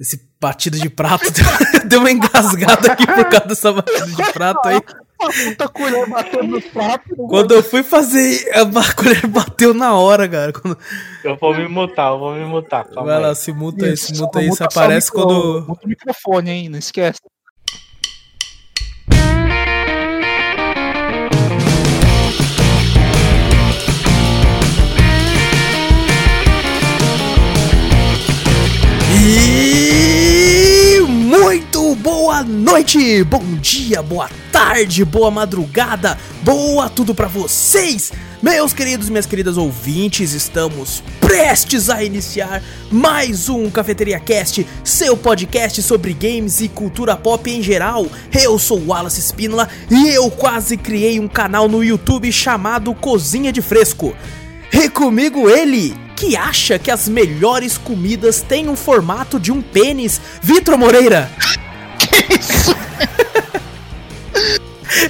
Esse batido de prato deu uma engasgada aqui por causa dessa batida de prato aí. A puta colher bateu no prato. Quando eu fui fazer, a colher bateu na hora, cara. Quando... Eu vou me mutar, eu vou me mutar. Vai lá, se muta aí, se muta aí, isso aparece quando. Muta o microfone, hein? Não esquece. Boa noite, bom dia, boa tarde, boa madrugada, boa tudo para vocês, meus queridos e minhas queridas ouvintes. Estamos prestes a iniciar mais um Cafeteria Cast, seu podcast sobre games e cultura pop em geral. Eu sou Wallace Spínola e eu quase criei um canal no YouTube chamado Cozinha de Fresco. E comigo ele, que acha que as melhores comidas têm um formato de um pênis, Vitor Moreira. Isso?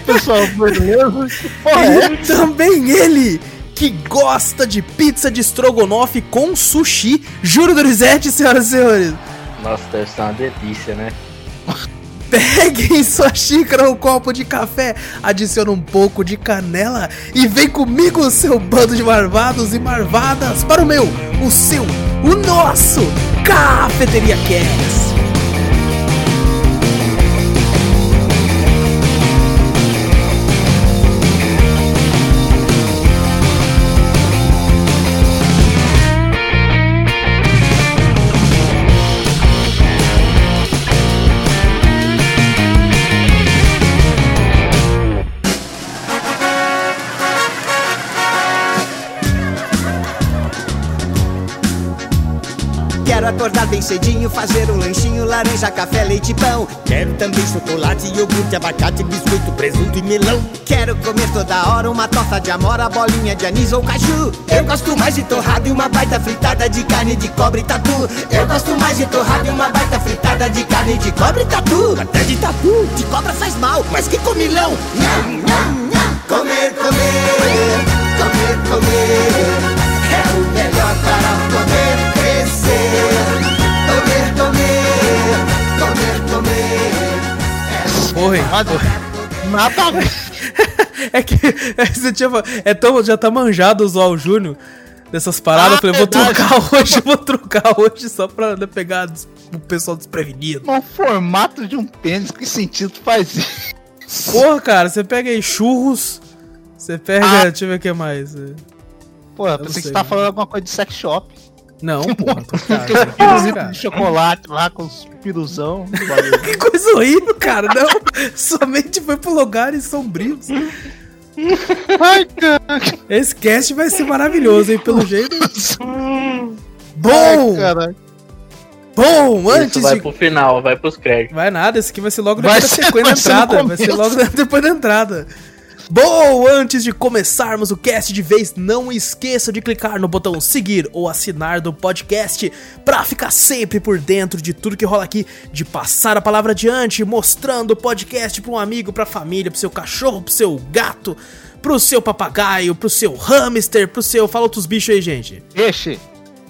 Pessoal, beleza? E também ele, que gosta de pizza de estrogonofe com sushi, Juro Dorizete, senhoras e senhores. Nossa, deve ser uma delícia, né? Peguem sua xícara ou copo de café, adicione um pouco de canela e vem comigo, seu bando de marvados e marvadas, para o meu, o seu, o nosso Cafeteria Cast. Quero acordar bem cedinho, fazer um lanchinho, laranja, café, leite pão. Quero também chocolate, iogurte, abacate, biscoito, presunto e melão. Quero comer toda hora uma torta de amora, bolinha de anis ou caju. Eu gosto mais de torrada e uma baita fritada de carne de cobre e tatu. Eu gosto mais de torrada e uma baita fritada de carne de cobre e tatu. Até de tatu, de cobra faz mal, mas que comilão. Nham, nham, nham. Comer, comer, comer, comer. É o melhor para. Comer, comer. Oi. Nada. É que é, você tinha, é tão, já tá manjado usar o Júnior dessas paradas. Ah, eu falei, vou verdade. trocar hoje, vou trocar hoje só pra né, pegar o pessoal desprevenido. No formato de um pênis, que sentido faz isso? Porra, cara, você pega aí churros, você pega. Ah. Deixa eu ver o que mais. Porra, Eu pensei sei. que você tava falando alguma coisa de sex shop. Não, porra, tô de chocolate lá com os piruzão. Que coisa horrível, cara. Não, somente foi pro lugares sombrios. Ai, cara. Esse cast vai ser maravilhoso, hein? Pelo jeito. Ai, Bom! caralho. Bom, Isso antes vai de. pro final, vai pros créditos. Vai nada, esse aqui vai ser logo Vai depois da ser- sequência da vai entrada. Vai ser logo depois da entrada. Bom, antes de começarmos o cast de vez, não esqueça de clicar no botão seguir ou assinar do podcast pra ficar sempre por dentro de tudo que rola aqui, de passar a palavra adiante, mostrando o podcast pra um amigo, pra família, pro seu cachorro, pro seu gato, pro seu papagaio, pro seu hamster, pro seu. Fala outros bichos aí, gente. Peixe.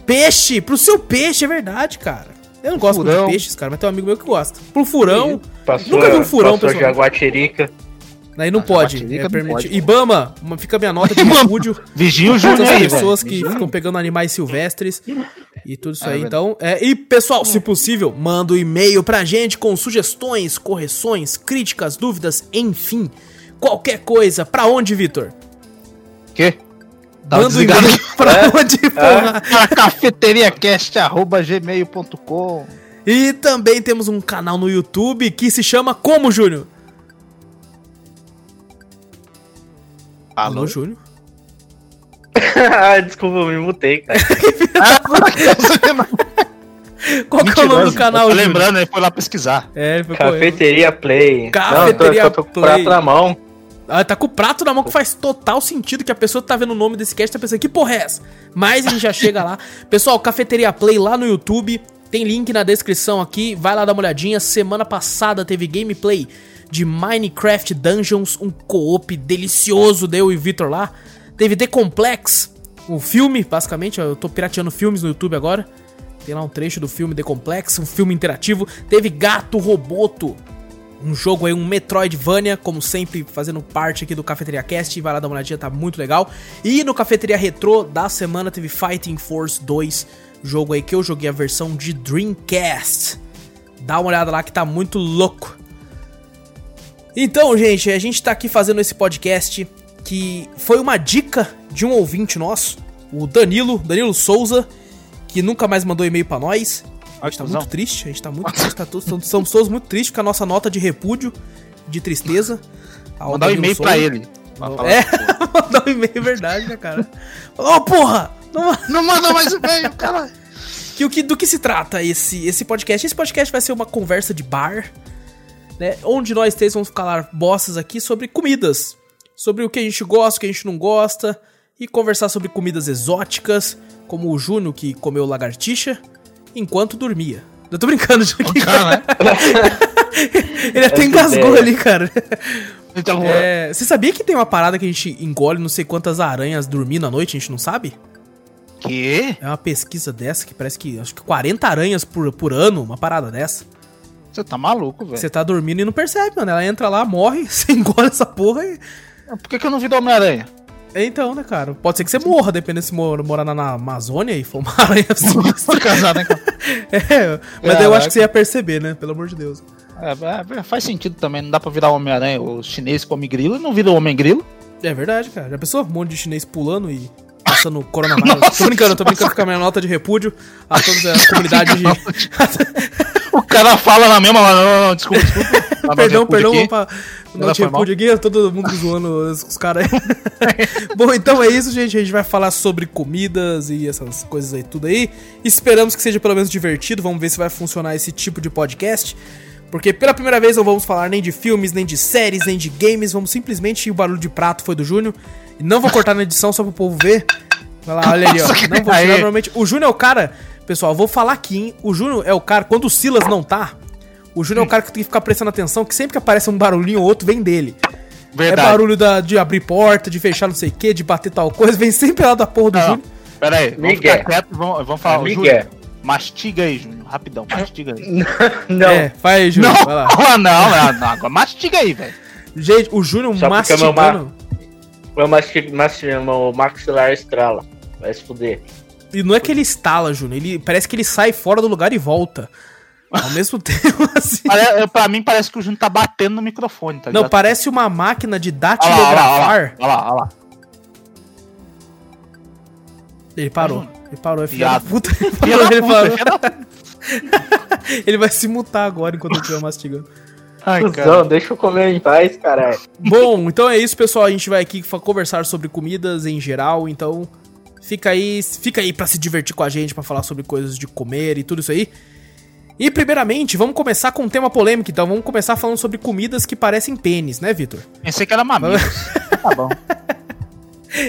Peixe, pro seu peixe, é verdade, cara. Eu não gosto muito Furão. de peixes, cara, mas tem um amigo meu que gosta. Pro furão, Passou, Nunca vi um furão, passou pessoal. Jaguatirica. Aí não Ah, pode. É não permitido. pode. Ibama, uma, fica a minha nota de repúdio. Vigia o Júnior as aí, pessoas que ficam pegando animais silvestres e tudo isso É aí. Então, é, e pessoal, se possível, manda um e-mail pra gente com sugestões, correções, críticas, dúvidas, enfim, qualquer coisa. Pra onde, Vitor? Quê? Dá um Manda um e-mail pra É? onde, porra? para cafeteriacast.gmail.com E também temos um canal no YouTube que se chama Como, Júnior? Alô, Júnior? ah, desculpa, eu me mutei, cara. Qual que é o nome do canal, Tô Júnior? lembrando, ele foi lá pesquisar. É, ele foi correndo. Cafeteria Play. Cafeteria Não, eu tô, eu tô com o Play. prato na mão. Ah, tá com o prato na mão que faz total sentido que a pessoa tá vendo o nome desse cast e tá pensando, que porra é essa? Mas a gente já chega lá. Pessoal, Cafeteria Play lá no YouTube. Tem link na descrição aqui. Vai lá dar uma olhadinha. Semana passada teve gameplay de Minecraft Dungeons, um co-op delicioso, deu e Vitor lá. Teve The Complex, o filme, basicamente. Eu tô pirateando filmes no YouTube agora. Tem lá um trecho do filme The Complex, um filme interativo. Teve Gato Roboto, um jogo aí, um Metroidvania, como sempre, fazendo parte aqui do Cafeteria Cast. Vai lá dar uma olhadinha, tá muito legal. E no Cafeteria Retro da semana teve Fighting Force 2, jogo aí que eu joguei a versão de Dreamcast. Dá uma olhada lá que tá muito louco. Então, gente, a gente tá aqui fazendo esse podcast que foi uma dica de um ouvinte nosso, o Danilo, Danilo Souza, que nunca mais mandou e-mail pra nós. A gente tá muito triste, a gente tá muito triste, tá todos, somos, todos muito tristes com a nossa nota de repúdio, de tristeza. ao Mandar um e-mail pra Souza. ele. É, mandar um e-mail, verdade, né, cara? Ô, porra! Não, Não manda mais e-mail, cara. que, o que, do que se trata esse, esse podcast? Esse podcast vai ser uma conversa de bar, né? Onde nós três vamos falar bostas aqui sobre comidas. Sobre o que a gente gosta, o que a gente não gosta. E conversar sobre comidas exóticas, como o Júnior que comeu lagartixa enquanto dormia. Eu tô brincando, Júnior. Cara, né? Ele até engasgou ali, cara. Então, É, você sabia que tem uma parada que a gente engole não sei quantas aranhas dormindo à noite, a gente não sabe? Que? É uma pesquisa dessa que parece que acho que 40 aranhas por, por ano, uma parada dessa. Você tá maluco, velho. Você tá dormindo e não percebe, mano. Ela entra lá, morre, você engole essa porra e. Por que, que eu não vi do Homem-Aranha? É Então, né, cara? Pode ser que você morra, dependendo se mora, morar na, na Amazônia e for uma aranha assim. Casar, né, cara? É, mas daí eu acho que você ia perceber, né? Pelo amor de Deus. É, é, faz sentido também, não dá pra virar Homem-Aranha. O chinês come grilo e não vira o Homem-Grilo. É verdade, cara. Já pensou? Um monte de chinês pulando e passando coronavírus. tô brincando, tô brincando com a minha nota de repúdio a toda a comunidade de. O cara fala na mesma, não, não, não, desculpa, desculpa. Ah, perdão, perdão, vamos pra nota de repúdio aqui, todo mundo zoando os, os caras aí. Bom, então é isso, gente. A gente vai falar sobre comidas e essas coisas aí, tudo aí. Esperamos que seja pelo menos divertido. Vamos ver se vai funcionar esse tipo de podcast. Porque pela primeira vez não vamos falar nem de filmes, nem de séries, nem de games. Vamos simplesmente. O barulho de prato foi do Júnior. E não vou cortar na edição só pro povo ver. Vai lá, olha ali, ó. Não vou tirar Aí. normalmente. O Júnior é o cara. Pessoal, eu vou falar aqui, hein? O Júnior é o cara. Quando o Silas não tá, o Júnior é o cara que tem que ficar prestando atenção. Que sempre que aparece um barulhinho ou outro, vem dele. Verdade. É barulho da, de abrir porta, de fechar não sei o que, de bater tal coisa. Vem sempre lá da porra do Não, Júnior. Pera aí, vamos Miguel. ficar quieto vamos, vamos falar. É. Júnior, mastiga aí, Júnior. Rapidão, mastiga aí. Não, É, vai aí, Júnior. Não, Vai lá. não, não, não, agora mastiga aí, velho. Gente, o Júnior Só é meu mastigando. Meu, masti- meu maxilar estrala. Vai se fuder. E não é que ele estala, Júnior. Ele, parece que ele sai fora do lugar e volta. Ao mesmo tempo, assim. Pare- Pra mim parece que o Júnior tá batendo no microfone, tá Não, ligado? parece uma máquina de lá, olha lá, olha lá, datilografar. olha lá, olha lá. Ele parou. Ele parou, é filho da puta. Ele Filha parou, da ele puta, parou. Ele vai se mutar agora enquanto eu estiver mastigando. Ai, Cusão, cara. deixa eu comer em paz, caralho. Bom, então é isso, pessoal. A gente vai aqui conversar sobre comidas em geral, então fica aí, fica aí para se divertir com a gente, pra falar sobre coisas de comer e tudo isso aí. E primeiramente, vamos começar com um tema polêmico, então vamos começar falando sobre comidas que parecem pênis, né, Vitor? Pensei que era mamilo. tá bom.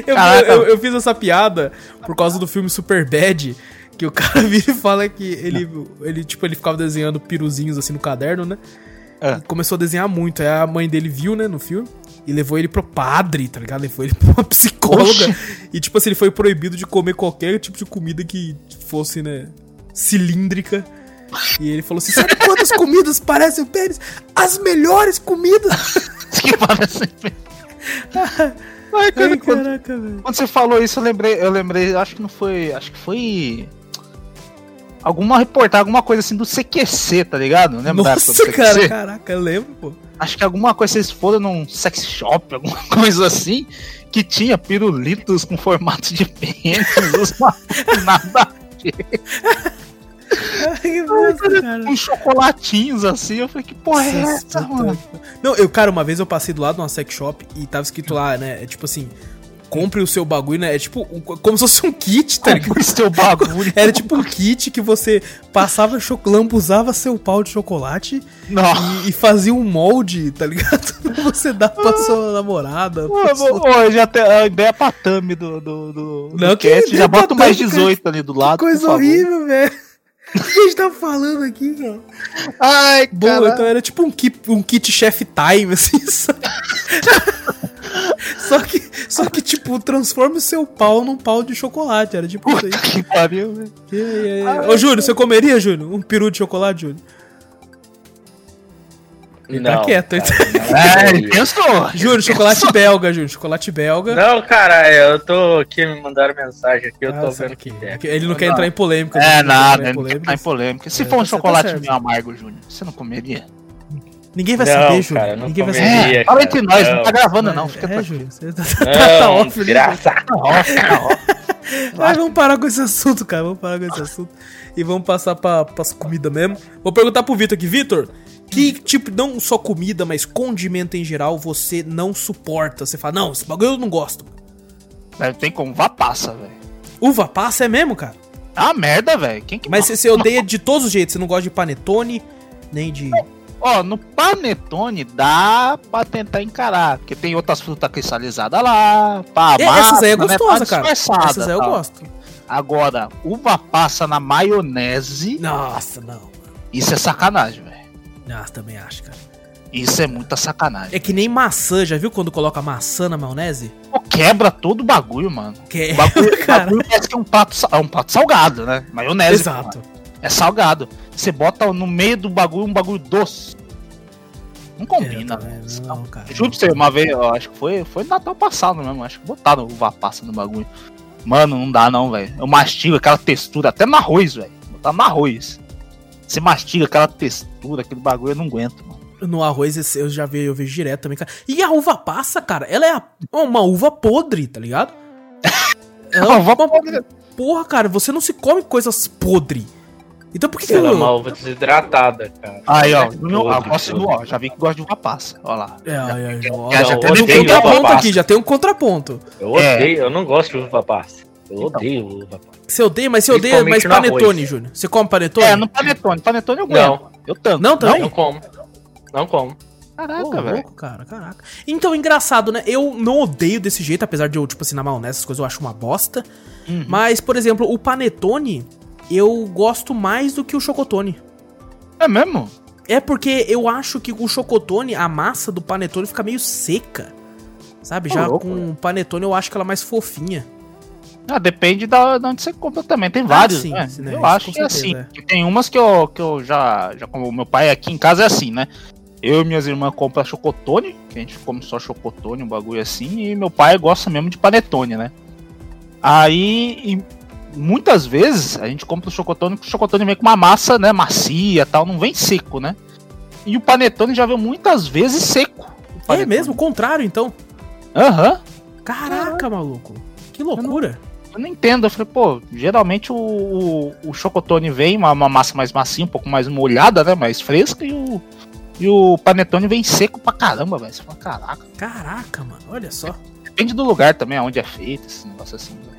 Eu, eu- eu fiz essa piada por causa do filme Super Bad, que o cara vira e fala que ele, ele, tipo, ele ficava desenhando piruzinhos assim no caderno, né? E começou a desenhar muito. Aí a mãe dele viu, né, no filme, e levou ele pro padre, tá ligado? Levou ele pra uma psicóloga. Oxi. E, tipo assim, ele foi proibido de comer qualquer tipo de comida que fosse, né, cilíndrica. E ele falou assim: sabe quantas comidas parecem pênis? As melhores comidas! que parece. Ai, cara, Ai, quando, caraca, velho. quando você falou isso, eu lembrei, eu lembrei, acho que não foi. Acho que foi. Alguma reportagem, alguma coisa assim do CQC, tá ligado? Lembra Nossa, cara, caraca, eu lembro, pô. Acho que alguma coisa, vocês foram num sex shop, alguma coisa assim, que tinha pirulitos com formato de pênis, nada a ver, Ai, bosta, cara. com chocolatinhos assim. Eu falei, que porra é essa, mano? Não, eu, cara, uma vez eu passei do lado de uma sex shop e tava escrito lá, né? É tipo assim, compre o seu bagulho, né? É tipo, um- como se fosse um kit, tá ligado? Esse teu bagulho? Era tipo um kit que você passava, cho- lambuzava seu pau de chocolate e, e fazia um molde, tá ligado? Você dar pra sua namorada. Pô, pra sua- pô, já tem a ideia pra thumb do, do, do, do Não, que cast, ideia já bota mais thumb, 18 ali do lado. por Coisa horrível, velho. O que a gente tá falando aqui, cara? Ai, Bom, então era tipo um kit, um kit chef time, assim, sabe? Só que, só que, tipo, transforma o seu pau num pau de chocolate. Era tipo isso aí. Que pariu, velho. Aí, e aí? Ô, Júnior, você comeria, Júnior? Um peru de chocolate, Júnior? Ele tá quieto, ele É, ele pensou. Júnior, chocolate belga, Júnior. Chocolate belga. Não, cara, eu tô aqui, me mandaram mensagem aqui, eu Ah, tô vendo que que- é. que Ele não quer entrar em polêmica. É não nada, entrar em ele não quer polêmica. entrar em polêmica. Se É, for um tá chocolate certo. meio amargo, Júnior, você não comeria? Ninguém vai Não, saber, cara, Júnior. não Ninguém vai comeria. saber. É, fala cara, entre nós, não não. tá gravando não, fica é, tranquilo. Júnior. Você tá, tá Não, off, né? graça. Ó, fica ó. Mas vamos parar com esse assunto, cara. Vamos parar com esse assunto. E vamos passar pra, pras comidas mesmo. Vou perguntar pro Vitor aqui. Vitor, que tipo, não só comida, mas condimento em geral, você não suporta? Você fala, não, esse bagulho eu não gosto. Velho, Tem como vá passa, velho. Uva passa é mesmo, cara? É uma merda, velho. Quem que Mas você, você odeia de todos os jeitos. Você não gosta de panetone, nem de... Ó, no panetone dá pra tentar encarar, porque tem outras frutas cristalizadas lá, pá, É, massa, essas aí é né, gostosa, tá cara. Essas aí eu tal. gosto. Agora, uva passa na maionese, Nossa, não. isso é sacanagem, velho. Nossa, também acho, cara. Isso é muita sacanagem. É que nem maçã. Já viu quando coloca maçã na maionese? Pô, quebra todo o bagulho, mano. Que é... O bagulho, o Cara. bagulho parece que é um prato, sa- é um prato salgado, né? Maionese. Exato. pô, É salgado. Você bota no meio do bagulho um bagulho doce. Não combina, É, tá? Não, cara. Juro pra você, uma vez, eu acho que foi, foi Natal passado mesmo, acho que botaram uva passa no bagulho. Mano, não dá não, velho. Eu mastigo aquela textura, até no arroz, velho. Botar no arroz. Você mastiga aquela textura, aquele bagulho, eu não aguento, mano. No arroz eu já vejo, eu vejo direto também, cara. E a uva passa, cara, ela é uma uva podre, tá ligado? Ela é Uva uma- podre. Porra, cara, você não se come coisas podre. Então por que, que Ela é eu... uma uva desidratada, cara. Aí, ó, É meu, ah, gosto, podre. ó, já vi que gosta de uva passa, ó lá. É, é, é, ó, já já até tem um contraponto aqui, já tem um contraponto. Eu É. odeio, eu não gosto de uva passa. Eu Então. odeio uva passa. Você odeia, mas você odeia mais panetone. Júnior. Você come panetone? É, no panetone, panetone eu Não. aguento. Eu tanto. Não, também? Não como. Não como. Caraca, Ô, velho. louco, cara, caraca. Então, engraçado, né? Eu não odeio desse jeito, apesar de eu, tipo assim, na maionese, essas coisas eu acho uma bosta. Uhum. Mas, por exemplo, o panetone, eu gosto mais do que o chocotone. É mesmo? É porque eu acho que o chocotone, a massa do panetone fica meio seca. Sabe? Já louco. com o panetone eu acho que ela é mais fofinha. Ah, depende da, de onde você compra também. Tem Ah, vários, sim, né? sim, né? Eu Isso acho que é assim. é. Tem umas que eu, que eu já, já. Como o meu pai aqui em casa é assim, né? Eu e minhas irmãs compram chocotone, que a gente come só chocotone, um bagulho assim, e meu pai gosta mesmo de panetone, né? Aí, muitas vezes, a gente compra o chocotone, o chocotone vem com uma massa, né, macia tal, não vem seco, né? E o panetone já veio muitas vezes seco. o É mesmo, o contrário, então. Aham. Caraca, maluco. Que loucura. Eu não entendo. Eu falei, pô, geralmente o, o, o chocotone vem uma, uma massa mais macia, um pouco mais molhada, né? Mais fresca, e o, e o panetone vem seco pra caramba, velho. Você fala, caraca. Caraca, mano. Olha só. Depende do lugar também, aonde é feito, esse negócio assim, velho.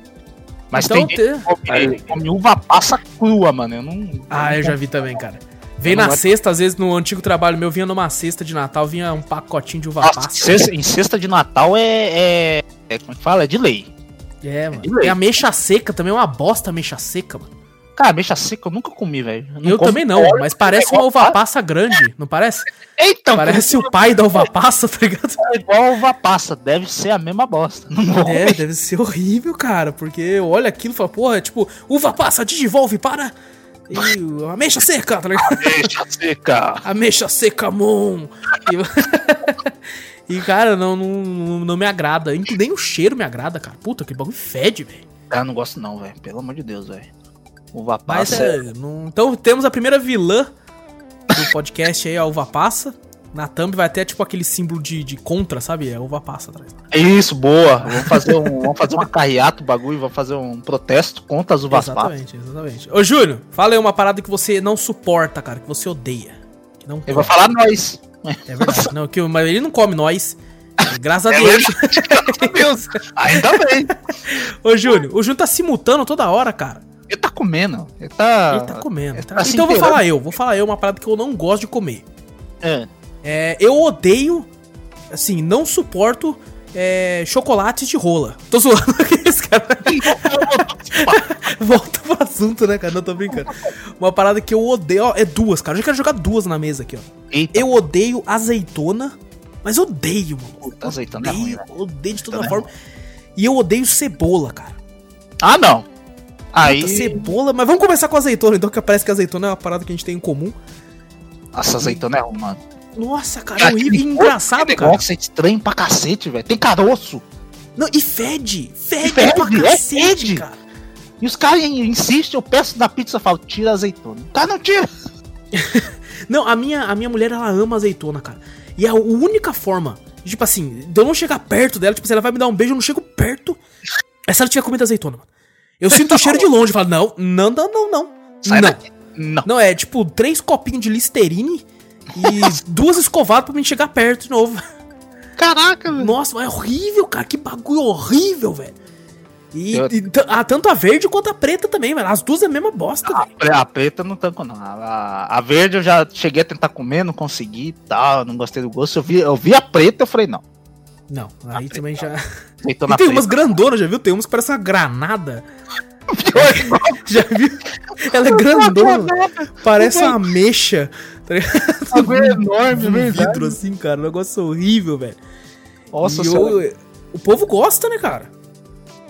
Mas então, tem gente te- que come, come uva passa crua, mano. Eu não. Ah, eu já vi também, cara. Vem Eu na cesta, às vezes no antigo trabalho meu, vinha numa cesta de Natal, vinha um pacotinho de uva Nossa, passa. cesta- em cesta de Natal é, é, é. Como é que fala? É de lei. É, mano. de lei. Tem a mexa seca também, é uma bosta a mexa seca, mano. Cara, mexa seca eu nunca comi, velho. Eu como também não, óleo, mas parece uma igual uva passa grande, não parece? Então, Parece o pai da uva passa, tá ligado? é igual uva passa. Deve ser a mesma bosta. Não É, deve ser horrível, cara, porque olha aquilo e fala, porra, é tipo, uva passa, desenvolve, para! E ameixa seca, tá ligado? Mexa seca. Ameixa seca, mon! E, cara, não, não, não me agrada. Nem o cheiro me agrada, cara. Puta, que bagulho fede, velho. Ah, não gosto não, velho. Pelo amor de Deus, velho. Uva Mas passa. é. não- Então temos a primeira vilã do podcast aí, a uva passa. Na thumb vai até tipo aquele símbolo de, de contra, sabe? É a uva passa atrás. É Isso, boa. Vamos fazer, um, vamos fazer uma carreata, o bagulho, vamos fazer um protesto contra as uvas passas. Exatamente, exatamente. Ô, Júnior, fala aí uma parada que você não suporta, cara, que você odeia. Que não Eu vou falar nós. É verdade. Não, que, mas ele não come nós. Graças a É Deus. Meu Deus, ainda bem. Ô, Júnior, o Júnior tá se mutando toda hora, cara. Comendo. Ele tá. Ele tá comendo. ele tá? tá Então eu vou falar eu. Vou falar eu uma parada que eu não gosto de comer. É. É, eu odeio, assim, não suporto é, chocolates de rola. Tô zoando aqueles cara. Volta pro assunto, né, cara? Não tô brincando. Uma parada que eu odeio, ó, é duas, cara. Eu já quero jogar duas na mesa aqui, ó. Eita. Eu odeio azeitona Mas eu odeio, mano. Puta, azeitona é Odeio, ruim, né? odeio de toda Azeitona é forma. E eu odeio cebola, cara. Ah, não. Aí. Puta, cebola. Mas vamos começar com azeitona, então, que parece que azeitona é uma parada que a gente tem em comum. Nossa, azeitona é ruim, mano. Nossa, cara, é horrível. E engraçado, cara. negócio é estranho pra cacete, velho. Tem caroço. Não, e fede. Fede, Fede, pra é cacete, fede. cara. E os caras insistem, eu peço na pizza e falo, tira azeitona. O cara não tira. Não, a minha, a minha mulher, ela ama azeitona, cara. E a única forma, tipo assim, de eu não chegar perto dela, tipo, se ela vai me dar um beijo, eu não chego perto. É se ela tiver comido azeitona, mano. Eu sinto o cheiro de longe, falo, não, não, não, não, não. Sai não. daqui. Não. Não, é tipo três copinhos de Listerine e duas escovadas pra mim chegar perto de novo. Caraca, velho. Nossa, mas é horrível, cara. Que bagulho horrível, velho. E, Eu- e ah, tanto a verde quanto a preta também, velho. As duas é a mesma bosta, A, velho. pre- a preta não tanco, não. A, a verde eu já cheguei a tentar comer, não consegui e tal, não gostei do gosto. Eu vi, eu vi a preta, eu falei, não. Não, aí também já. Tem preta. umas grandonas, já viu? Tem umas que parecem uma granada. já viu? Ela é grandona. Parece uma mecha. Tá ligado? é enorme, um vidro assim, cara. Um negócio horrível, velho. Nossa E senhora. eu- o povo gosta, né, cara?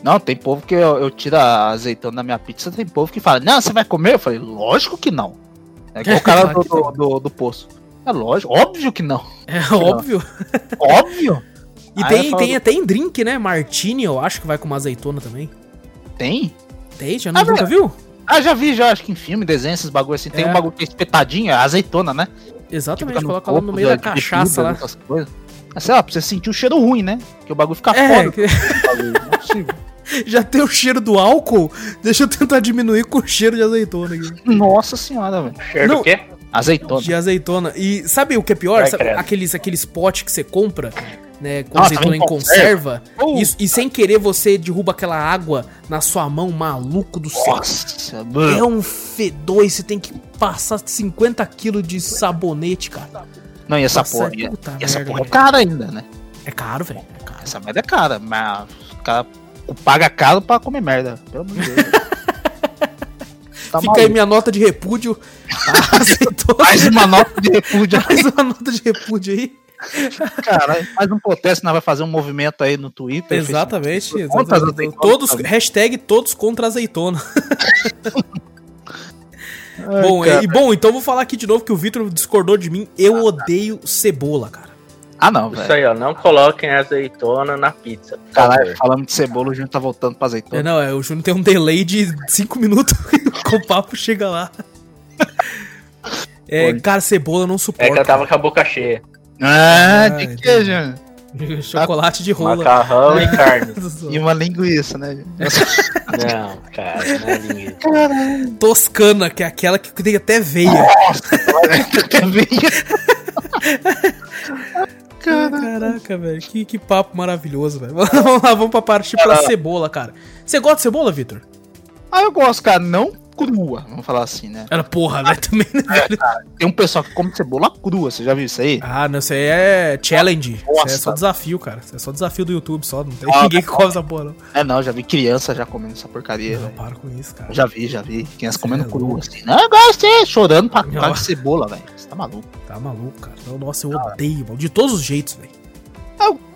Não, tem povo que eu, eu tiro a azeitona da minha pizza, tem povo que fala, não, você vai comer? Eu falei, lógico que não. É igual o cara do, do, do, do poço. É lógico, óbvio que não. É óbvio. Óbvio. E tem, tem até em drink, né? Martini, eu acho que vai com uma azeitona também. Tem? Tem, já não, Ah, nunca viu? Ah, já vi, já, acho que em filme, desenho, esses bagulho assim. Tem É. um bagulho que é espetadinho, é azeitona, né? Exatamente, fica coloca lá no meio da de cachaça bebida, lá. essas coisas. Ah, sei lá, pra você sentir o cheiro ruim, né? Que o bagulho fica É, foda. que- é já tem o cheiro do álcool, deixa eu tentar diminuir com o cheiro de azeitona aqui. Nossa senhora, velho. Cheiro Não. do quê? Azeitona. De azeitona. E sabe o que é pior? Vai, Sabe aqueles, aqueles potes que você compra, né, com Ah, azeitona também em conserva. Uh. Isso- e sem querer você derruba aquela água na sua mão, maluco do céu. Nossa, É mano. um fedor você tem que passar 50 quilos de sabonete, cara. Não, e essa Nossa, porra. E, puta e essa merda, porra é velho. cara ainda, né? É caro, velho. É caro. Essa merda é cara, mas o cara paga caro pra comer merda. Pelo amor de Deus. Tá Fica aí maluco. minha nota de repúdio. a azeitona. Mais uma nota de repúdio. Mais uma nota de repúdio aí. Caralho, faz um protesto, nós vai fazer um movimento aí no Twitter. Exatamente. Facebook, contra exatamente. Todos, hashtag todos contra azeitona. bom, cara. e, bom, então eu vou falar aqui de novo que o Vitor discordou de mim. Eu odeio cebola, cara. Ah, não, Isso aí, ó. Não coloquem azeitona na pizza. Caralho, falando de cebola, o Júnior tá voltando pra É, azeitona. não, é, o Júnior tem um delay de 5 minutos com o papo chega lá. É, cara, cebola eu não É suporto. que eu tava com a boca cheia. Ah, Ah, de que, Júnior? Chocolate de rola. Macarrão e carne. E uma linguiça, né? Não, cara, não é linguiça. Toscana, que é aquela que tem até veia. Caraca, velho. Que, que papo maravilhoso, velho. Vamos lá, vamos pra partir pra cebola, cara. Você gosta de cebola, Vitor? ah, eu gosto, cara, não crua, vamos falar assim, né? Ela, porra, velho, também, né, velho? Tem um pessoal que come cebola crua, você já viu isso aí? Ah, não, isso aí é challenge. Isso é Nossa. só desafio, cara. Isso é só desafio do YouTube, só. Não tem Ah, ninguém que come essa porra, não. É, não, já vi criança já comendo essa porcaria, Não, para com isso, cara. Já vi, já vi. Criança Cê comendo é crua, assim. Não, eu gosto de ser chorando pra causa de cebola, velho. Você tá maluco. Tá maluco, cara. Não, Nossa, eu odeio, mano. De todos os jeitos, velho.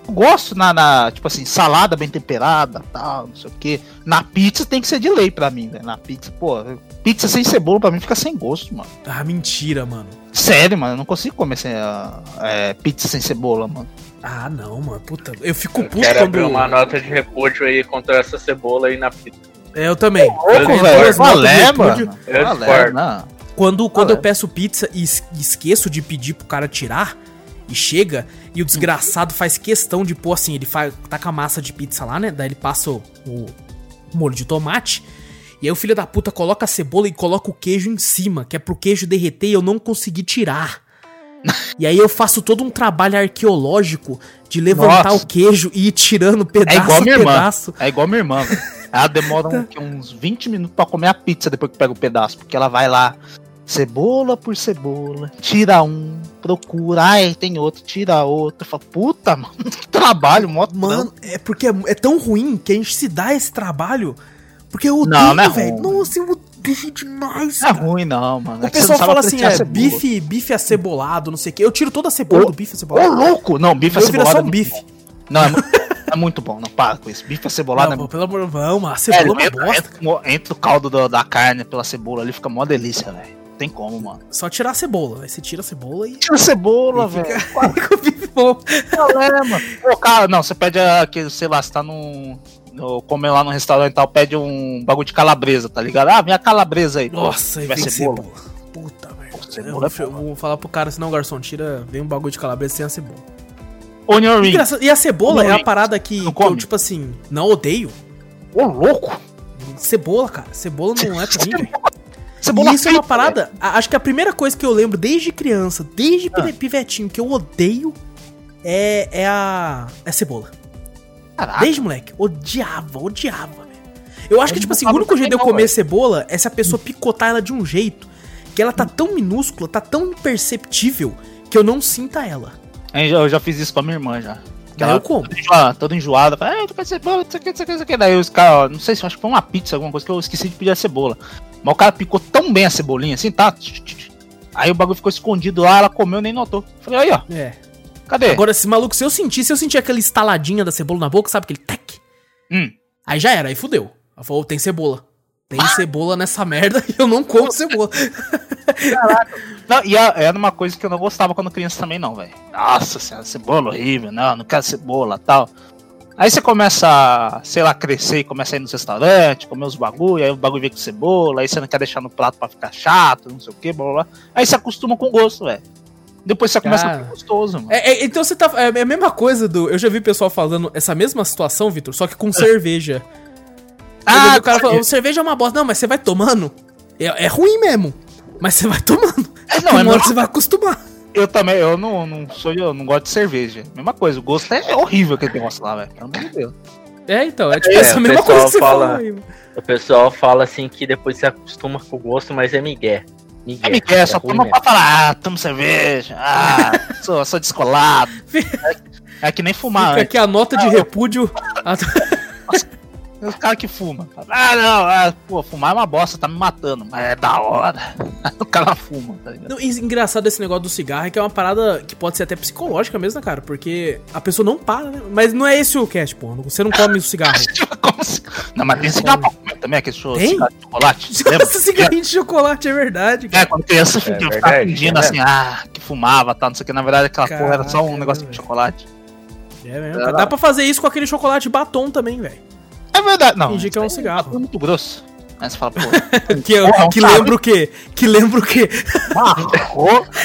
Eu gosto na, na, tipo assim, salada bem temperada, tal, não sei o que. Na pizza tem que ser de lei pra mim, velho. Na pizza, pô, pizza sem cebola pra mim fica sem gosto, mano. Ah, mentira, mano. Sério, mano, eu não consigo comer sem, ah, é, pizza sem cebola, mano. Ah, não, mano. Puta, eu fico Eu puto quero quando. abrir uma nota de repúdio aí contra essa cebola aí na pizza. É, eu também. Louco, Eu tenho velho. Valé, mano. Eu Valé, discordo. não. Quando, quando eu é. peço pizza e es- esqueço de pedir pro cara tirar, e chega, e o desgraçado faz questão de pôr assim, ele faz, tá com a massa de pizza lá, né? Daí ele passa o, o molho de tomate. E aí o filho da puta coloca a cebola e coloca o queijo em cima, que é pro queijo derreter e eu não consegui tirar. E aí eu faço todo um trabalho arqueológico de levantar Nossa. o queijo e ir tirando É pedaço igual a minha irmã. pedaço. É igual minha irmã. Ela demora um- que uns 20 minutos pra comer a pizza depois que pega o pedaço. Porque ela vai lá, cebola por cebola, tira um, procura, ai, tem outro, tira outro. Fala, puta, mano, que trabalho, mó Mano, é porque é, é tão ruim que a gente se dá esse trabalho. Porque eu odeio, Não, não é velho. Nossa, eu bife demais, Não é ruim, não, mano. O É que você pessoal não sabe fala assim, é, bife, bife acebolado, não sei o quê. Eu tiro toda a cebola Ô, do bife Ô, acebolado. louco! Não, bife Eu acebolado. só é um muito bife. Não, é, é muito bom, não para com isso. Bife acebolado Não, é pô, muito pelo amor de Deus, vamos, a bom. cebola é uma entra, bosta. entra, entra o caldo do- da carne pela cebola ali, fica mó delícia, velho. Tem como, mano. Só tirar a cebola. Aí você tira a cebola e. Tira a cebola, e velho. fica. É, mano. Pô, cara, não, você pede aquele, sei lá, você tá num. No, comer lá no restaurante e tal, pede um bagulho de calabresa, tá ligado? Ah, minha calabresa aí. Nossa, aí Vai vem cebola. cebola. Puta merda. Eu é eu vou falar pro cara, senão, garçom, tira. Vem um bagulho de calabresa sem a cebola. Onion ring. E a cebola Não, é a parada que, que eu, tipo assim, não odeio. Ô, louco. Cebola, cara. Cebola não é pra mim, velho. Cebola isso é uma parada. Acho que a primeira coisa que eu lembro desde criança, desde Ah. pive- pivetinho, que eu odeio é, é a. É a cebola. Caraca. Desde moleque. Odiava, odiava, velho. Eu acho Eu que, tipo assim, o único jeito de eu comer velho. cebola é se a pessoa picotar ela de um jeito que ela tá tão minúscula, tá tão imperceptível que eu não sinta ela. Eu já, fiz isso com a minha irmã já. Que ela eu como. toda enjoada, toda enjoada. Fala, ah, tu quer cebola, não sei o que, não sei o que, não sei o que. Daí os caras, não sei se acho que foi uma pizza, alguma coisa que eu esqueci de pedir a cebola. Mas o cara picou tão bem a cebolinha assim, tá? Aí o bagulho ficou escondido lá, ela comeu nem notou. Falei, aí ó, É. cadê? Agora, esse maluco, se eu sentir, se eu sentir aquela estaladinha da cebola na boca, sabe aquele tec? Hum. Aí já era, aí fudeu. Ela falou, tem cebola. Tem cebola nessa merda e eu não como cebola. Não, e a- era uma coisa que eu não gostava quando criança também, não, velho. Nossa senhora, cebola horrível, não, não quero cebola tal. Aí você começa a, sei lá, crescer e começa a ir nos restaurantes, comer os bagulho, aí o bagulho vem com cebola, aí você não quer deixar no prato pra ficar chato, não sei o que, blá blá blá. Aí você acostuma com o gosto, velho. Depois você começa a Cara. ficar gostoso, mano. É, é, então você tá. É a mesma coisa do. Eu já vi pessoal falando essa mesma situação, Vitor, só que com cerveja. Ah, o cara falou, cerveja é uma bosta. Não, mas você vai tomando. É, é ruim mesmo. Mas você vai tomando. É, não, Uma é hora mesmo- você vai acostumar. Eu também, eu não, não sou, eu não gosto de cerveja. Mesma coisa, o gosto é horrível aquele negócio lá, velho. Pelo amor de Deus. É, então, é tipo É, essa o mesma pessoal coisa que você fala- aí. O pessoal fala assim que depois você acostuma com o gosto, mas é migué. Migué. É Miguel, só ruim toma mesmo. pra falar, ah, tomo cerveja, ah, sou, sou descolado. É, é que nem fumar, Fica aqui a nota de repúdio. a- Os caras que fumam. Ah, não, ah, pô, fumar é uma bosta, tá me matando, mas é da hora. o cara fuma, tá ligado? Não, e engraçado esse negócio do cigarro é que é uma parada que pode ser até psicológica mesmo, né, cara? Porque a pessoa não para, né? Mas não é esse o cast, pô. Você não come o cigarro. Como se- Não, mas tem cigarro pra comer também, aquele show, Tem? cigarro de chocolate. Esse cigarrinho de chocolate é verdade, É, cara. quando criança fingia, É ficava fingindo é assim, ah, que fumava, tal, não sei o que. Na verdade, aquela porra era só um Caraca, negócio de chocolate. É mesmo. Dá pra fazer isso com aquele chocolate batom também, velho. É verdade, não. Fingir que é um cigarro. É muito grosso. Aí você fala, pô, Que, Porra, é um que cara. lembra o quê? Que lembra o quê? marrou.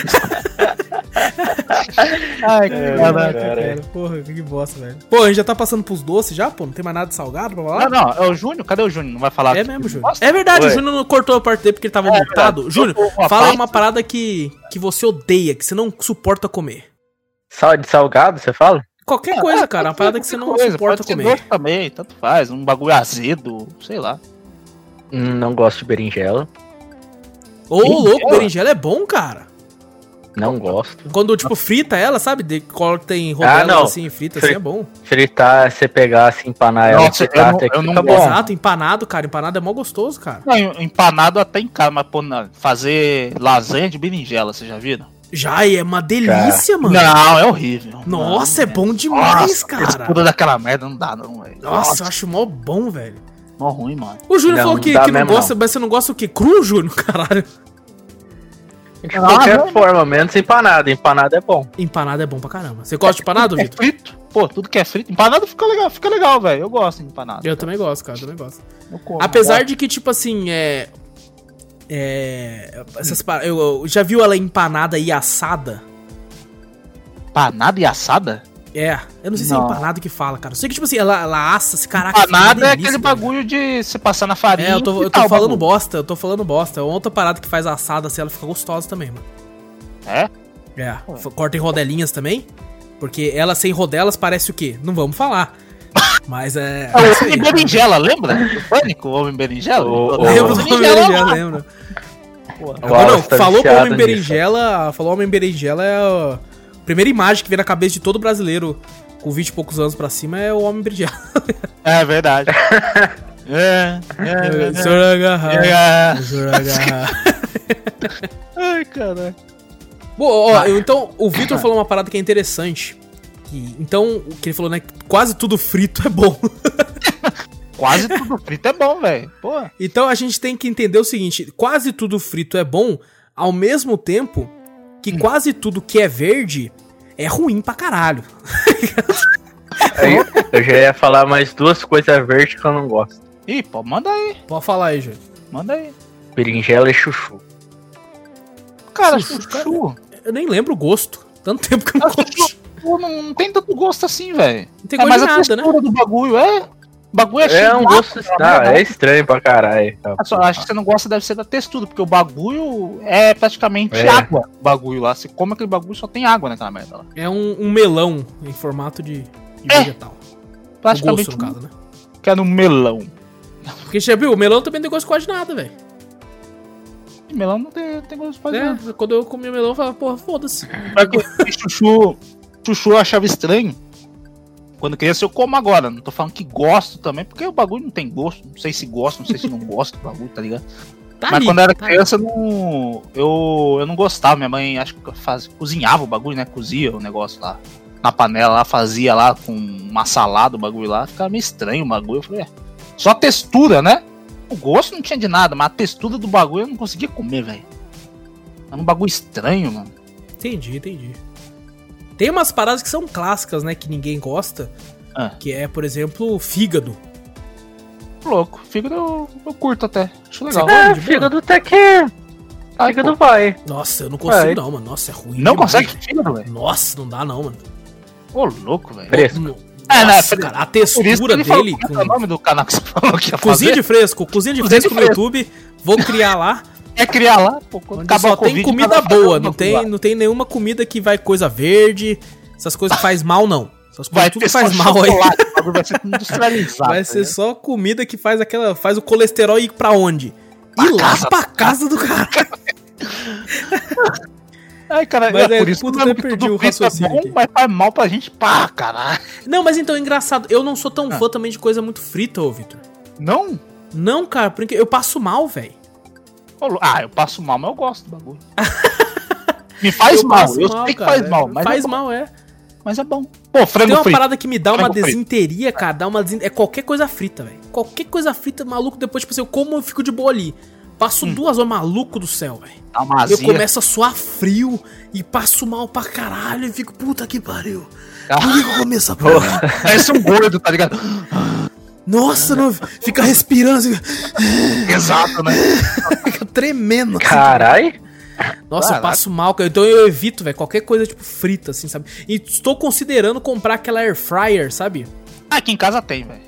Ai, que É, caraca. cara. cara. Porra, que bosta, velho. Pô, a gente já tá passando pros doces já, pô? Não tem mais nada de salgado pra falar? Não, não, é o Júnior? Cadê o Júnior? Não vai falar? É que- mesmo, Júnior. É verdade, Ué. o Júnior não cortou a parte dele porque ele tava mutado. Júnior, Uma fala aí uma parada que, que você odeia, que você não suporta comer. Sal de salgado, você fala? Qualquer coisa, cara. Uma parada que você não Coisa, suporta pode ser comer. doce também, tanto faz. Um bagulho azedo, sei lá. Hum, Não gosto de berinjela. Ô, louco, berinjela é bom, cara. Não gosto. Quando, tipo, frita ela, sabe? De, corta em rodelas Ah, não. assim, frita assim, Fri- é bom. Fritar, você pegar assim, empanar ela, Nossa, fritar eu não- eu não gosto. bom. Exato, empanado, cara. Empanado é mó gostoso, cara. Não, empanado até em casa, mas pô, não, fazer lasanha de berinjela, vocês já viram? Já, e é uma delícia, mano. Não, é horrível. Nossa, é Não, bom velho. demais, Nossa, cara. textura daquela merda não dá, não, velho. Nossa, eu acho mó bom, velho. mó ruim, mano. O Júnior Não, falou não que, dá que não gosta, mas você não gosta o quê? Cru, Júnior? Caralho. De qualquer forma, menos empanado. Empanado é bom. Empanado é bom pra caramba. Você gosta de empanado, É Vitor? frito. Pô, tudo que é frito. Empanado fica legal, fica legal, velho. Eu gosto de empanado. Eu também gosto, cara, eu também gosto. Eu como, Apesar eu de que, tipo assim, é. É. Essas par... eu, eu já viu ela empanada e assada? gosto. Empanado e assada? É, eu não sei se é Não. empanado que fala, cara. Eu sei que, tipo assim, ela, ela assa, esse caraca. uma Empanado é delícia, aquele cara. bagulho de você passar na farinha. É, eu tô, eu tô falando bagulho. bosta, eu tô falando bosta. É outra parada que faz assada assim, ela fica gostosa também, mano. É? É, corta em rodelinhas também. Porque ela sem rodelas parece o quê? Não vamos falar. Mas é. É é o aí. Homem Berinjela, lembra? Do Pânico, o Homem Berinjela? O- o- Lembro do Homem Berinjela. O Agora não, tá falou com o Homem nisso. Berinjela, falou Homem Berinjela é a primeira imagem que vem na cabeça de todo brasileiro com 20 e poucos anos pra cima é o Homem Berinjela. É verdade. É, é, é, Senhor agarrar. é. Senhor agarrar. Ai, caralho. Bom, ó, eu- então o Vitor falou uma parada que é interessante. Que, então, o que ele falou, né? Quase tudo frito é bom. Quase tudo frito é bom, velho. Pô. Então a gente tem que entender o seguinte: quase tudo frito é bom, ao mesmo tempo que quase tudo que é verde é ruim pra caralho. Aí, eu já ia falar mais duas coisas verdes que eu não gosto. Ih, pô, manda aí. Pode falar aí, Júlio. Manda aí. Berinjela e chuchu. Cara, Chuchu, chuchu. Eu nem lembro o gosto. Tanto tempo que eu não Ah, como. Não, não tem tanto gosto assim, velho. Não tem É gosto mais de a nada, né? textura do bagulho, é. O bagulho é, cheio É um gosto. Ah, né? é estranho pra caralho. cara. Eu só acho que você não gosta deve ser da textura, porque o bagulho é praticamente É. água. O bagulho lá. Você come aquele bagulho só tem água naquela merda lá. É um, um melão em formato de, de É. vegetal. O Praticamente gosto, no caso, né? que é no melão. Porque você já viu, o melão também não tem gosto de quase nada, velho. Melão não tem, tem gosto de fazer nada. É, quando eu comi o melão, eu falava, porra, foda-se. Que chuchu, chuchu eu achava estranho. Quando criança eu como agora. Não tô falando que gosto também, porque o bagulho não tem gosto. Não sei se gosto, não sei se não gosto do bagulho, tá ligado? Tá Mas ali, quando eu era tá criança eu não, eu, eu não gostava. Minha mãe acho que faz, cozinhava o bagulho, né? Cozia o negócio lá. Na panela lá, fazia lá com uma salada o bagulho lá. Ficava meio estranho o bagulho. Eu falei, é. Só a textura, né? O gosto não tinha de nada, mas a textura do bagulho eu não conseguia comer, velho. Era um bagulho estranho, mano. Entendi, entendi. Tem umas paradas que são clássicas, né? Que ninguém gosta. Ah. Que é, por exemplo, fígado. Louco. Fígado eu, eu curto até. Acho legal. Você É, fígado até que. Ai, Fígado pô, vai. Nossa, eu não consigo É. não, mano. Nossa, é ruim. Não demais. consegue fígado, velho? Nossa, não dá não, mano. Ô, louco, velho. Fresco. É, né, cara, a textura falou, dele como é é o com... nome do canal que você falou que ia Cozinha fazer? de fresco, cozinha de Cozinha fresco de no fresco. YouTube. Vou criar lá. É criar lá, pô, quando Onde acabar só tem Covid, comida boa, não lá. tem, não tem nenhuma comida que vai coisa verde, essas coisas que faz mal, não. Essas coisas Vai tudo faz mal aí. vai ser industrializado. Vai ser ligado? só comida que faz aquela. faz o colesterol ir pra onde? Pra Ir lá pra casa do cara. Ai, cara, Mas é é, por isso puta, que perdi o é raciocínio bom, aqui. mas faz mal pra gente pá, caralho. Não, mas então, é engraçado. Eu não sou tão Ah. fã também de coisa muito frita, ô Vitor. Não? Não, cara, porque eu passo mal, velho. Ah, eu passo mal, mas eu gosto do bagulho. Me faz mal, passo eu sei que faz mal, mas, Faz é mal, é. mas é bom. Pô, frango Tem uma frito. parada que me dá uma Frango frito. desinteria, cara. Dá uma desin... É qualquer coisa frita, velho. Qualquer coisa frita, maluco, depois, tipo assim, eu como eu fico de boa ali. Passo duas horas maluco do céu, velho. Uma Eu começo a suar frio e passo mal pra caralho e fico, puta que pariu. Por que eu comi essa porra? Parece um gordo, tá ligado? Nossa, não, fica respirando, assim, Exato, né? fica tremendo. assim. Carai. Nossa, eu passo mal, cara. Então eu evito, velho, qualquer coisa tipo frita, assim, sabe? E estou considerando comprar aquela air fryer, sabe? Ah, Aqui em casa tem, velho.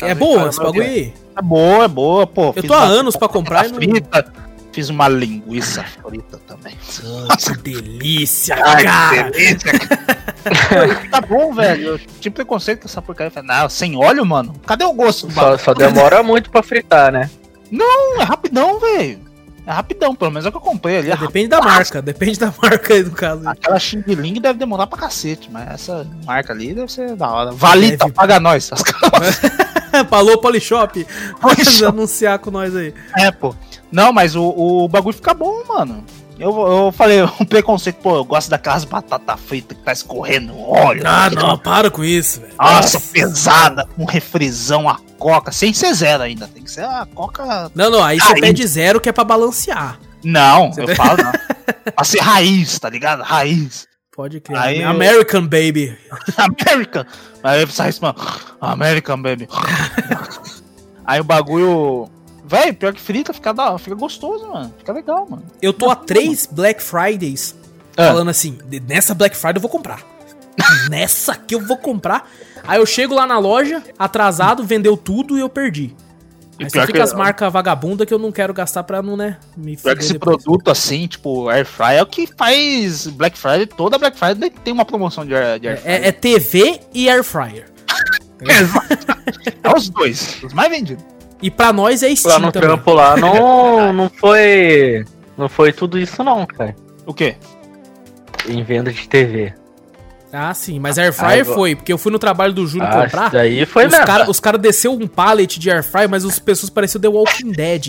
É boa esse bagulho aí? É boa, é boa, pô. Eu tô há anos pra comprar e não- frita. Fiz uma linguiça frita também. Oh, que delícia, Ai, cara. que delícia, cara. tá bom, velho. Eu tive preconceito com essa porcaria. Falei, não, sem óleo, mano. Cadê o gosto? Só, só demora muito pra fritar, né? Não, é rapidão, velho. É rapidão, pelo menos é o que eu comprei ali. É Depende da marca, depende da marca aí do caso. Aquela Xing Ling deve demorar pra cacete, mas essa marca ali deve ser da hora. Valita, Deve. paga nós. As Falou Polishop. Polishop. Pode anunciar com nós aí. É, pô. Não, mas o, o bagulho fica bom, mano. Eu, eu falei, um preconceito, pô, eu gosto daquelas batatas fritas que tá escorrendo óleo. Ah, que não, para com isso, velho. Nossa, pesada, com refrisão, a coca, sem ser zero ainda. Tem que ser a coca. Não, não, aí você pede zero que é pra balancear. Não, eu falo não. pra ser raiz, tá ligado? Raiz. Pode criar. Aí eu- American Baby. American. Aí eu sai mano. American, baby. Aí o bagulho. Véi, pior que frita, fica, da, fica gostoso, mano. Fica legal, mano. Eu tô há três Black Fridays Ah. falando assim, "De- nessa Black Friday eu vou comprar. nessa aqui eu vou comprar. Aí eu chego lá na loja, atrasado, vendeu tudo e eu perdi. Aí só fica que- as marcas vagabunda que eu não quero gastar pra não, né, me Pior que esse depois. produto assim, tipo, Air Fry é o que faz Black Friday. Toda Black Friday tem uma promoção de Air, de air É, é TV e Air Fryer. É os dois, os mais vendidos. E pra nós é Lá Steam no também. trampo lá não, não foi. Não foi tudo isso não, cara. O quê? Em venda de TV. Ah, sim, mas air fryer Ah, foi, porque eu fui no trabalho do Júnior Ah, comprar. isso daí foi os mesmo. caras os cara desceu um pallet de air fryer, mas as pessoas pareciam The Walking Dead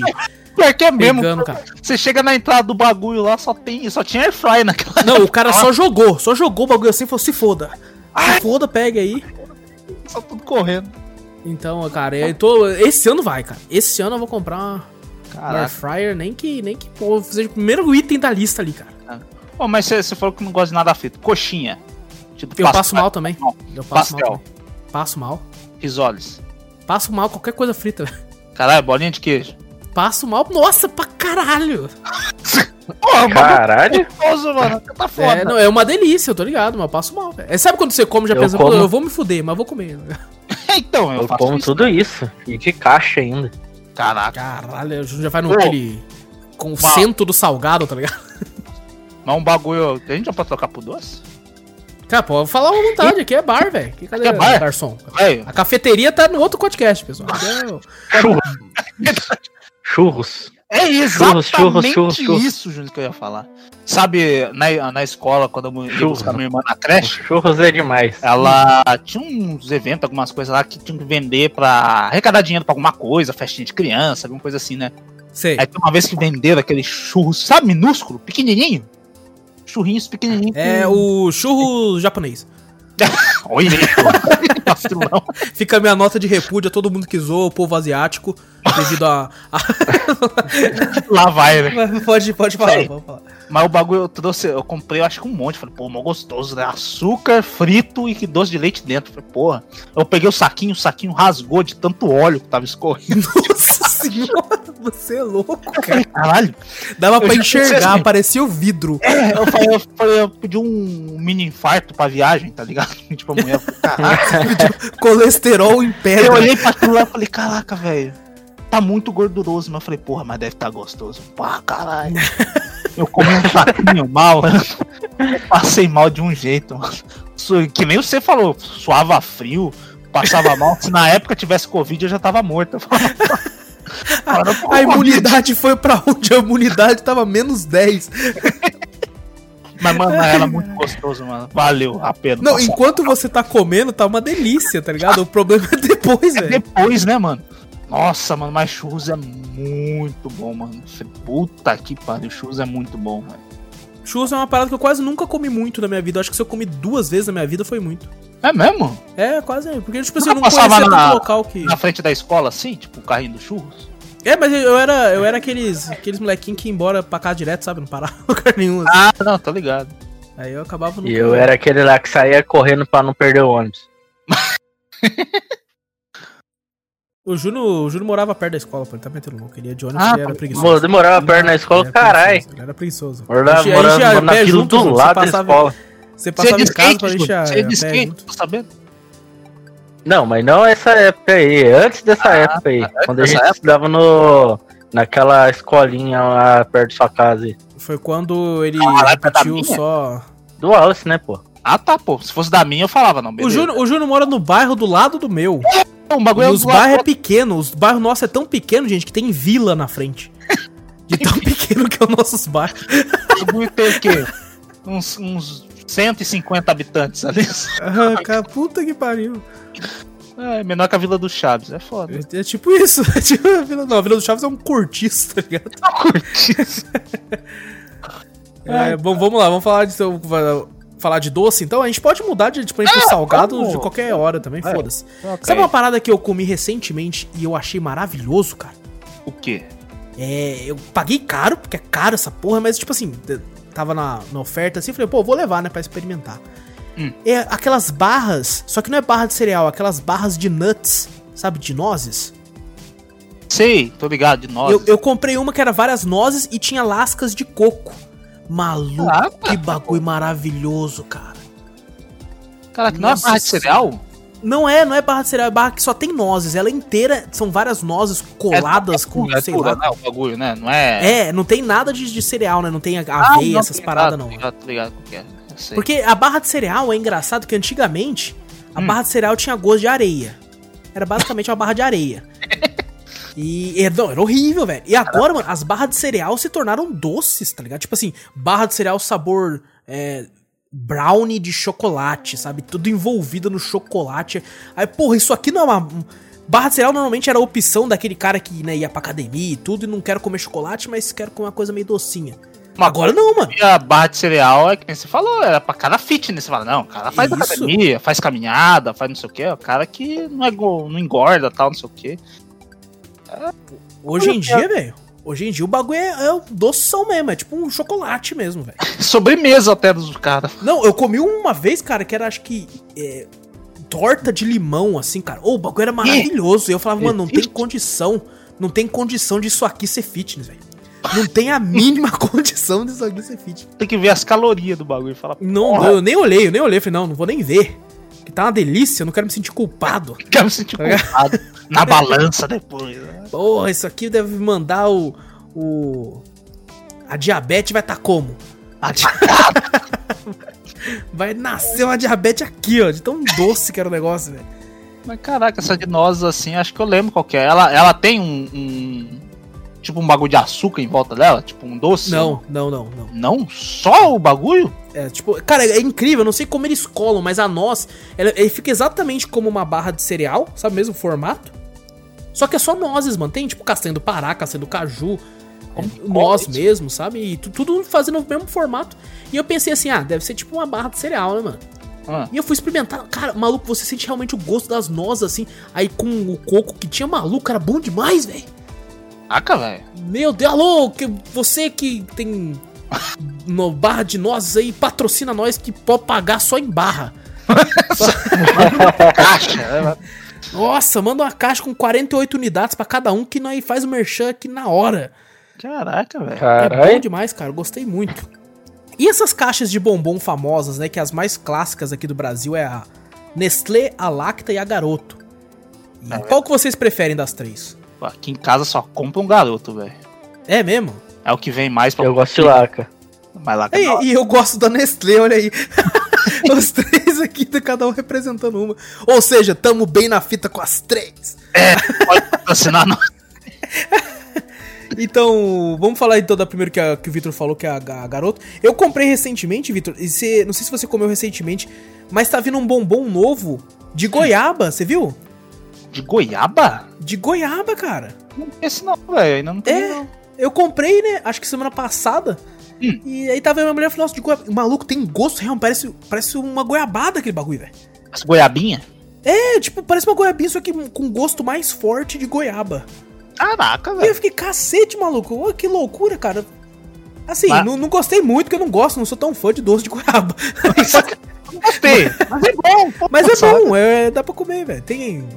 Pior que é mesmo. pegando, cara. Você chega na entrada do bagulho lá, só tem. Só tinha airfry naquela. Não, o cara só jogou, só jogou o bagulho assim e falou: se foda. Se foda, pega aí. Só tudo correndo. Então, cara, eu tô. Esse ano vai, cara. Esse ano eu vou comprar uma, uma air fryer, nem que, nem que pô, seja o primeiro item da lista ali, cara. Pô, mas você, falou que não gosta de nada frito. Coxinha. Tipo, Eu passo mal também. Não. Eu passo Pastel. mal. também. Passo mal. Risoles. Passo mal qualquer coisa frita. Caralho, bolinha de queijo. Passo mal. Nossa, pra caralho. Porra, Caralho. gostoso, mano. Tá foda. É, não, é uma delícia, eu tô ligado, mas eu passo mal, velho. É, sabe quando você come e já Eu pensa, como. "Pô, eu vou me fuder, mas vou comer. então, eu, Eu faço como isso. tudo isso. E de caixa ainda. Caraca. Caralho, já vai no Pô. aquele. Com o centro do salgado, tá ligado? Mas um bagulho. A gente já pode trocar por doce? Cara, pode falar uma vontade, aqui é bar, velho. Aqui Cadê Aqui é bar? garçom? Velho, A cafeteria tá no outro podcast, pessoal. Aqui é o- Churros. é exatamente churros, churros, churros. isso, Júnior, que eu ia falar. Sabe, na, na escola, quando eu ia buscar minha irmã na creche, Churros é demais. ela tinha uns eventos, algumas coisas lá que tinham que vender pra arrecadar dinheiro pra alguma coisa, festinha de criança, alguma coisa assim, né? Sei. Aí tem uma vez que venderam aquele churros, sabe, minúsculo, pequenininho? Churrinhos pequenininhos. É o churro japonês. Olha, vacilão. Fica a minha nota de repúdio a todo mundo que zoa o povo asiático devido a. a- Lá vai, né? pode, pode falar, Sei. pode falar. Mas o bagulho eu trouxe, eu comprei, eu acho que um monte. Falei, pô, mó gostoso, né? Açúcar frito e que doce de leite dentro. Falei, porra. Eu peguei o saquinho, o saquinho rasgou de tanto óleo que tava escorrendo. Nossa senhora, você é louco, cara. Caralho. Dava pra Eu pensei enxergar, assim. parecia o vidro. É, eu, falei, eu, falei, eu pedi um mini infarto pra viagem, tá ligado? tipo, a mulher, falei, caraca. Colesterol em Eu pedra. olhei pra aquilo lá e falei, caraca, velho. Tá muito gorduroso, mas eu falei, porra, mas deve tá gostoso. Pá, caralho. Eu comi um saquinho mal, passei mal de um jeito, mano. Que nem você falou, suava frio, passava mal. Se na época tivesse Covid, eu já tava morto. "Cara, A Covid." imunidade foi pra onde? A imunidade tava menos 10. Mas, mano, mas era muito gostoso, mano. Valeu a pena. Não, enquanto você tá comendo, tá uma delícia, tá ligado? O problema é depois, É velho. depois, né, mano? Nossa, mano, mas churros é muito bom, mano. Puta que pariu, churros é muito bom, velho. Churros é uma parada que eu quase nunca comi muito na minha vida. Eu acho que se eu comi duas vezes na minha vida foi muito. É mesmo? É, quase. Porque, tipo assim, Nunca eu não passava conhecia na- tanto local que. Na frente da escola, assim, tipo, o carrinho dos churros. É, mas eu era, eu era aqueles, aqueles molequinhos que ia embora pra casa direto, sabe? Não parava em lugar nenhum. assim. Ah, não, tô ligado. Aí eu acabava no. E eu era aquele lá que saía correndo pra não perder o ônibus. O Júnior, o Júnior morava perto da escola, pô. Ele tá metendo louco. Ele ia de ônibus Ah, ele era preguiçoso. Demorava perto na escola, Ele era carai. preguiçoso, Ele era preguiçoso. Morava, gente- morava na fila junto, do lado você da passava- escola. Você Você é passava de em casa skate, pra Você é de skate, tô sabendo? Não, mas não essa época aí, antes dessa época aí. Quando a gente época? estudava no, naquela escolinha lá perto da sua casa aí. Foi quando ele Ah, da repetiu só. Do Wallace, né, pô? Ah, tá, pô. Se fosse da minha, eu falava, não. O. Júnior, o Júnior mora no bairro do lado do meu. Um E bagulho os do lado bairros é pequeno. Os bairros nossos é tão pequeno, gente, que tem vila na frente. De tão pequeno que é os nossos bairros. outro, bagulho tem o quê? Uns, uns 150 habitantes ali. Ah, cara, puta que pariu. É menor que a Vila do Chaves, é foda. É, é tipo isso. É tipo a Vila, não, a Vila do Chaves é um cortiço, tá ligado? É, bom, vamos lá, vamos falar de, falar de doce, então. A gente pode mudar de tipo, pro salgado de qualquer hora também, É. foda-se. Ok. Sabe uma parada que eu comi recentemente e eu achei maravilhoso, cara? O quê? É, eu paguei caro, porque é caro essa porra, mas tipo assim, tava na, na oferta assim, falei, pô, vou levar, né, pra experimentar. Hum. É aquelas barras, só que não é barra de cereal, aquelas barras de nuts, sabe, de nozes. Sei, tô ligado, de nós. Eu, eu comprei uma que era várias nozes e tinha lascas de coco. Maluco, Ah, que bagulho maravilhoso, cara. Cara, que não é barra de cereal? Não é, não é barra de cereal, é barra que só tem nozes. Ela inteira, são várias nozes coladas é, com, é sei pura, lá. né, o bagulho, né? Não é... É, não tem nada de, de cereal, né? Não tem Ah, aveia, não, essas paradas, não. Ligado, ligado é. Porque a barra de cereal é engraçado que antigamente a Hum. barra de cereal tinha gosto de areia. Era basicamente uma barra de areia. E não, era horrível, velho. E agora, mano, as barras de cereal se tornaram doces, tá ligado? Tipo assim, barra de cereal sabor é, brownie de chocolate, sabe? Tudo envolvido no chocolate. Aí, porra, isso aqui não é uma. Barra de cereal normalmente era a opção daquele cara que né, ia pra academia e tudo e não quero comer chocolate, mas quero comer uma coisa meio docinha. Uma Agora não, mano. E a barra de cereal é que nem você falou, era pra cada fitness. Você fala, não, o cara faz Isso. academia, faz caminhada, faz não sei o quê. O cara que não, é, não engorda tal, não sei o quê. Hoje em dia, velho. Hoje em dia o bagulho é, é doção mesmo, é tipo um chocolate mesmo, velho. Sobremesa até dos caras. Não, eu comi uma vez, cara, que era acho que. é, torta de limão, assim, cara. Ô, o bagulho era maravilhoso. E eu falava, mano, não tem condição. Não tem condição disso aqui ser fitness, velho. Não tem a mínima condição disso aqui ser fitness. Tem que ver as calorias do bagulho e falar, Não, eu nem olhei, eu nem olhei. Falei, não, não vou nem ver. Que tá uma delícia, eu não quero me sentir culpado. quero me sentir culpado. Na balança depois. né? Porra, isso aqui deve mandar o. o a diabetes vai estar tá como? A vai nascer uma diabetes aqui, ó. De tão doce que era o negócio, velho. Mas caraca, essa de nozes assim, acho que eu lembro qual é. Ela, ela tem um, um- Tipo um bagulho de açúcar em volta dela? Tipo um doce? Não, não, não, não. Não? Só o bagulho? É, tipo, cara, é incrível, eu não sei como eles colam, mas a noz, ela, ele fica exatamente como uma barra de cereal, sabe o mesmo formato? Só que é só nozes, mano. Tem tipo castanha do Pará, castanha do caju, Como é, noz isso? mesmo, sabe? E tu- tudo fazendo o mesmo formato. E eu pensei assim, ah, deve ser tipo uma barra de cereal, né, mano? Ah, E eu fui experimentar, cara, maluco, você sente realmente o gosto das nozes, assim, aí com o coco que tinha maluco, era bom demais, velho. Caraca, velho. Meu Deus, alô, que você que tem no barra de nozes aí, patrocina nós que pode pagar só em barra. Caixa. né? Nossa, manda uma caixa com 48 unidades pra cada um que nós faz o merchan aqui na hora. Caraca, velho. É bom demais, cara, gostei muito. E essas caixas de bombom famosas, né, que as mais clássicas aqui do Brasil é a Nestlé, a Lacta e a Garoto. E É. qual que vocês preferem das três? Aqui em casa só compra um garoto, velho. É mesmo? É o que vem mais pra. Eu gosto de laca. Mas lá E, e eu gosto da Nestlé, olha aí. Os três aqui, cada um representando uma. Ou seja, tamo bem na fita com as três. pode patrocinar não. Então, vamos falar então da primeira que, a- que o Vitor falou, que é a, ga- garoto. Eu comprei recentemente, Vitor, e você, não sei se você comeu recentemente, mas tá vindo um bombom novo de goiaba, você viu? De goiaba? De goiaba, cara. Não tem esse não, velho. Ainda não tem. É. não. Eu comprei, né? Acho que semana passada. Hum. E aí tava minha mulher falou, nossa, de goiaba. Maluco, tem gosto real, parece, parece uma goiabada aquele bagulho, velho. As goiabinha? É, tipo, parece uma goiabinha, só que com gosto mais forte de goiaba. Caraca, E eu velho. fiquei, cacete, maluco. Ô, que loucura, cara. Assim, Mas- não, não gostei muito, porque eu não gosto, não sou tão fã de doce de goiaba. Gostei. Mas é bom. Mas é bom, é, dá pra comer, velho. Tem,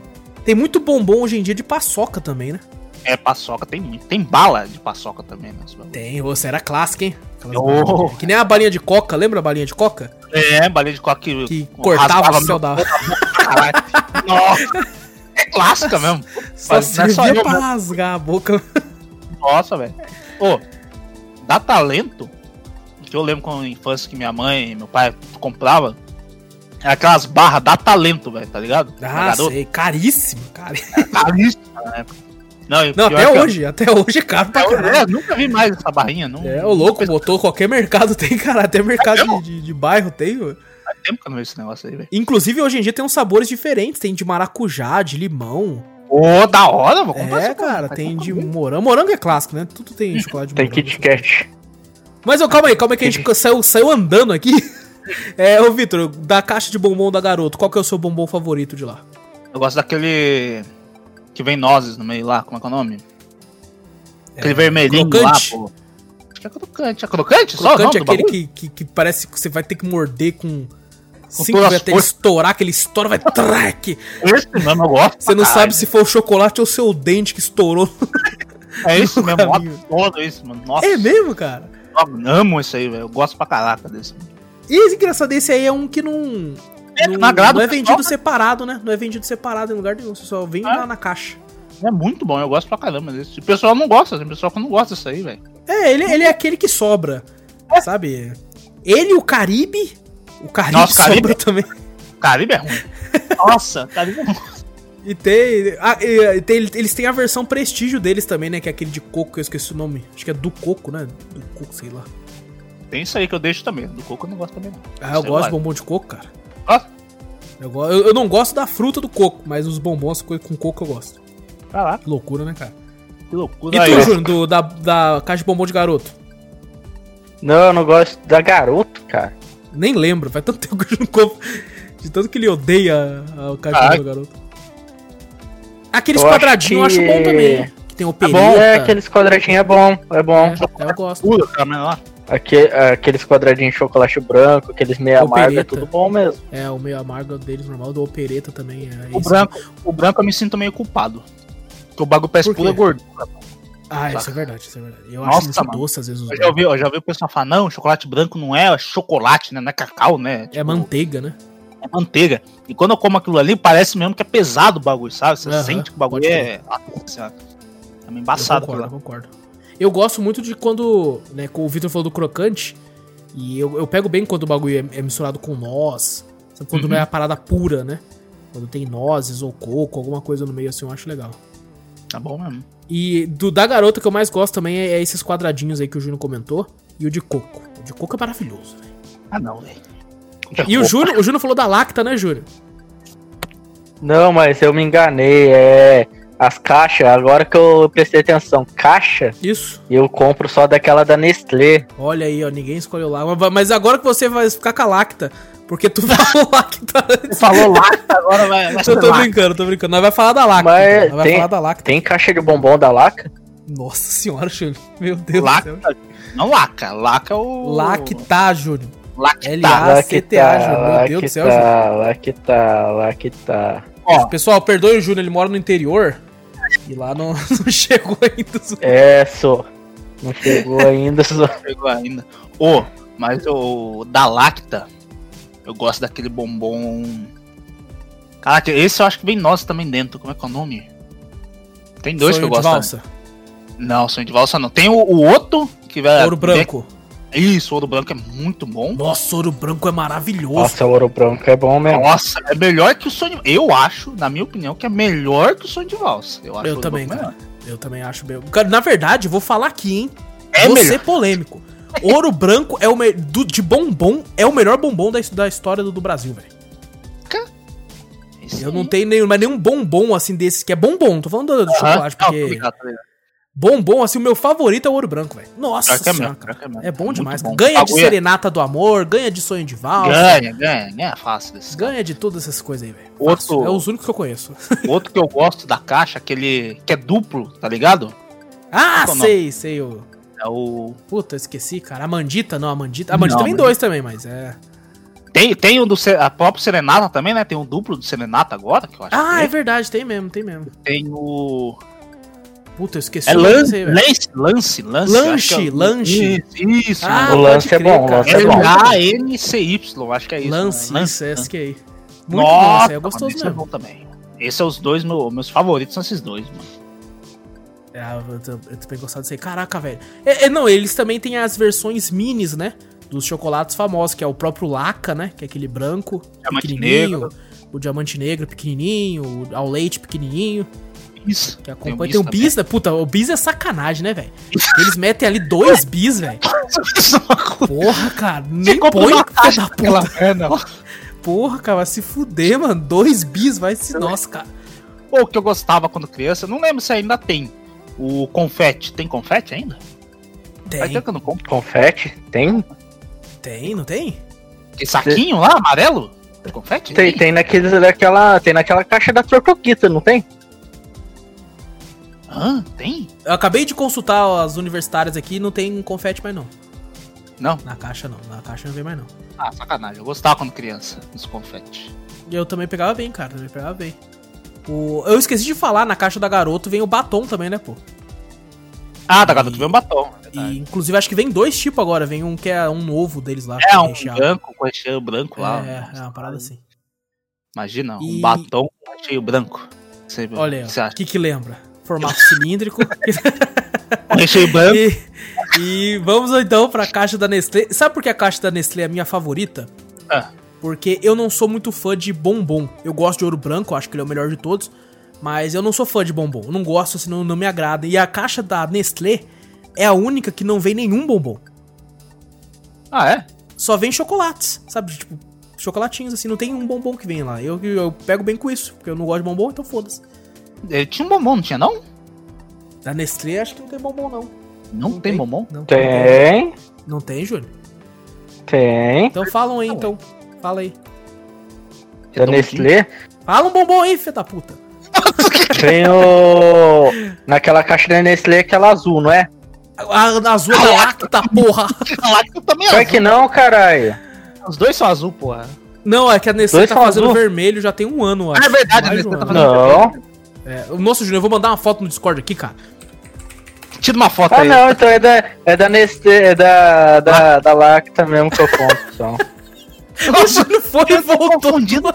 tem muito bombom hoje em dia de paçoca também, né? É, paçoca tem muito. Tem bala de paçoca também, né? Tem, você era clássica, hein? Oh. Que nem a balinha de coca, lembra a balinha de coca? É, balinha de coca que, Que cortava o céu da... Nossa. É clássica mesmo. Só Mas é só servia eu, pra né? rasgar a boca. Nossa, velho. Ô, dá talento. Que eu lembro com a infância que minha mãe e meu pai comprava. É aquelas barras dá talento, velho, tá ligado? Ah, sei, caríssimo, cara. Caríssimo na época. Não, Não, até hoje, até hoje é caro pra hoje, caralho. é, nunca vi mais essa barrinha. Não, É, o louco, botou qualquer mercado tem, cara. Até mercado mesmo? de, de, de bairro tem, velho. Faz tempo que eu não vejo esse negócio aí, velho. Inclusive, hoje em dia tem uns sabores diferentes. Tem de maracujá, de limão. Ô, da hora, vou comprar É, cara, tem de mesmo. morango. Morango é clássico, né? Tudo tem chocolate de Tem morango. Kit Kat. Mas, ô, calma aí, calma aí que a gente saiu, saiu andando aqui. É, ô, Vitor, da caixa de bombom da garoto, qual que é o seu bombom favorito de lá? Eu gosto daquele. Que vem nozes no meio lá, como é que é o nome? Aquele É, vermelhinho crocante. lá, pô. Acho que é crocante. É crocante? Só o Crocante nome é aquele que, que, que parece que você vai ter que morder com... Cinco vezes as até estourar, que ele estoura, vai track. Esse mesmo eu gosto. Você não pra sabe se foi o chocolate ou o seu dente que estourou. É isso mesmo, adoro isso, mano. Nossa, É mesmo, cara? eu amo isso aí, velho. Eu gosto pra caraca desse. E esse engraçado, esse aí é um que não. É, não, não agrada não é pessoal, vendido né? separado, né? Não é vendido separado em lugar nenhum. Você só vem Ah. lá na caixa. É muito bom, eu gosto pra caramba desse. O pessoal não gosta, tem pessoal que não gosta disso aí, velho. É, ele, ele é aquele que sobra. Sabe? Ele e o Caribe. O Caribe Nossa, sobra Caribe? também. Caribe é ruim. Nossa, Caribe é ruim. E tem, ah, e, e tem. Eles têm a versão prestígio deles também, né? Que é aquele de coco, que eu esqueci o nome. Acho que é do coco, né? Do coco, sei lá. Tem isso aí que eu deixo também. Do coco eu não gosto também, não. Ah, eu Sei gosto lá. de bombom de coco, cara. Ó, Eu, go- eu, eu não gosto da fruta do coco, mas os bombons co- com coco eu gosto. vai lá. Que loucura, né, cara? Que loucura. E tu. Júnior, do- da, da caixa de bombom de garoto? Não, eu não gosto da garoto, cara. Nem lembro, faz tanto tempo que eu não compro. De tanto que ele odeia a, a caixa de Ah. bombom de garoto. Aqueles Eu acho quadradinhos eu acho que- bom também. Que tem o bom, perita. é, aqueles quadradinhos é bom, é bom. É, eu gosto. Pura, cara, mas lá. Aque- aqueles quadradinhos de chocolate branco, aqueles meio amargo, é tudo bom mesmo. É, o meio amargo deles normal, do opereta também. É O esse. branco, o branco eu me sinto meio culpado. Porque o bagulho parece pura gordura. Ah, isso Saca. é verdade, isso é verdade. Eu Nossa, acho muito mano. doce às vezes Eu já ouvi, eu já ouvi o pessoal falar, não, chocolate branco não é chocolate, né? Não é cacau, né? É Tipo, manteiga, né? é manteiga. E quando eu como aquilo ali, parece mesmo que é pesado o bagulho, sabe? Você sente que o bagulho é. Nossa Senhora. É meio embaçado eu concordo, eu concordo. Eu gosto muito de quando, né, o Victor falou do crocante, e eu, eu pego bem quando o bagulho é, é misturado com noz, sabe? quando Uhum. não é a parada pura, né? Quando tem nozes ou coco, alguma coisa no meio assim, eu acho legal. Tá bom mesmo. E do da garota que eu mais gosto também é, é esses quadradinhos aí que o Júnior comentou, e o de coco. O de coco é maravilhoso, velho. Ah, não, velho. E o Júnior, o Júnior falou da Lacta, né, Júnior? Não, mas eu me enganei, é. As caixas, agora que eu prestei atenção, caixa, Isso. eu compro só daquela da Nestlé. Olha aí, ó, ninguém escolheu lá. Mas- agora que você vai ficar com a Lacta, porque tu falou Lacta antes. Falou lacta, agora vai. vai Eu tô lacta. brincando, tô brincando. Nós vai falar da Lacta. Mas então. Nós vai tem- falar da Lacta. Tem caixa de bombom da Laca? Nossa senhora, Júnior. Meu Deus do céu. Lacta. Não laca. Laca é o. Lacta, Júnior. Lacta. L-A-C-T-A, Júnior. Meu Deus do céu, Júnior. Lá que tá, lá que tá. Ó, Pessoal, perdoe o Júnior, ele mora no interior. E lá não, não chegou ainda. os- É, só. Não chegou ainda, só. pegou ainda. Ô, mas o da Lacta, eu gosto daquele bombom. Caraca, esse eu acho que vem nossa também dentro. Como é que é o nome? Tem dois Sonho que eu de gosto. valsa. né? Não, sonho de valsa não. Tem o, o outro que vai. Ouro branco. Isso, ouro branco é muito bom. Nossa, ouro branco é maravilhoso. Nossa, o ouro branco é bom mesmo. Nossa, é melhor que o sonho. Eu acho, na minha opinião, que é melhor que o sonho de valsa. Eu, acho o Eu também, cara. Eu também acho bem. Cara, Na verdade, vou falar aqui, hein? É vou melhor. ser polêmico. Ouro branco é o me... do- de bombom é o melhor bombom da, da história do, do Brasil, velho. Eu não tenho nenhum, mas nenhum bombom assim desses que é bombom. Não tô falando do, do Aham. chocolate, Não, tô porque ligado, ligado. bombom assim o meu favorito é o ouro branco, velho. Nossa é senhora, mesmo, cara. é. É bom demais. bom. Ganha de é- serenata do amor, ganha de sonho de valsa. Ganha, ganha, ganha fácil desse cara. Ganha de todas essas coisas aí, velho. Outro-. É os únicos que eu conheço. Outro que eu gosto da caixa, aquele que é duplo, tá ligado? ah, o sei, sei. O... É o. Puta, esqueci, cara. A Mandita, não, a Mandita. A Mandita Não, Mandita- dois também, mas é. Tem, tem o do a própria Serenata também, né? Tem um duplo do Serenata agora, que eu acho. Ah, que é verdade, tem mesmo, tem mesmo. Tem o. Puta, eu esqueci É lance, lance, lance, lance. Lanche, é o- lanche. Isso, isso. Ah, O lance é crer, bom, o cara. lance é bom. L-A-N-C-Y, acho que é isso. Lance, né? isso, é esse que aí. Muito Nossa, bom, esse aí é gostoso esse é mesmo. bom também. Esses são os dois meu- meus favoritos, são esses dois, mano. É, eu, tô- eu também gostado disso aí. Caraca, velho. É, é, não, eles também têm as versões minis, né? Dos chocolates famosos, que é o próprio Laca, né? Que é aquele branco, Diamante pequenininho. negro. O diamante negro pequenininho, o ao leite pequenininho. Isso. Que acompanha. Tem, um bis, né? Puta, o bis é sacanagem, né, velho? Eles metem ali dois bis, velho. Porra, cara. Nem põe, da puta. É, não. Porra, cara, vai se fuder, mano. Dois bis, vai se. Nossa, cara. Ou que eu gostava quando criança, não lembro se ainda tem. O confete. Tem confete ainda? Tem, tempo que eu não compro. Confete? Tem? tem, não tem? Que saquinho lá, amarelo? Tem confete? Tem, tem naqueles daquela. Tem naquela caixa da Tortuguita, não tem? Hã? Tem? Eu acabei de consultar as universitárias aqui e não tem confete mais não. Não. Na caixa não, na caixa não vem mais não. Ah, sacanagem. Eu gostava quando criança, dos confete. E eu também pegava bem, cara, também pegava bem. O... Eu esqueci de falar, na caixa da garoto vem o batom também, né, pô? Ah, da garota veio um batom. é. E inclusive acho que vem dois tipos agora, vem um que é um novo deles lá. É, um recheado. branco com recheio branco lá. É, é uma parada assim. Imagina, um E- batom com recheio branco. Você, Olha o que que lembra? Formato cilíndrico. Recheio branco. e, e vamos então pra caixa da Nestlé. Sabe por que a caixa da Nestlé é a minha favorita? Ah, Porque eu não sou muito fã de bombom. Eu gosto de ouro branco, acho que ele é o melhor de todos. Mas eu não sou fã de bombom. Eu não gosto, assim, não, não me agrada. E a caixa da Nestlé é a única que não vem nenhum bombom. Ah, é? Só vem chocolates, sabe? Tipo, chocolatinhos assim, não tem um bombom que vem lá. Eu, eu pego bem com isso, porque eu não gosto de bombom, então foda-se. Ele tinha um bombom, não tinha não? Da Nestlé acho que não tem bombom, não. Não, tem, tem. bombom? Não Tem, Não tem, Júlio? tem. Então falam aí, então. Fala aí. Da Nestlé. Fala um bombom aí, filha da puta. Tem o. Naquela caixa da Nestlé, aquela azul, não é? A, a azul é da Lacta, porra. Galacta também é Pior azul. que não, caralho. Os dois são azul, porra. Não, é que a Nestlé Dois tá são fazendo azul? vermelho já tem um ano, Ah, é verdade, a um Nestlé tá fazendo Não. É, nossa, Júnior, eu vou mandar uma foto no Discord aqui, cara. Tira uma foto Ah, aí. não, então é da, é da Nestlé, é da, da, da Lacta mesmo que eu compro. Então. O Júnior foi e voltou. confundindo a-. A,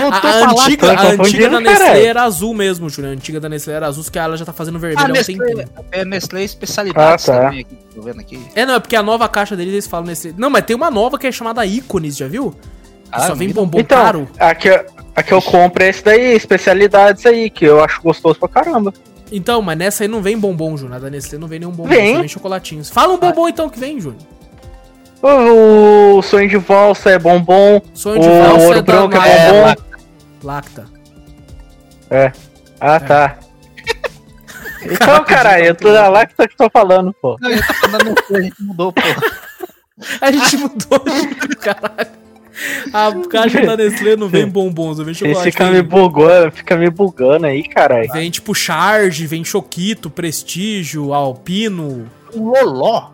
Voltou a lá. antiga, tô a antiga da Nestlé caralho. era azul mesmo, Júnior. A antiga da Nestlé era azul, que ela já tá fazendo vermelho Ah, há um Nestlé, é Nestlé especialidades Ah, tá. também aqui. Tô vendo aqui. É, não, é porque a nova caixa deles eles falam Nestlé. Não, mas tem uma nova que é chamada Ícones, já viu? Ah, só vem bombom Então, caro. a que, a que eu compro é esse daí, especialidades aí, que eu acho gostoso pra caramba. Então, mas nessa aí não vem bombom, Júnior. Da Nestlé não vem nenhum bombom, Vem. só vem chocolatinhos. Fala um bombom então que vem, Júnior. O, sonho de valsa é bombom. Sonho de O valsa ouro é da branco é Lacta. bombom. Lacta. Ah, tá. Então, caralho, eu tô da Lacta que tô falando, pô. Não, eu tô falando a gente mudou, porra. A gente mudou, Júnior, caralho. A caixa da Nestlé não vem bombons, vem chocolate. ficam me bugando, fica me bugando aí, caralho. vem tipo Charge, vem Choquito, Prestígio, Alpino. O Loló.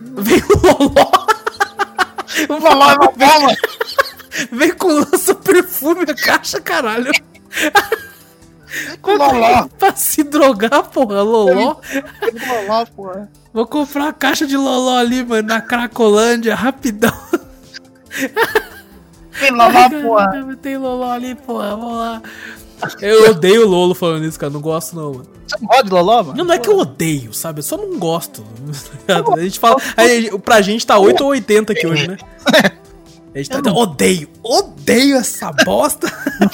Vem Loló. O Loló é uma bola. Vem com lança perfume a caixa, caralho. O Loló. pra se drogar, porra, Loló. O Loló, porra. Vou comprar uma caixa de Loló ali, mano, na Cracolândia, rapidão. Tem Loló, porra. Tem Loló ali, porra, vamos lá. Eu odeio o Lolo falando isso, cara, não gosto não, mano. Você não gosta de Loló, mano? Não, não é que eu odeio, sabe? Eu só não gosto. A gente fala. a gente- pra gente tá 8 ou 80 aqui hoje, né? A gente tá. Odeio! Odeio essa bosta!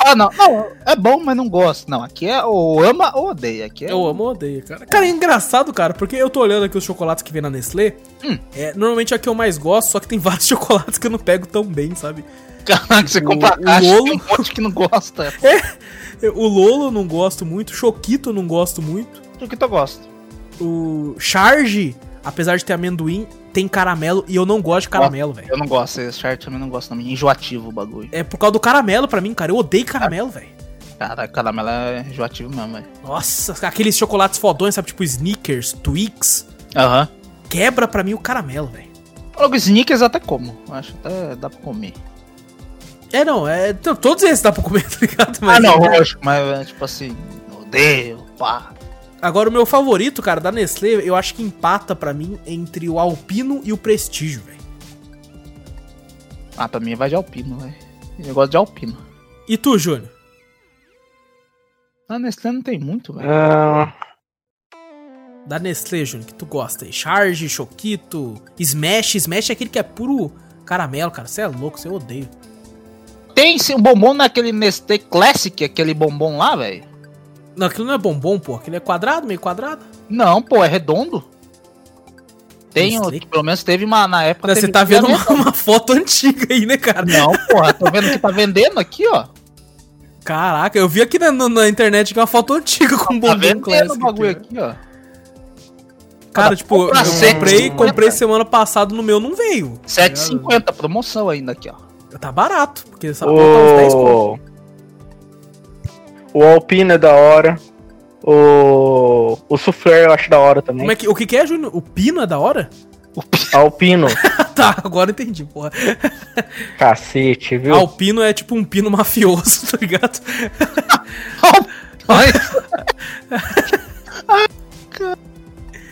Ah, não. Não, é bom, mas não gosto. Não, aqui é ou ama ou odeia. Aqui é Eu amo ou odeio, cara. Cara, é engraçado, cara, porque eu tô olhando aqui os chocolates que vem na Nestlé. Hum. É, normalmente é a que eu mais gosto, só que tem vários chocolates que eu não pego tão bem, sabe? Caraca, você O- compra a o caixa Lolo- tem um monte que não gosta. Eu- O Lolo eu não gosto muito, Choquito eu não gosto muito. O que tu gosta? O Charge, apesar de ter amendoim, tem caramelo e eu não gosto de caramelo, velho. Eu não gosto, esse chart também não gosto, não. Enjoativo o bagulho. É por causa do caramelo pra mim, cara. Eu odeio caramelo, velho. Cara, caramelo é enjoativo mesmo, velho. Nossa, aqueles chocolates fodões, sabe? Tipo Snickers, Twix. Aham. Quebra pra mim o caramelo, velho. Logo, Snickers até como. Acho até dá pra comer. É, não, é. t- Todos esses dá pra comer, tá ligado? ah, não, lógico, mas é, tipo assim, odeio, pá. Agora, o meu favorito, cara, da Nestlé, eu acho que empata pra mim entre o Alpino e o Prestígio, velho. Ah, pra mim vai de alpino, velho. Eu gosto de alpino. E tu, Júnior? Ah, Nestlé não tem muito, velho. Ah, Da Nestlé, Júnior, que tu gosta aí? Charge, Choquito, Smash. Smash é aquele que é puro caramelo, cara. Você é louco, você odeia. Tem sim, um bombom naquele Nestlé Classic, aquele bombom lá, velho? Não, aquilo não é bombom, pô. Aquele é quadrado, meio quadrado. Não, pô, é redondo. Tem, pelo menos teve uma na época. Não, Você tá vendo uma, uma foto antiga aí, né, cara? Não, porra, tô vendo que tá vendendo aqui, ó. Caraca, eu vi aqui na, na- internet que é uma foto antiga com Tá bombom clássico. o bagulho aqui, ó. Cara, tipo, eu comprei, comprei semana passada no meu, não veio. 7,50, promoção ainda aqui, ó. Tá barato, porque essa porra tá uns 10 conto. o... o Alpino é da hora. O. O Soufflé eu acho da hora também. Como é que, o que que é, Júnior? O pino é da hora? Alpino. tá, agora entendi, porra. Cacete, viu? Alpino é tipo um pino mafioso, tá ligado?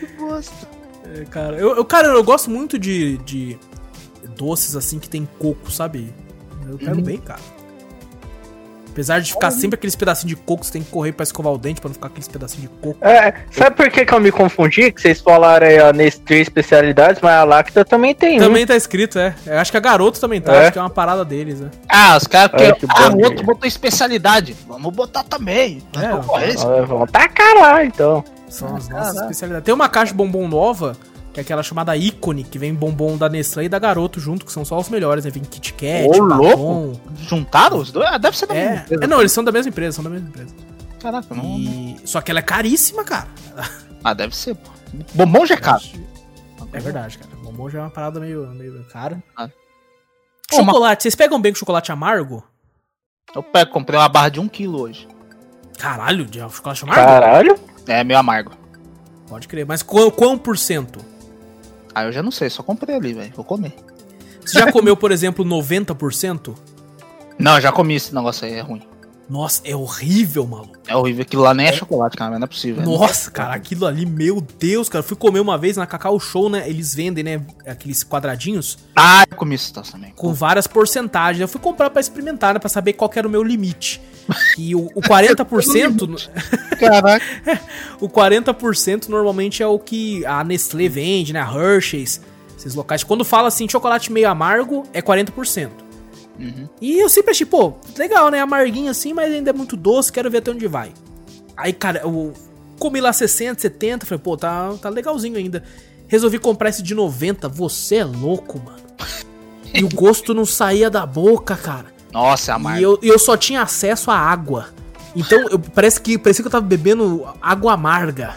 que bosta. É, cara, eu, eu- cara, eu gosto muito de, de doces assim que tem coco, sabe? Eu pego Uhum. bem, cara. Apesar de ficar sempre aqueles pedacinhos de coco, você tem que correr pra escovar o dente pra não ficar aqueles pedacinhos de coco. É, sabe por que, que eu me confundi? Que vocês falaram aí a Nestlé especialidades, mas a Lacta também tem, né? Também tá escrito, é. Eu acho que a garoto também tá, É? acho que é uma parada deles, né? Ah, os caras. Porque- que Ah, o outro botou especialidade. Vamos botar também. É, Concorrência. Ah, Vamos tacar lá, então. São as Ah, nossas especialidades. Tem uma caixa de bombom nova que é aquela chamada ícone, que vem bombom da Nestlé e da Garoto junto, que são só os melhores, né? Vem Kit Kat, Ô, louco! Juntaram os dois? Ah, deve ser da mesma É, empresa. é, não, eles são da mesma empresa, são da mesma empresa. Caraca, não. E... Só que ela é caríssima, cara. Ah, deve ser, pô. Bombom já é caro. É verdade, cara. Bombom já é uma parada meio, meio cara. Ah. Chocolate, vocês pegam bem com chocolate amargo? Eu pego, comprei uma barra de 1 kg hoje. Caralho, de chocolate amargo? Caralho. É meio amargo. Pode crer. Mas qual, qual por cento? Ah, eu já não sei, só comprei ali, velho. Vou comer. Você já comeu, por exemplo, 90%? Não, eu já comi esse negócio aí, é ruim. Nossa, é horrível, maluco. É horrível. Aquilo lá nem é, chocolate, cara, não é possível. né? Nossa, cara, aquilo ali, meu Deus, cara. Eu fui comer uma vez na Cacau Show, né? Eles vendem, né? Aqueles quadradinhos Ah, eu comi esse troço também. com várias porcentagens. Eu fui comprar pra experimentar, né? Pra saber qual era o meu limite. E o, o 40%. Caraca. o 40% normalmente é o que a Nestlé vende, né? A Hershey's, esses locais. Quando fala assim, chocolate meio amargo, é 40%. Uhum. E eu sempre achei, pô, legal, né? Amarguinho assim, mas ainda é muito doce, quero ver até onde vai. Aí, cara, eu comi lá 60, 70, falei, pô, tá, tá legalzinho ainda. Resolvi comprar esse de 90, você é louco, mano. E o gosto não saía da boca, cara. Nossa, é amargo. E eu, eu só tinha acesso à água. Então, eu, parece que parecia que eu tava bebendo água amarga.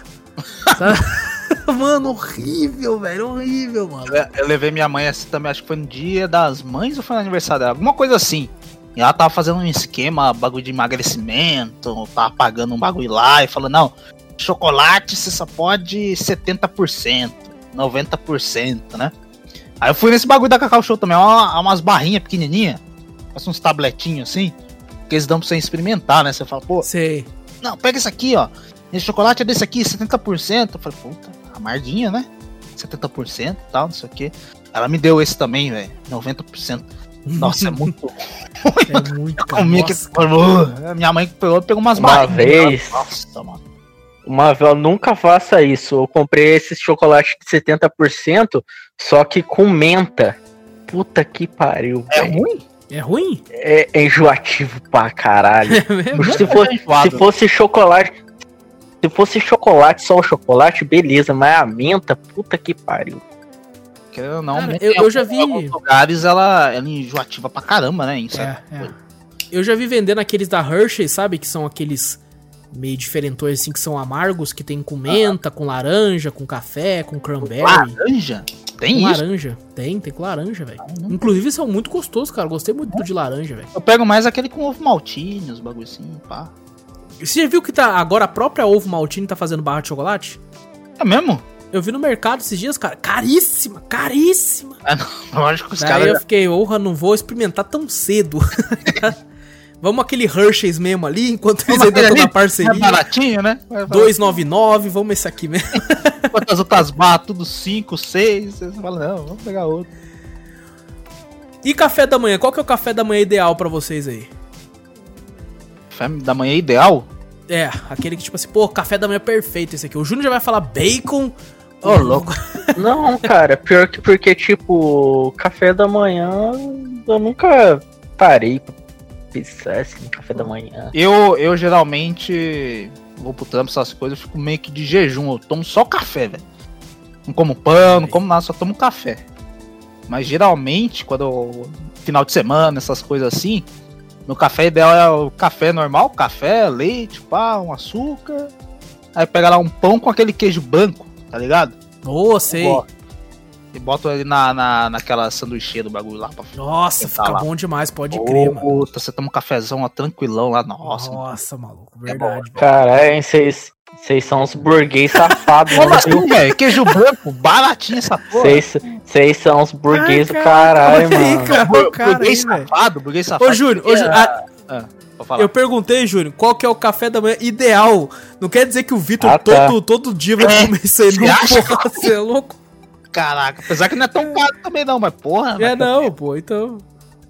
Sabe? mano, horrível, velho, horrível, mano. Eu, eu levei minha mãe assim também, acho que foi no dia das mães ou foi no aniversário dela? Alguma coisa assim. E ela tava fazendo um esquema, bagulho de emagrecimento, tava pagando um bagulho lá e falando, não, chocolate você só pode 70%, 90%, né? Aí eu fui nesse bagulho da Cacau Show também, uma, umas barrinhas pequenininhas, parece uns tabletinhos assim, que eles dão pra você experimentar, né? Você fala, pô, Sei. não, pega esse aqui, ó. Esse chocolate é desse aqui, 70%. Eu falei, puta, amarguinha, né? 70% e tal, não sei o que. Ela me deu esse também, velho. 90%. Nossa, é muito. É muito. Comi que. Uh, Minha mãe pegou, pegou umas Uma barrinhas. vez. Nossa, mano. Uma vez, nunca faça isso. Eu comprei esse chocolate de 70%, só que com menta. Puta que pariu. É velho. ruim? É ruim? É, é enjoativo pra caralho. É mesmo? se, fosse, enjoado. se fosse chocolate. Se fosse chocolate, só o chocolate, beleza, mas a menta, puta que pariu. Querendo ou não, Cara, eu- em eu já vi- alguns lugares ela, ela é enjoativa pra caramba, né? Isso É, é. Eu já vi vendendo aqueles da Hershey, sabe? Que são aqueles meio diferentões assim, que são amargos, que tem com menta, com laranja, com café, com cranberry. Laranja? Tem com isso? laranja. Tem, tem com laranja, velho. Inclusive são muito gostosos, cara. Gostei muito do de laranja, velho. Eu pego mais aquele com ovo maltine, os bagulho assim, pá. Você já viu que tá agora a própria Ovo Maltine tá fazendo barra de chocolate? É mesmo? Eu vi no mercado esses dias, cara. Caríssima, caríssima. Lógico que os caras. eu fiquei, honra, não vou experimentar tão cedo. vamos aquele Hershey's mesmo ali, enquanto eles ainda estão na É parceria. baratinho, né? Vai- vai- 299, vamos esse aqui mesmo. Enquanto as outras barras, tudo 5, 6. Você fala, não, vamos pegar outro. E café da manhã? Qual que é o café da manhã ideal pra vocês aí? Café da manhã é ideal? É, aquele que tipo assim, pô, café da manhã perfeito esse aqui. O Júnior já vai falar bacon. Ô, louco. Não, cara, pior que porque, tipo, café da manhã, eu nunca parei pra pensar assim, no café da manhã. Eu, eu geralmente vou pro trampo, essas coisas, eu fico meio que de jejum. Eu tomo só café, velho. Não como pão, não como nada, só tomo café. Mas geralmente, quando eu, final de semana, essas coisas assim, meu café ideal é o café normal, café, leite, pá, um açúcar. Aí pega lá um pão com aquele queijo branco, tá ligado? Ô, sei. E boto ele na, na, naquela sanduicheira do bagulho lá pra Nossa, fica lá. bom demais, pode crer, mano. Puta, você toma um cafezão ó, tranquilão lá, nossa. Nossa, maluco, É verdade. velho. Caralho, vocês vocês são uns burguês safados, Como né? assim, velho? Queijo branco, baratinho essa porra. Vocês vocês são uns burguês do Ai, caralho, aí, mano. cara. Bu- o cara burguês aí, safado, burguês safado. Ô, Júnior, ô, Júnior, ah, Vou falar. eu perguntei, Júnior, qual que é o café da manhã ideal? Não quer dizer que o Vitor Ah, tá. todo, todo dia vai É, comer isso aí, não, porra, você é louco? Caraca, apesar que não é tão caro também não, mas porra. É, mas não, pô, então...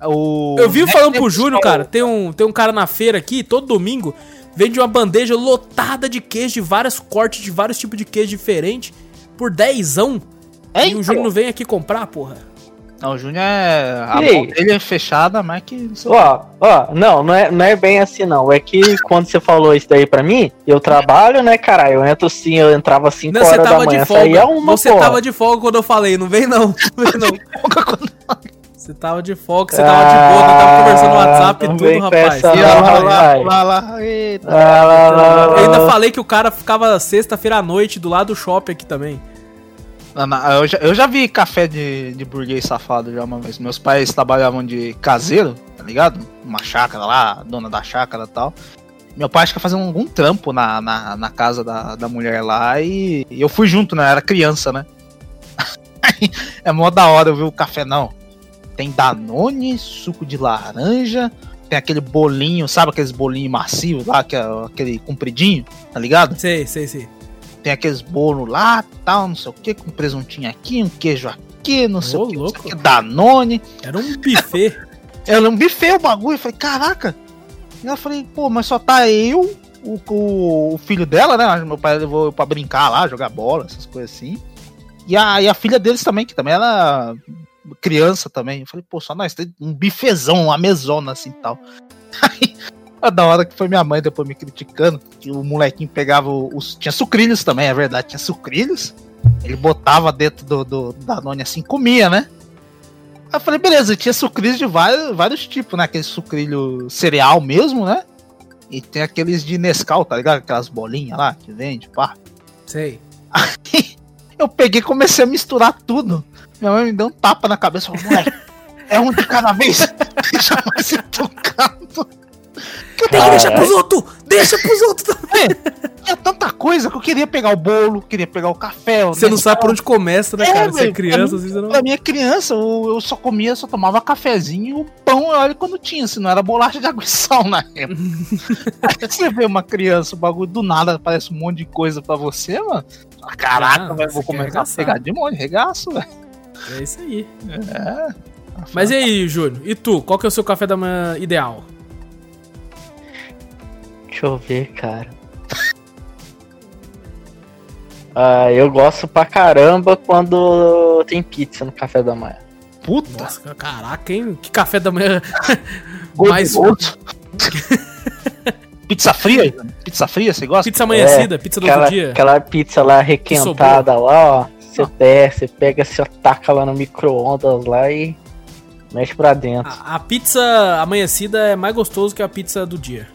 O... Eu vi falando pro Júnior, cara, tem um, tem um cara na feira aqui, todo domingo, vende uma bandeja lotada de queijo, de vários cortes, de vários tipos de queijo diferentes, por dezão. É, e o. Júnior não vem aqui comprar, porra. Não, o Júnior é. A aí? mão dele é fechada, mas que. Ó, ó, não, não é, não é bem assim, não. É que quando você falou isso daí pra mim, eu trabalho, né, cara? Eu entro assim, eu entrava às 5 Não, você horas da tava manhã, de folga. uma, você porra. tava de folga quando eu falei, não vem não. Não vem não. Você tava de folga, você tava de boa, tava conversando no WhatsApp e tudo, rapaz. lá, lá, rapaz. lá, lá, eita. Ah, lá, lá, lá, Eu ainda lá. falei que o cara ficava sexta-feira à noite do lado do shopping aqui também. Não, Eu já, eu já vi café de, de burguês safado já uma vez. Meus pais trabalhavam de caseiro, tá ligado? Uma chácara lá, dona da chácara e tal. Meu pai acho que ia fazer algum trampo na, na, na casa da, da mulher lá e, e eu fui junto, né? Era criança, né? É mó da hora eu ver o café, não. Tem Danone, suco de laranja, tem aquele bolinho, sabe aqueles bolinhos macios lá, que é aquele compridinho, tá ligado? Sei, sei, sei. tem aqueles bolos lá, tal, não sei o que, com presuntinho aqui, um queijo aqui, não sei Ô, o que, louco. que, Danone. Era um buffet. Era um buffet o bagulho, eu falei, caraca. E eu falei, pô, mas só tá eu, o, o, o filho dela, né? Meu pai levou eu pra brincar lá, jogar bola, essas coisas assim. E a, e a filha deles também, que também era criança também. Eu falei, pô, só nós tem um bifezão, uma mesona assim e tal. Aí, a da hora que foi minha mãe depois me criticando, que o molequinho pegava os. Tinha sucrilhos também, é verdade, tinha sucrilhos. Ele botava dentro do, do Danone assim, comia, né? Aí eu falei, beleza, tinha sucrilhos de vários, vários tipos, né? Aquele sucrilho cereal mesmo, né? E tem aqueles de Nescau, tá ligado? Aquelas bolinhas lá que vende, pá. Sei. Eu peguei e comecei a misturar tudo. Minha mãe me deu um tapa na cabeça e falou, moleque, é um de cada vez. Já vai se tocando. Tem que deixar pros outros! Deixa pros outros também! Tinha tanta coisa que eu queria pegar o bolo, queria pegar o café. o Você não sabe por onde começa, né, É, cara? Você é criança, pra assim, você não... Pra minha criança, eu, eu só comia, só tomava cafezinho e o pão, olha quando tinha, se não era bolacha de água e sal na época. Você vê uma criança, o bagulho do nada, parece um monte de coisa pra você, mano. Caraca, Ah, velho, você vou quer começar a pegar de monte, regaço, velho. É isso aí. É. Mas e aí, Júnior? E tu? Qual que é o seu café da manhã ideal? Deixa eu ver, cara. Ah, eu gosto pra caramba quando tem pizza no café da manhã. Puta, Nossa, caraca, hein? Que café da manhã mais... gordo. Pizza fria? Pizza fria, você gosta? Pizza amanhecida, pizza do Aquela, outro dia. aquela pizza lá requentada lá, ó. Você pega, você pega, você taca lá no micro-ondas lá e mexe pra dentro. A, a pizza amanhecida é mais gostoso que a pizza do dia.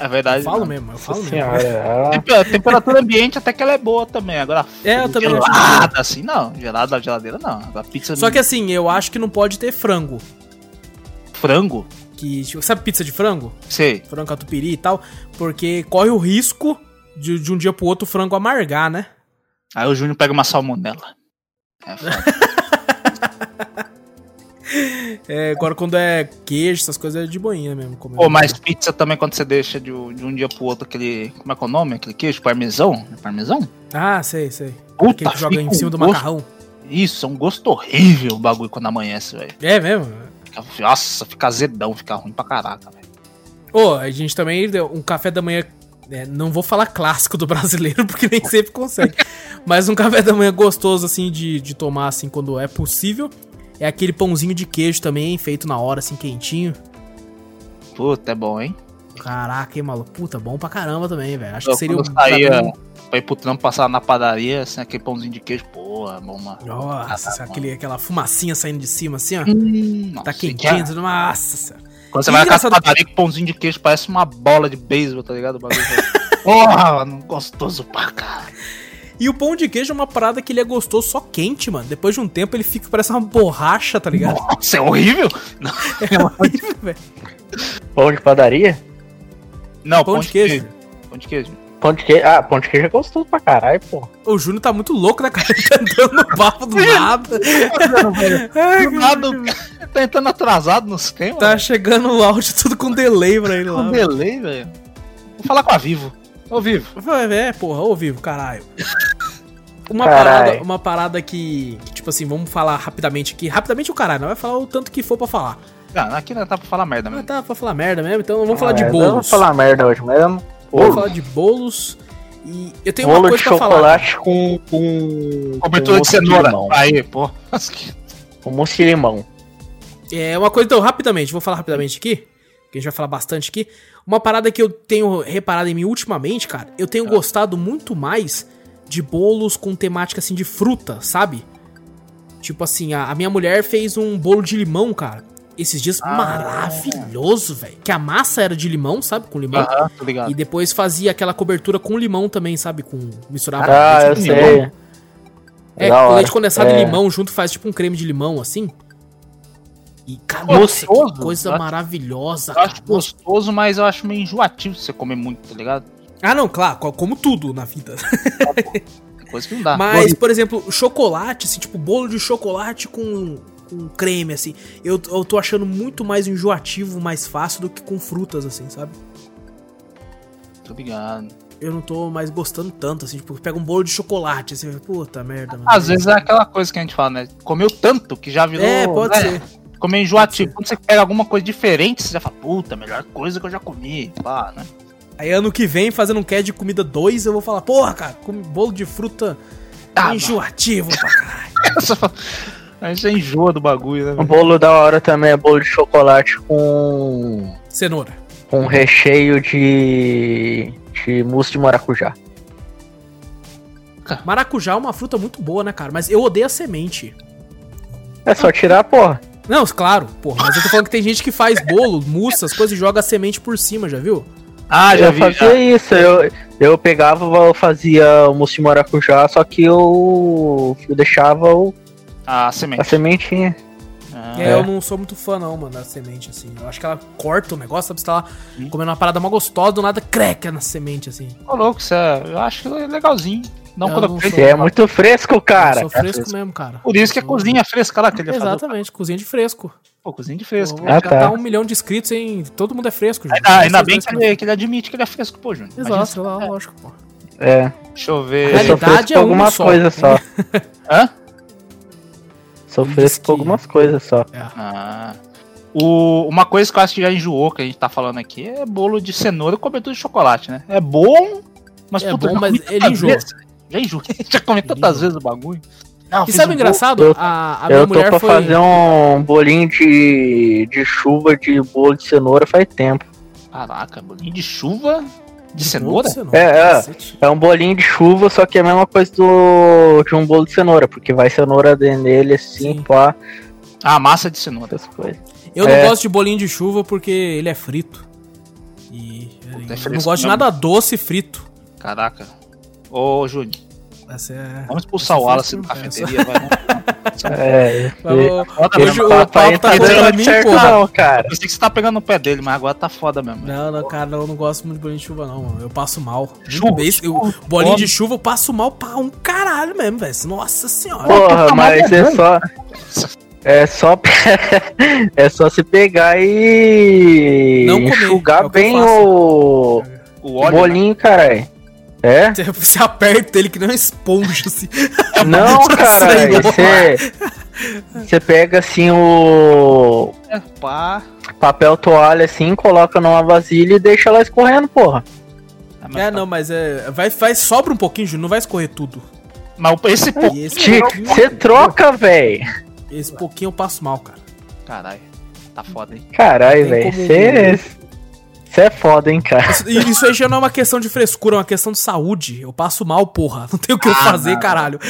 É verdade. Eu falo né? mesmo, eu falo Nossa mesmo. senhora, Tempe- A temperatura ambiente até que ela é boa também. Agora, É, eu também acho gelada assim, não. Gelada da geladeira, não. Agora, pizza Só que assim, eu acho que não pode ter frango. frango, Que, tipo, sabe pizza de frango? sei. Frango catupiry e tal. Porque corre o risco de, de um dia pro outro o frango amargar, né? Aí o Júnior pega uma salmonela. É foda. É, agora quando é queijo, essas coisas é de boinha mesmo. comer. Pô, mas pizza também quando você deixa de, um- de um dia pro outro aquele. Como é que é o nome? Aquele queijo? Parmesão? É parmesão? Ah, sei, sei. Puta, Aquele que joga em cima um do gosto- macarrão. Isso, é um gosto horrível o bagulho quando amanhece, velho. É mesmo? Fica- Nossa, fica azedão, fica ruim pra caraca, velho. Ô, a gente também deu um café da manhã. É, não vou falar clássico do brasileiro, porque nem sempre consegue. mas um café da manhã gostoso, assim, de, de tomar, assim, quando é possível. É aquele pãozinho de queijo também, feito na hora, assim, quentinho. Puta, é bom, hein? Caraca, hein, maluco? Puta, bom pra caramba também, velho. Acho Eu, que seria quando um. saía pra mim, pra ir pro trampo passar na padaria, assim, aquele pãozinho de queijo, pô, é bom, mano. Nossa, Ah, tá, aquele, aquela fumacinha saindo de cima, assim, ó. Hum, Tá nossa, quentinho, já-. Nossa. Quando você E vai na engraçado- padaria com pãozinho de queijo, parece uma bola de beisebol, tá ligado? O bagulho. Porra, mano, gostoso pra caralho. E o pão de queijo é uma parada que ele é gostoso só quente, mano. Depois de um tempo ele fica parece uma borracha, tá ligado? Nossa, é horrível. É horrível, velho. Pão de padaria? Não, Pão de queijo. Pão de queijo. Pão de queijo. Ah, pão de queijo é gostoso pra caralho, pô. O Júnior tá muito louco, né, cara? Ele tá andando no papo do nada. Ai, Do nada, tá entrando atrasado nos temas. Tá chegando o áudio tudo com delay pra ele lá. com delay, velho. Vou falar com a Vivo. Ô, Vivo. É, porra, ô vivo, caralho. Uma parada, uma parada que, que, tipo assim, vamos falar rapidamente aqui. Rapidamente o caralho, não vai falar o tanto que for pra falar. Ah, aqui não tá pra falar merda mesmo. tá pra falar merda mesmo, então vamos falar de Ah, eu bolos. Não vou falar merda hoje mesmo. Vamos falar de bolos. E eu tenho uma bolo de coisa pra falar. chocolate com, com. Cobertura com de cenoura. Aí, pô. Com mousse de limão. É uma coisa, então, rapidamente, vou falar rapidamente aqui, que a gente vai falar bastante aqui. Uma parada que eu tenho reparado em mim ultimamente, cara, eu tenho gostado muito mais de bolos com temática assim de fruta, sabe? Tipo assim, a, a minha mulher fez um bolo de limão, cara. Esses dias maravilhoso, velho. Que a massa era de limão, sabe? Com limão. Aham, tô ligado. E depois fazia aquela cobertura com limão também, sabe? Com misturava Ah, eu leite com limão. sei. É, Da com leite condensado É. e limão junto faz tipo um creme de limão assim. E cara, Gostoso. nossa, que coisa maravilhosa, Eu cara. acho gostoso, mas eu acho meio enjoativo você comer muito, tá ligado? Ah, não, claro, co- como tudo na vida. Tem coisa que não dá. Mas, por exemplo, chocolate, assim, tipo, bolo de chocolate com, com creme, assim. Eu, eu tô achando muito mais enjoativo, mais fácil do que com frutas, assim, sabe? Tô ligado. Eu não tô mais gostando tanto, assim, tipo, pega um bolo de chocolate, assim, puta merda, mano. Às vezes é aquela coisa que a gente fala, né? Comeu tanto que já virou. É, pode né? ser. Meio enjoativo. Quando você pega alguma coisa diferente, você já fala, puta, melhor coisa que eu já comi. Pá, né? Aí ano que vem, fazendo um cast de comida 2, eu vou falar, porra, cara, come bolo de fruta Tá, enjoativo pra caralho. Você fala- A gente já enjoa do bagulho, né? Um velho? bolo da hora também é bolo de chocolate com, Cenoura. com recheio de, de mousse de maracujá. Maracujá é uma fruta muito boa, né, cara? Mas eu odeio a semente. É só tirar, porra. Não, claro, porra, mas eu tô falando que tem gente que faz bolo, mousse, as coisas e joga a semente por cima, já viu? Ah, já eu vi. fazia Já. isso, eu, eu pegava, eu fazia o mousse de maracujá, só que eu, eu deixava o- A a semente. sementinha. Ah, É, eu não sou muito fã, não, mano, da semente, assim. Eu acho que ela corta o negócio, sabe? Você tá lá Hum. comendo uma parada mó gostosa, do nada creca na semente, assim. Ô, louco, isso é, eu acho que é legalzinho. Não Eu quando não eu sou- é muito fresco, cara. eu sou fresco fresco. mesmo, cara. Por isso que é cozinha fresca lá que ele. Exatamente, cozinha de fresco. Pô, cozinha de fresco. Pô, Ah, já tá. tá um milhão de inscritos, hein? Todo mundo é fresco, gente. Ah, ainda bem que ele, que ele admite que ele é fresco, pô, Júnior. Imagina Exato, se- lá, lógico, pô. É, Deixa eu eu ver. sou Realidade fresco é com uma algumas só. coisas só. Hã? Que- com algumas coisas só. Ah. O, uma coisa que eu acho que já enjoou, que a gente tá falando aqui, é bolo de cenoura e cobertura de chocolate, né? É bom, mas É puta, bom, já mas ele enjoa. vezes. Já enjoei. Já comi tantas vezes o bagulho. Não, E sabe o um engraçado? eu- a, a minha eu tô mulher pra foi. fazer um bolinho de, de chuva de bolo de cenoura faz tempo. Caraca, bolinho de chuva de cenoura? de É, é. cacete. É um bolinho de chuva, só que é a mesma coisa do, de um bolo de cenoura, porque vai cenoura dentro dele assim, Sim. pá, Ah, massa de cenoura. essas coisas. Eu não É. gosto de bolinho de chuva porque ele é frito. E eu é não fresco gosto de nada doce e frito. Caraca. Ô, Júnior, é. vamos expulsar o Essa Wallace foi do essa. cafeteria, vai. Vamos. É, Hoje o tá- papo tá contra dando mim, certo porra. não, cara. Eu sei que você tá pegando no pé dele, mas agora tá foda mesmo. Não, não, cara, eu não gosto muito de bolinho de chuva, não, mano. Eu passo mal. Chuva, eu- bolinho de chuva eu passo mal pra um caralho mesmo, velho. Nossa senhora. Porra, mas é só. É só. é só se pegar e. Não comer, é enxugar o que eu bem o. O o óleo. né? bolinho, caralho. É? Você, você aperta ele que nem uma esponja, assim. Não, cara. do Você. Você pega assim o. né? Pá. Papel toalha assim, coloca numa vasilha e deixa ela escorrendo, porra. Ah, mas É, tá- não, mas é. Vai, vai, sobra um pouquinho, não vai escorrer tudo. Mas o- esse pouquinho, Você troca, velho. esse pouquinho eu passo mal, cara. Caralho. Tá foda, hein? Caralho, velho. Você. Você é foda, hein, cara. Isso, isso aí já não é uma questão de frescura, é uma questão de saúde. Eu passo mal, porra. Não tem o que eu Ah, fazer, não. caralho.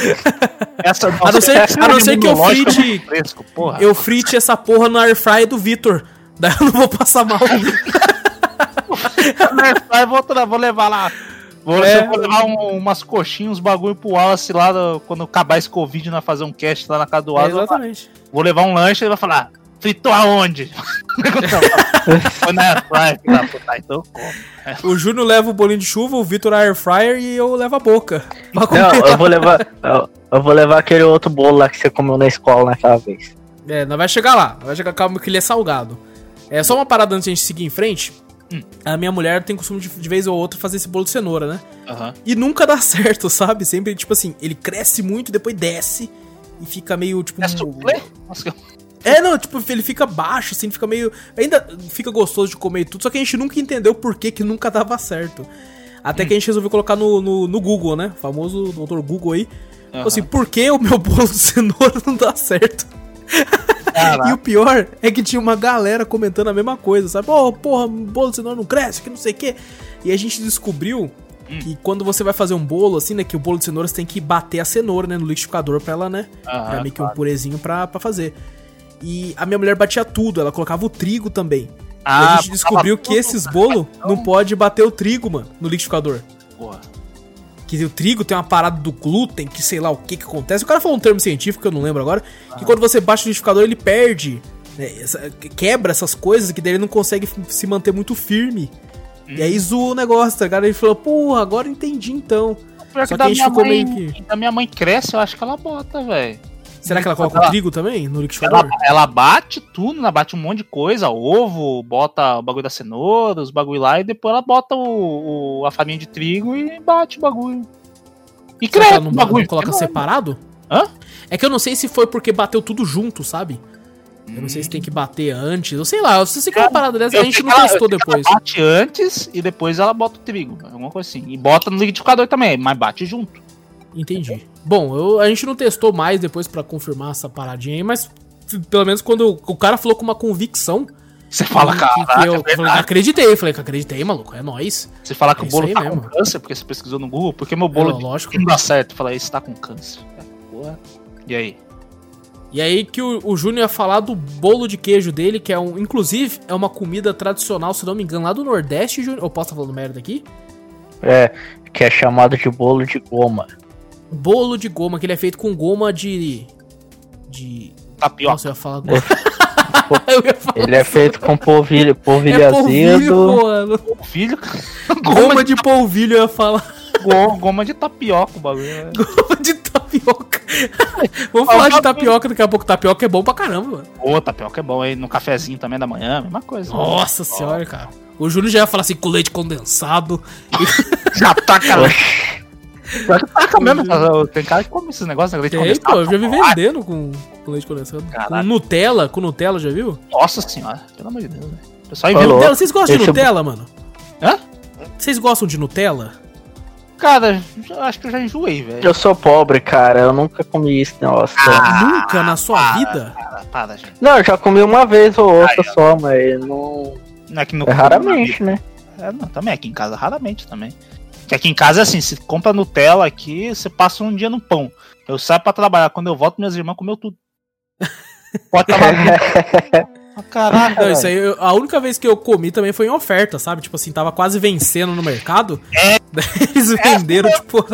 Essa, A não ser, a não ser que eu é frite. Fresco, porra. Eu frite essa porra no air fry do Vitor. Daí eu não vou passar mal. Aí vou, tra- vou levar lá. Vou, É. vou levar um- umas coxinhas, uns bagulho pro Wallace lá no- quando acabar esse Covid, nós fazer um cast lá na casa do É, Wallace. exatamente. Vou levar um lanche e ele vai falar: fritou aonde? Foi na airfryer, filho da puta. Então, como? O Júnior leva o bolinho de chuva, o Vitor a air fryer e eu levo a boca. Não, eu vou levar. Eu, eu vou levar aquele outro bolo lá que você comeu na escola naquela vez. É, nós vai chegar lá. Vai chegar calma que ele é salgado. É só uma parada antes de a gente seguir em frente. Hum. A minha mulher tem costume de, de vez ou outra fazer esse bolo de cenoura, né? Aham. E nunca dá certo, sabe? Sempre, tipo assim, ele cresce muito e depois desce e fica meio, tipo... É um- soufflé? Nossa, que- É, não, tipo, ele fica baixo, assim, fica meio. Ainda fica gostoso de comer e tudo, só que a gente nunca entendeu por que, que nunca dava certo. Até que a gente resolveu colocar no, no, no Google, né? O famoso doutor Google aí. Falou Aham. assim, por que o meu bolo de cenoura não dá certo? E o pior é que tinha uma galera comentando a mesma coisa, sabe? Ô, porra, bolo de cenoura não cresce, que não sei o quê. E a gente descobriu que quando você vai fazer um bolo, assim, né? Que o bolo de cenoura você tem que bater a cenoura, né? No liquidificador pra ela, né? Aham, Virar meio que um claro. purezinho pra, pra fazer. E a minha mulher batia tudo, ela colocava o trigo também. e Ah, a gente descobriu que esses bolos não pode bater o trigo, mano, no liquidificador. Porra. Que o trigo tem uma parada do glúten, que sei lá o que que acontece. O cara falou um termo científico que eu não lembro agora. Que quando você bate no liquidificador, ele perde. né, quebra essas coisas que daí ele não consegue se manter muito firme. E aí zoou o negócio, tá ligado? Ele falou, porra, agora eu entendi então. Pior Só que da que a gente minha ficou mãe, meio que- da minha mãe cresce, eu acho que ela bota, velho. Será que ela coloca o Ela- trigo também no liquidificador? Ela, ela bate tudo, ela bate um monte de coisa, ovo, bota o bagulho da cenoura, os bagulho lá, e depois ela bota o, o- a farinha de trigo e bate o bagulho. E Será que não, bagulho. não coloca bom. separado? Hã? É que eu não sei se foi porque bateu tudo junto, sabe? Eu não sei se tem que bater antes. Eu sei lá, eu sei que é uma parada dessa, a gente não testou depois. Ela bate antes e depois ela bota o trigo, alguma coisa assim. E bota no liquidificador também, mas bate junto. Entendi. Bom, eu- a gente não testou mais depois pra confirmar essa paradinha aí, mas pelo menos quando o cara falou com uma convicção. Você fala, que- cara, eu é falei, verdade. acreditei. Falei que acreditei, maluco, é nóis. Você fala que É o bolo tá aí com mesmo. câncer, porque você pesquisou no Google, porque meu bolo É, de- lógico. não dá certo. Fala, esse tá com câncer. É, Porra. E aí? E aí que o, o Júnior ia falar do bolo de queijo dele, que é um. Inclusive, é uma comida tradicional, se não me engano, lá do Nordeste, Júnior. Eu posso estar falando merda aqui? É, que é chamado de bolo de goma. Bolo de goma, que ele é feito com goma de. De. Tapioca. Nossa, eu ia falar falar. Ele é feito com polvilho, polvilho É polvilho, azedo. mano. Filho, Goma de polvilho, eu ia falar. goma, goma de tapioca o bagulho. né? Goma de tapioca. Vamos falar de tapioca daqui a pouco. Tapioca é bom pra caramba, mano. Ô, tapioca é bom aí, no cafezinho também da manhã, mesma coisa. Nossa senhora, cara. O Júlio já ia falar assim com leite condensado. Já taca taca mesmo. cara. Tem cara que come esses negócios, né? Leite Tem, condensado, pô, eu já vi chocolate. vendendo com, com leite condensado. Com Caralho. Nutella, com Nutella, já viu? Nossa senhora, pelo amor de Deus, velho. O pessoal inventa. Nutella, vocês gostam de Esse é Nutella, mano? Hã? Vocês gostam de Nutella? Cara, eu acho que eu já enjoei, velho. Eu sou pobre, cara. Eu nunca comi esse negócio. Nunca na sua vida? Para, para, gente. Não, eu já comi uma vez ou outra só, mas não. Não é que no É raramente, né? É, não, também aqui em casa, raramente também. Que aqui em casa é assim, se compra Nutella aqui, você passa um dia no pão. Eu saio pra trabalhar, quando eu volto, minhas irmãs comeu tudo. Pode trabalhar. Ah, Caraca, Não, isso aí, eu- a única vez que eu comi também foi em oferta, sabe? Tipo assim, tava quase vencendo no mercado. É. Eles venderam, tipo.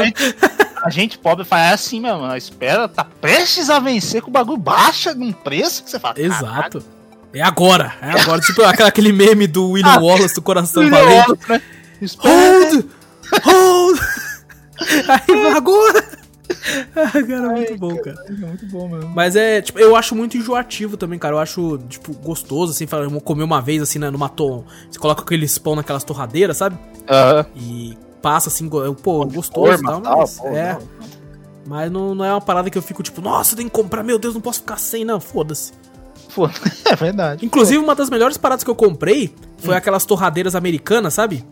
A gente pobre faz assim mesmo, a espera tá prestes a vencer com o bagulho baixa num preço que você fala. Exato. É agora, é agora. tipo aquele meme do William Ah, Wallace do Coração "Caraca, Valente. né? Hold! Hold! Aí, agora! Ah, cara, muito bom, cara. É muito bom mesmo. Mas é, tipo, eu acho muito enjoativo também, cara. Eu acho, tipo, gostoso, assim, falar, comer uma vez, assim, né, numa tom. Você coloca aqueles pão naquelas torradeiras, sabe? Aham. E passa, assim, pô, gostoso e Forma, tal, tal, mas, pô, é. não. Mas não, não é uma parada que eu fico, tipo, nossa, tem que comprar, meu Deus, não posso ficar sem, não, foda-se. Pô, é verdade. Inclusive, uma das melhores paradas que eu comprei foi aquelas torradeiras americanas, sabe?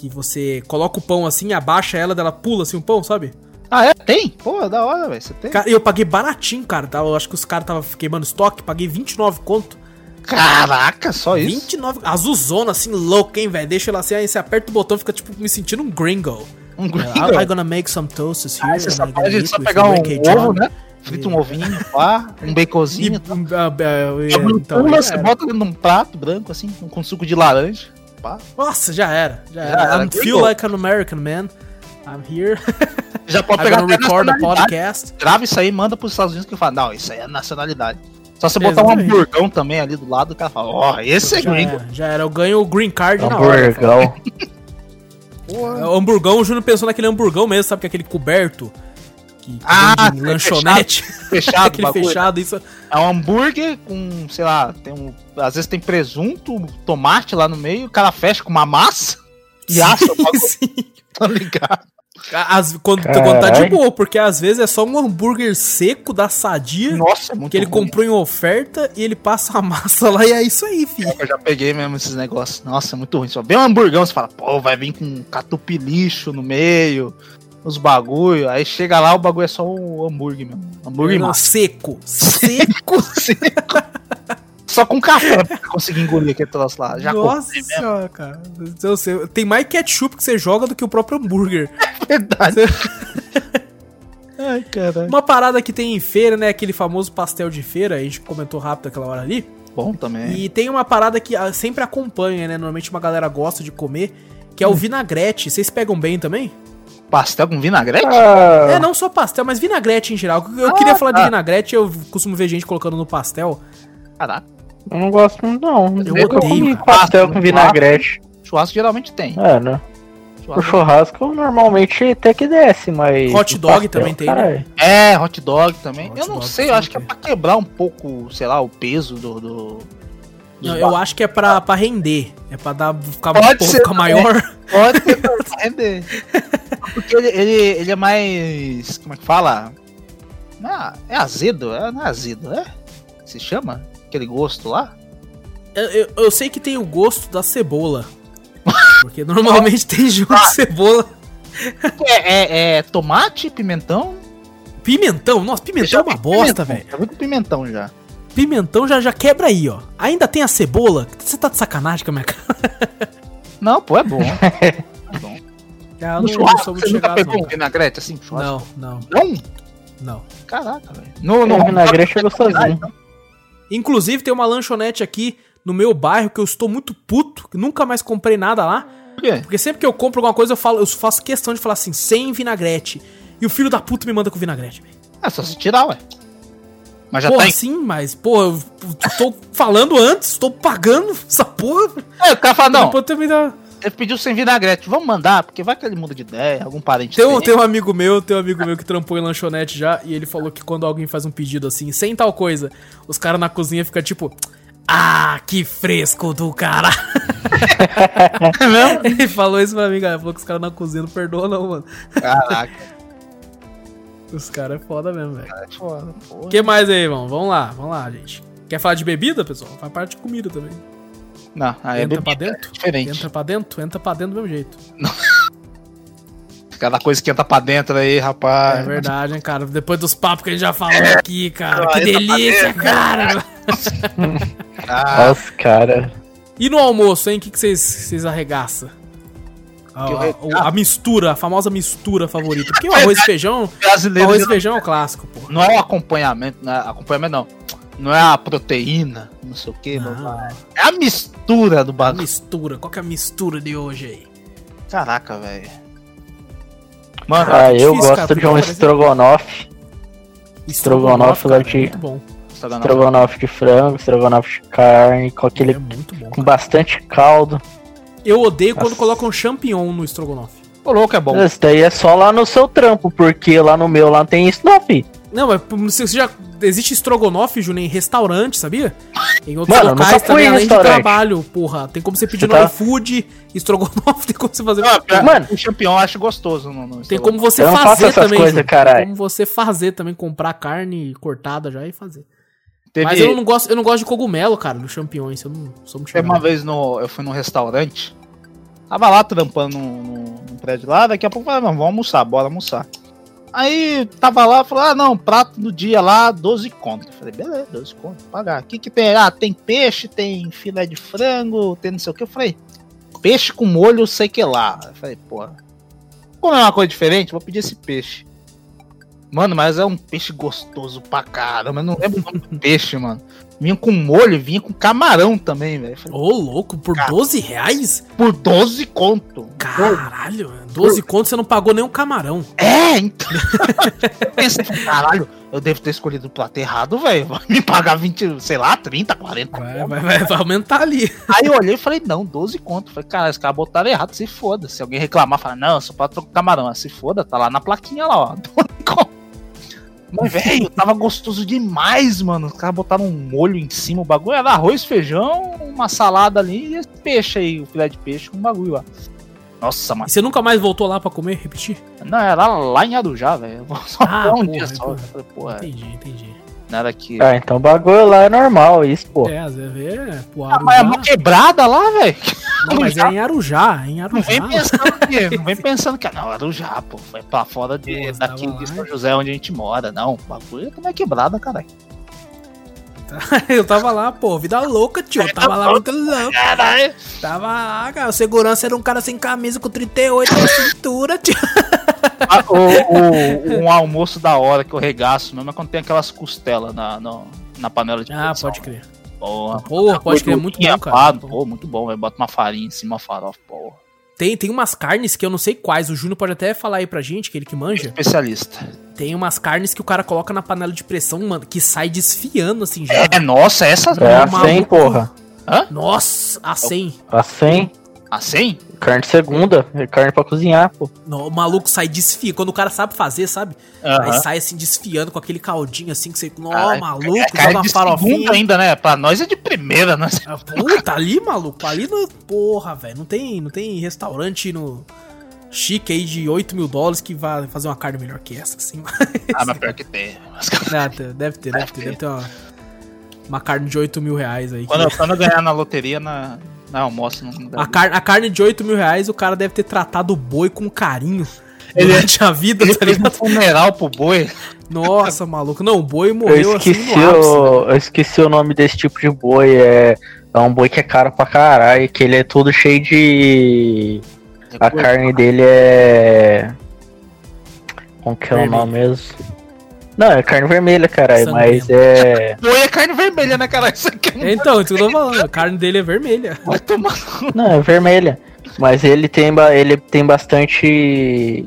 Que você coloca o pão assim, abaixa ela, dela pula assim o pão, sabe? Ah, é? Tem? Pô, da hora, velho. Você tem? Cara, e eu paguei baratinho, cara. Tá? Eu acho que os caras estavam queimando estoque, paguei 29 conto. Caraca, só isso? 29. Azulzona, assim, louca, hein, velho? Deixa ela assim, aí você aperta o botão fica, tipo, me sentindo um gringo. Um I, I gonna make some toasts here. Ah, você só I'm pode só pegar um ovo, né? Frita um ovinho, pá, um E, baconzinho. tá? uh, uh, uh, Então, pula, já você bota dentro de um prato branco, assim, com suco de laranja. Pá. Nossa, já era. Já, Já era. era, I feel like an American, man. I'm here. Já pode pegar até record a podcast. Grava isso aí e manda pros Estados Unidos que fala, não, isso aí é nacionalidade. Só você botar um hamburgão também ali do lado, o cara fala, ó, esse é Já gringo. era, já era. Eu ganho o green card na hora. Hamburgão. É, O hamburgão, o Júnior pensou naquele hamburgão mesmo, sabe? Que é aquele coberto. Que Ah, é lanchonete. Fechado, bagulho. fechado, isso. É um hambúrguer com, sei lá, tem um, às vezes tem presunto, tomate lá no meio, o cara fecha com uma massa e assa o Sim. tá ligado? As- quando, quando tá de boa, porque às vezes é só um hambúrguer seco da sadia Nossa, é muito que ele ruim. comprou em oferta e ele passa a massa lá e é isso aí, filho. Eu já peguei mesmo esses negócios. Nossa, é muito ruim. Só vê um hamburgão, você fala, pô, vai vir com catupiry lixo no meio. Os bagulho, aí chega lá, o bagulho é só um hambúrguer mesmo. Hambúrguer Não, massa. seco. Seco. Só com café pra conseguir engolir aquele troço lá. Já Nossa senhora, cara. Tem mais ketchup que você joga do que o próprio hambúrguer. Verdade. Ai, caralho. Uma parada que tem em feira, né? Aquele famoso pastel de feira, a gente comentou rápido aquela hora ali. Bom também. E tem uma parada que ah, sempre acompanha, né? Normalmente uma galera gosta de comer, que é Hum. o vinagrete. Vocês pegam bem também? Pastel com vinagrete? Ah, É, não só pastel, mas vinagrete em geral. Eu Ah, queria falar de tá. vinagrete, eu costumo ver gente colocando no pastel. Caraca. eu não gosto muito, não. Eu Nunca odeio, pastel Churrasco, com vinagrete. Churrasco geralmente tem. É, né? O Churrasco- normalmente até que desce, mas. Hot dog também tem, né? É, hot dog também. Hot eu não dog sei, eu acho que é pra quebrar um pouco, sei lá, o peso do. do Não, eu acho que é pra, pra render. É pra dar, ficar, Pode porra, ser ficar também. maior. Pode ser pra render. Porque ele, ele, ele é mais. Como é que fala? Ah, é azedo? É, não é azedo, é? Se chama? Aquele gosto lá? Eu, eu- eu sei que tem o gosto da cebola. Porque normalmente tem junto cebola. É, é- é tomate, pimentão. Pimentão, nossa, pimentão é uma bosta, velho. Vi com pimentão já. Pimentão já, já quebra aí, ó. Ainda tem a cebola? Você tá de sacanagem com a minha cara? Não, pô, é bom. É bom. Eu No não, não churrasco, sou muito você nunca pegou não, um vinagrete assim? churrasco? Não, não, Não? não. Caraca, velho. No, O vinagrete é gostosinho. Inclusive, tem uma lanchonete aqui no meu bairro que eu estou muito puto, que nunca mais comprei nada lá. Por quê? Porque sempre que eu compro alguma coisa, eu, falo, eu faço questão de falar assim, sem vinagrete. E o filho da puta me manda com vinagrete, velho. É só se tirar, ué. Mas já Porra, tá sim, mas, pô, eu tô falando antes, tô pagando essa porra. É, o cara fala, não, Depois dá... ele pediu sem vinagrete. Vamos mandar, porque vai que ele muda de ideia, algum parente Tem um, tem. tem um amigo meu, tem um amigo meu que trampou em lanchonete já, e ele falou que quando alguém faz um pedido assim, sem tal coisa, os caras na cozinha ficam tipo, ah, que fresco do cara. Não? ele falou isso pra mim, cara. Falou que os caras na cozinha não perdoam, não, mano. Caraca, Os caras é foda mesmo, velho. é foda, porra. O que mais aí, irmão? Vamos lá, vamos lá, gente. Quer falar de bebida, pessoal? Faz parte de comida também. Não, aí é Entra pra bebida, dentro? é diferente. Entra pra dentro? Entra pra dentro do mesmo jeito. Cada coisa que entra pra dentro aí, rapaz. É verdade, hein, cara. Depois dos papos que a gente já falou aqui, cara. Que pra delícia, cara. Ah, Nossa, cara. E no almoço, hein? O que que vocês vocês arregaçam? A, eu a- arregaço? a mistura, a famosa mistura favorita. Porque o arroz e feijão, o brasileiro arroz e feijão é o clássico, pô. não é o acompanhamento, não é acompanhamento não. Não é a proteína, não sei o que, é a mistura do A bagulho. mistura, qual que é a mistura de hoje aí? Caraca, velho. Mano, Ah, eu difícil, cara, gosto porque de um parece- estrogonofe. Estrogonofe lá cara, de- é muito bom. estrogonofe. De frango, estrogonofe de carne, com É aquele. muito bom. com cara. bastante caldo. Eu odeio quando Nossa. colocam champignon no estrogonofe. O louco é bom. Isso daí é só lá no seu trampo, porque lá no meu lá não tem isso, não, fi. Não, mas você já. Existe estrogonofe, Júnior, em restaurante, sabia? Em outros Mano, locais também, em além de restaurante. trabalho, porra. Tem como você pedir Você no tá- iFood, estrogonofe, tem como você fazer. Não, pior- Mano. o champignon eu acho gostoso. No, no Tem como você Eu não faço fazer essas também. caralho. Tem como você fazer também, comprar carne cortada já e fazer. Teve, Mas eu não gosto, eu não gosto de cogumelo, cara, dos champignons. Eu não sou muito teve uma vez no, eu fui num restaurante. Tava lá trampando num- num prédio lá. Daqui a pouco eu falei, "Não, vamos almoçar, bora almoçar. Aí tava lá, falou: ah, não, prato do dia lá, 12 conto. Eu falei, beleza, 12 conto, vou pagar. O que que tem? Ah, tem peixe, tem filé de frango, tem não sei o que. Eu falei, peixe com molho, sei que lá. Eu falei, porra, como é uma coisa diferente, vou pedir esse peixe. Mano, mas é um peixe gostoso pra caramba. Eu não lembro o nome do peixe, mano. Vinha com molho, vinha com camarão também, velho. Ô, louco, por Cara. 12 reais? Por 12 conto. Caralho, 12 contos você não pagou nem um camarão. É, então. caralho, eu devo ter escolhido o prato errado, velho. Vai me pagar 20, sei lá, 30, 40. Vai, vai, vai, vai aumentar ali. Aí eu olhei e falei, não, 12 conto. Falei, cara, os caras botaram errado, se foda. Se alguém reclamar, fala, não, só pode trocar camarão. Se foda, tá lá na plaquinha lá, ó. 12 conto. Mas, velho, tava gostoso demais, mano. Os caras botaram um molho em cima, o bagulho era arroz, feijão, uma salada ali e esse peixe aí, o filé de peixe com um bagulho lá. Nossa, E mas você nunca mais voltou lá pra comer, repetir? não, era lá em Arujá, velho. Só Ah, um porra, dia só. porra. Falei, porra, Entendi, entendi. Nada que. Ah, então o bagulho lá é normal, isso, pô. É, às vezes é. Pô, Ah, mas é uma quebrada lá, velho. Não, mas é em Arujá, é em Não Arujá. vem pensando que. Não vem pensando que. Não, Arujá, pô. Foi pra fora de, Pô, você daqui de São? José onde a gente mora. Não, o bagulho também é quebrada, caralho. Eu tava lá, pô, vida louca, tio. Eu tava lá muito louco. Caralho. Tava lá, cara. O segurança era um cara sem camisa com 38 na cintura, tio. Ah, o, o- um almoço da hora que eu regaço mesmo é quando tem aquelas costelas na, no- na panela de Ah, pode crer. Porra, Porra, pode crer, é muito bom, cara. Pô, muito bom, velho. Bota uma farinha em cima, uma farofa, porra. Tem, tem umas carnes que eu não sei quais, o Júnior pode até falar aí pra gente, que ele que manja. Especialista. Tem umas carnes que o cara coloca na panela de pressão, mano, que sai desfiando assim já. É, nossa, essa. É a maluco. 100, porra. Nossa, a 100. A 100, A 100? carne de segunda, é carne pra cozinhar, pô. No, o maluco sai desfiando. Quando o cara sabe fazer, sabe? Aí Aham. sai assim desfiando com aquele caldinho assim que você. Ó, maluco, é joga carne uma de segunda farofinha. ainda, né? Pra nós é de primeira, né? Ah, Puta, ali, maluco. Ali no. Porra, velho. Não tem, não tem restaurante no. Chique aí de 8 mil dólares que vai fazer uma carne melhor que essa, assim. Ah, mas pior que tem. Mas, Não, te- deve ter, deve ter. Deve ter uma, uma carne de 8 mil reais aí. que- Quando, quando eu ganhar na loteria, na, na almoço, não dá. A, car a carne de 8 mil reais, o cara deve ter tratado o boi com carinho Ele- durante a vida, Ele tá fez um ligado? funeral pro boi. Nossa, maluco. Não, o boi Eu morreu assim esqueci, no ápice. o, eu esqueci o nome desse tipo de boi. É, é um boi que é caro pra caralho, que ele é todo cheio de. A carne dele é. Como que é o nome mesmo? Não, é carne vermelha, caralho, mas é. Boi é carne vermelha, né, cara? Isso aqui não Então, isso que eu tô falando. A carne dele é vermelha. vai tomar. Não, é vermelha. Mas ele tem, ba- ele tem bastante.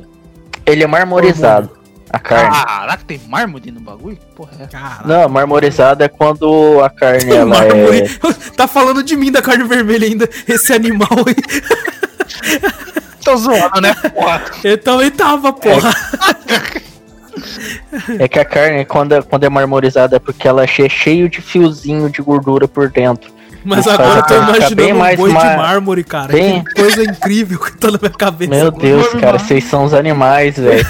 Ele é marmorizado, a carne. Caraca, tem mármore no bagulho? Porra, é. Caralho. Não, marmorizado é quando a carne ela Mármore. é. Tá falando de mim da carne vermelha ainda, esse animal aí. Tô zoando, né? Porra. Eu também tava, porra. É que a carne, quando é, quando é marmorizada, é porque ela é che- cheio de fiozinho de gordura por dentro. Mas Isso agora eu tô imaginando bem um mais boi de ma- mármore, cara. bem- Que coisa incrível que tá na minha cabeça. Meu. Deus, cara, de vocês são os animais, velho.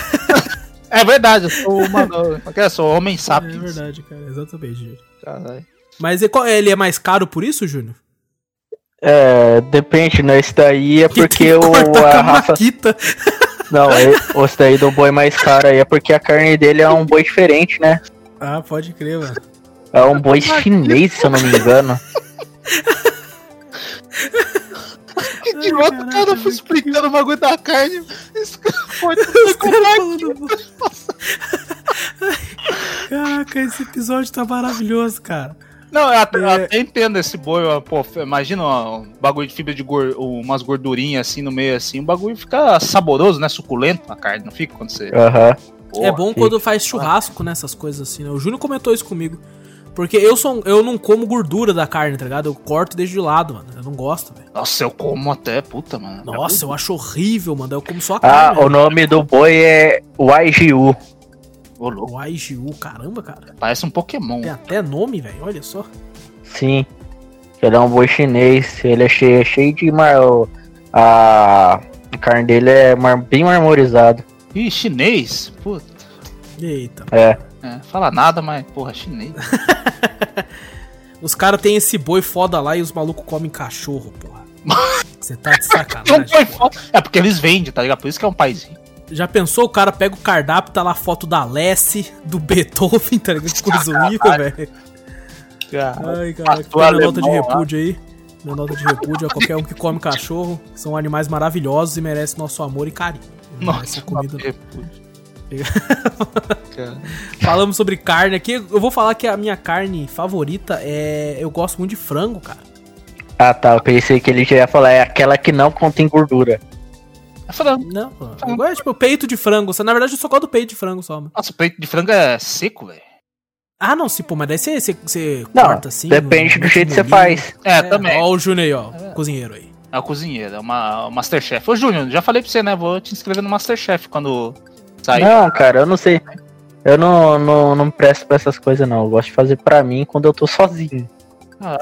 É verdade, eu sou uma. Eu sou homem É sapiens. verdade, cara. Exatamente. Caralho. Mas ele é mais caro por isso, Júnior? É, depende, né? Esse daí é porque tem que o, a a raça. maquita. Não, é, esse daí do boi mais caro aí é porque a carne dele é um boi diferente, né? Ah, pode crer, mano. É um boi chinês, se eu não me engano. Que idiota, o cara foi explicando o bagulho da carne. Isso foi Os caras falando- Caraca, esse episódio tá maravilhoso, cara. Não, eu até, eu É. até entendo esse boi, ó, pô, imagina ó, um bagulho de fibra de gor umas gordurinhas assim no meio assim, o bagulho fica saboroso, né, suculento a carne, não fica quando você... Porra. é bom quando faz churrasco nessas coisas assim, né? O Júnior comentou isso comigo. Porque eu sou eu não como gordura da carne, tá ligado? Eu corto desde de lado, mano. Eu não gosto, velho. Nossa, eu como até, puta, mano. Nossa, eu acho horrível, mano. Eu como só a Ah, carne. o nome do boi é Waijiu. Ô, louco, O IGU, caramba, cara. parece um Pokémon. Tem até nome, velho. Olha só. Sim. Ele é um boi chinês. Ele é cheio, cheio de mar. A, carne dele é mar- bem marmorizada. Ih, chinês? Puta, Eita. É. é, fala nada, mas, porra, chinês. Os caras têm esse boi foda lá e os malucos comem cachorro, porra. Você tá de sacanagem. foda. É porque eles vendem, tá ligado? Por isso que é um paizinho. Já pensou? O cara pega o cardápio, tá lá a foto da Lessie, do Beethoven, tá ligado? Que coisa horrível, velho. Ai, cara, Pastor fica minha nota de repúdio aí. Minha nota de repúdio a qualquer um que come cachorro. São animais maravilhosos e merecem nosso amor e carinho. Nossa, comida, repúdio. Falamos sobre carne aqui. Eu vou falar que a minha carne favorita é. Eu gosto muito de frango, cara. Ah tá, eu pensei que ele já ia falar, é aquela que não contém gordura. É frango. Não, pô. Eu gosto, tipo, peito de frango. Na verdade, eu só gosto do peito de frango só, mano. Nossa, o peito de frango é seco, velho. Ah, não, se, pô, mas daí você, você, você Não, corta assim. depende do mete jeito no que você faz. É, também. Ó, o Júnior aí, ó. Cozinheiro aí. É o cozinheiro, é uma, o Masterchef. Ô, Júnior, já falei pra você, né? Vou te inscrever no Masterchef quando sair. Não, cara, eu não sei. Eu não, não, não presto pra essas coisas, não. Eu gosto de fazer pra mim quando eu tô sozinho.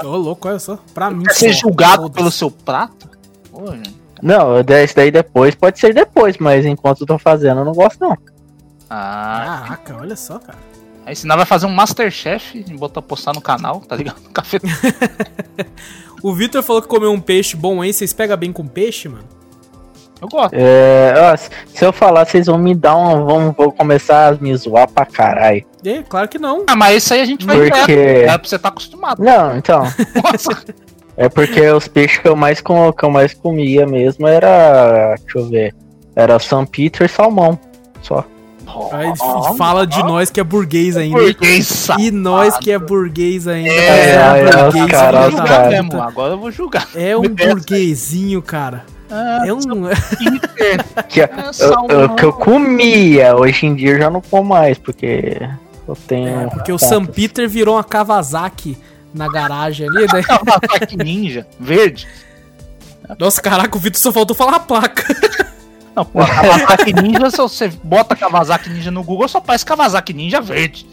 Ô, louco, olha só. Pra mim, ser julgado pelo seu prato? Ô, gente. Não, isso daí depois, pode ser depois, mas enquanto eu tô fazendo, eu não gosto, não. Ah, Caraca, olha só, cara. Aí senão vai fazer um Masterchef e botar postar no canal, tá ligado? Café. O Vitor falou que comeu um peixe bom aí. Vocês pegam bem com peixe, mano? Eu gosto. É, ó, se eu falar, vocês vão me dar um. Vão, vão começar a me zoar pra caralho. É, claro que não. Ah, mas isso aí a gente vai Porque- direto. É pra você estar acostumado. Não, então. Nossa. É porque os peixes que eu mais, com, que eu mais comia mesmo era. Deixa eu ver. Era São Peter e salmão. Só. Aí fala de nós que é burguês ainda. Burguês. E nós que é burguês ainda. É, é, um é, burguês os caras, filho os da caras. mesmo, agora eu vou julgar. É um burguesinho, cara. Ah, É um. Que, eu, eu- que eu comia, hoje em dia eu já não como mais, porque eu tenho. É, porque o. Sam Peter virou uma Kawasaki na garagem ali, né? Kawasaki Ninja, verde. Nossa, caraca, o Vitor só faltou falar a placa. Não, pô, Kawasaki Ninja, se você bota Kawasaki Ninja no Google, só aparece Kawasaki Ninja verde.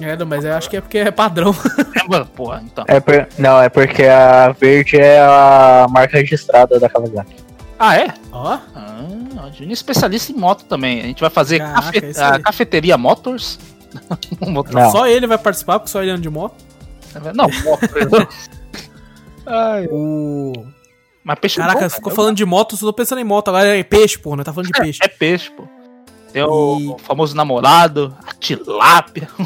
É, não, mas eu acho que é porque é padrão. É, mano, porra, então. É por- não, é porque a verde é a marca registrada da Kawasaki. Ah, é? Ó, Ah, o Júnior é especialista em moto também. A gente vai fazer Caraca, cafe- a cafeteria Motors. Só ele vai participar, porque só ele anda de moto. Não. Ai, O. mas peixe Caraca, bom, ficou velho. falando de moto, só tô pensando em moto. Agora é peixe, porra, né? Tá falando de peixe. É peixe, pô. Tem o E- famoso namorado, a tilápia.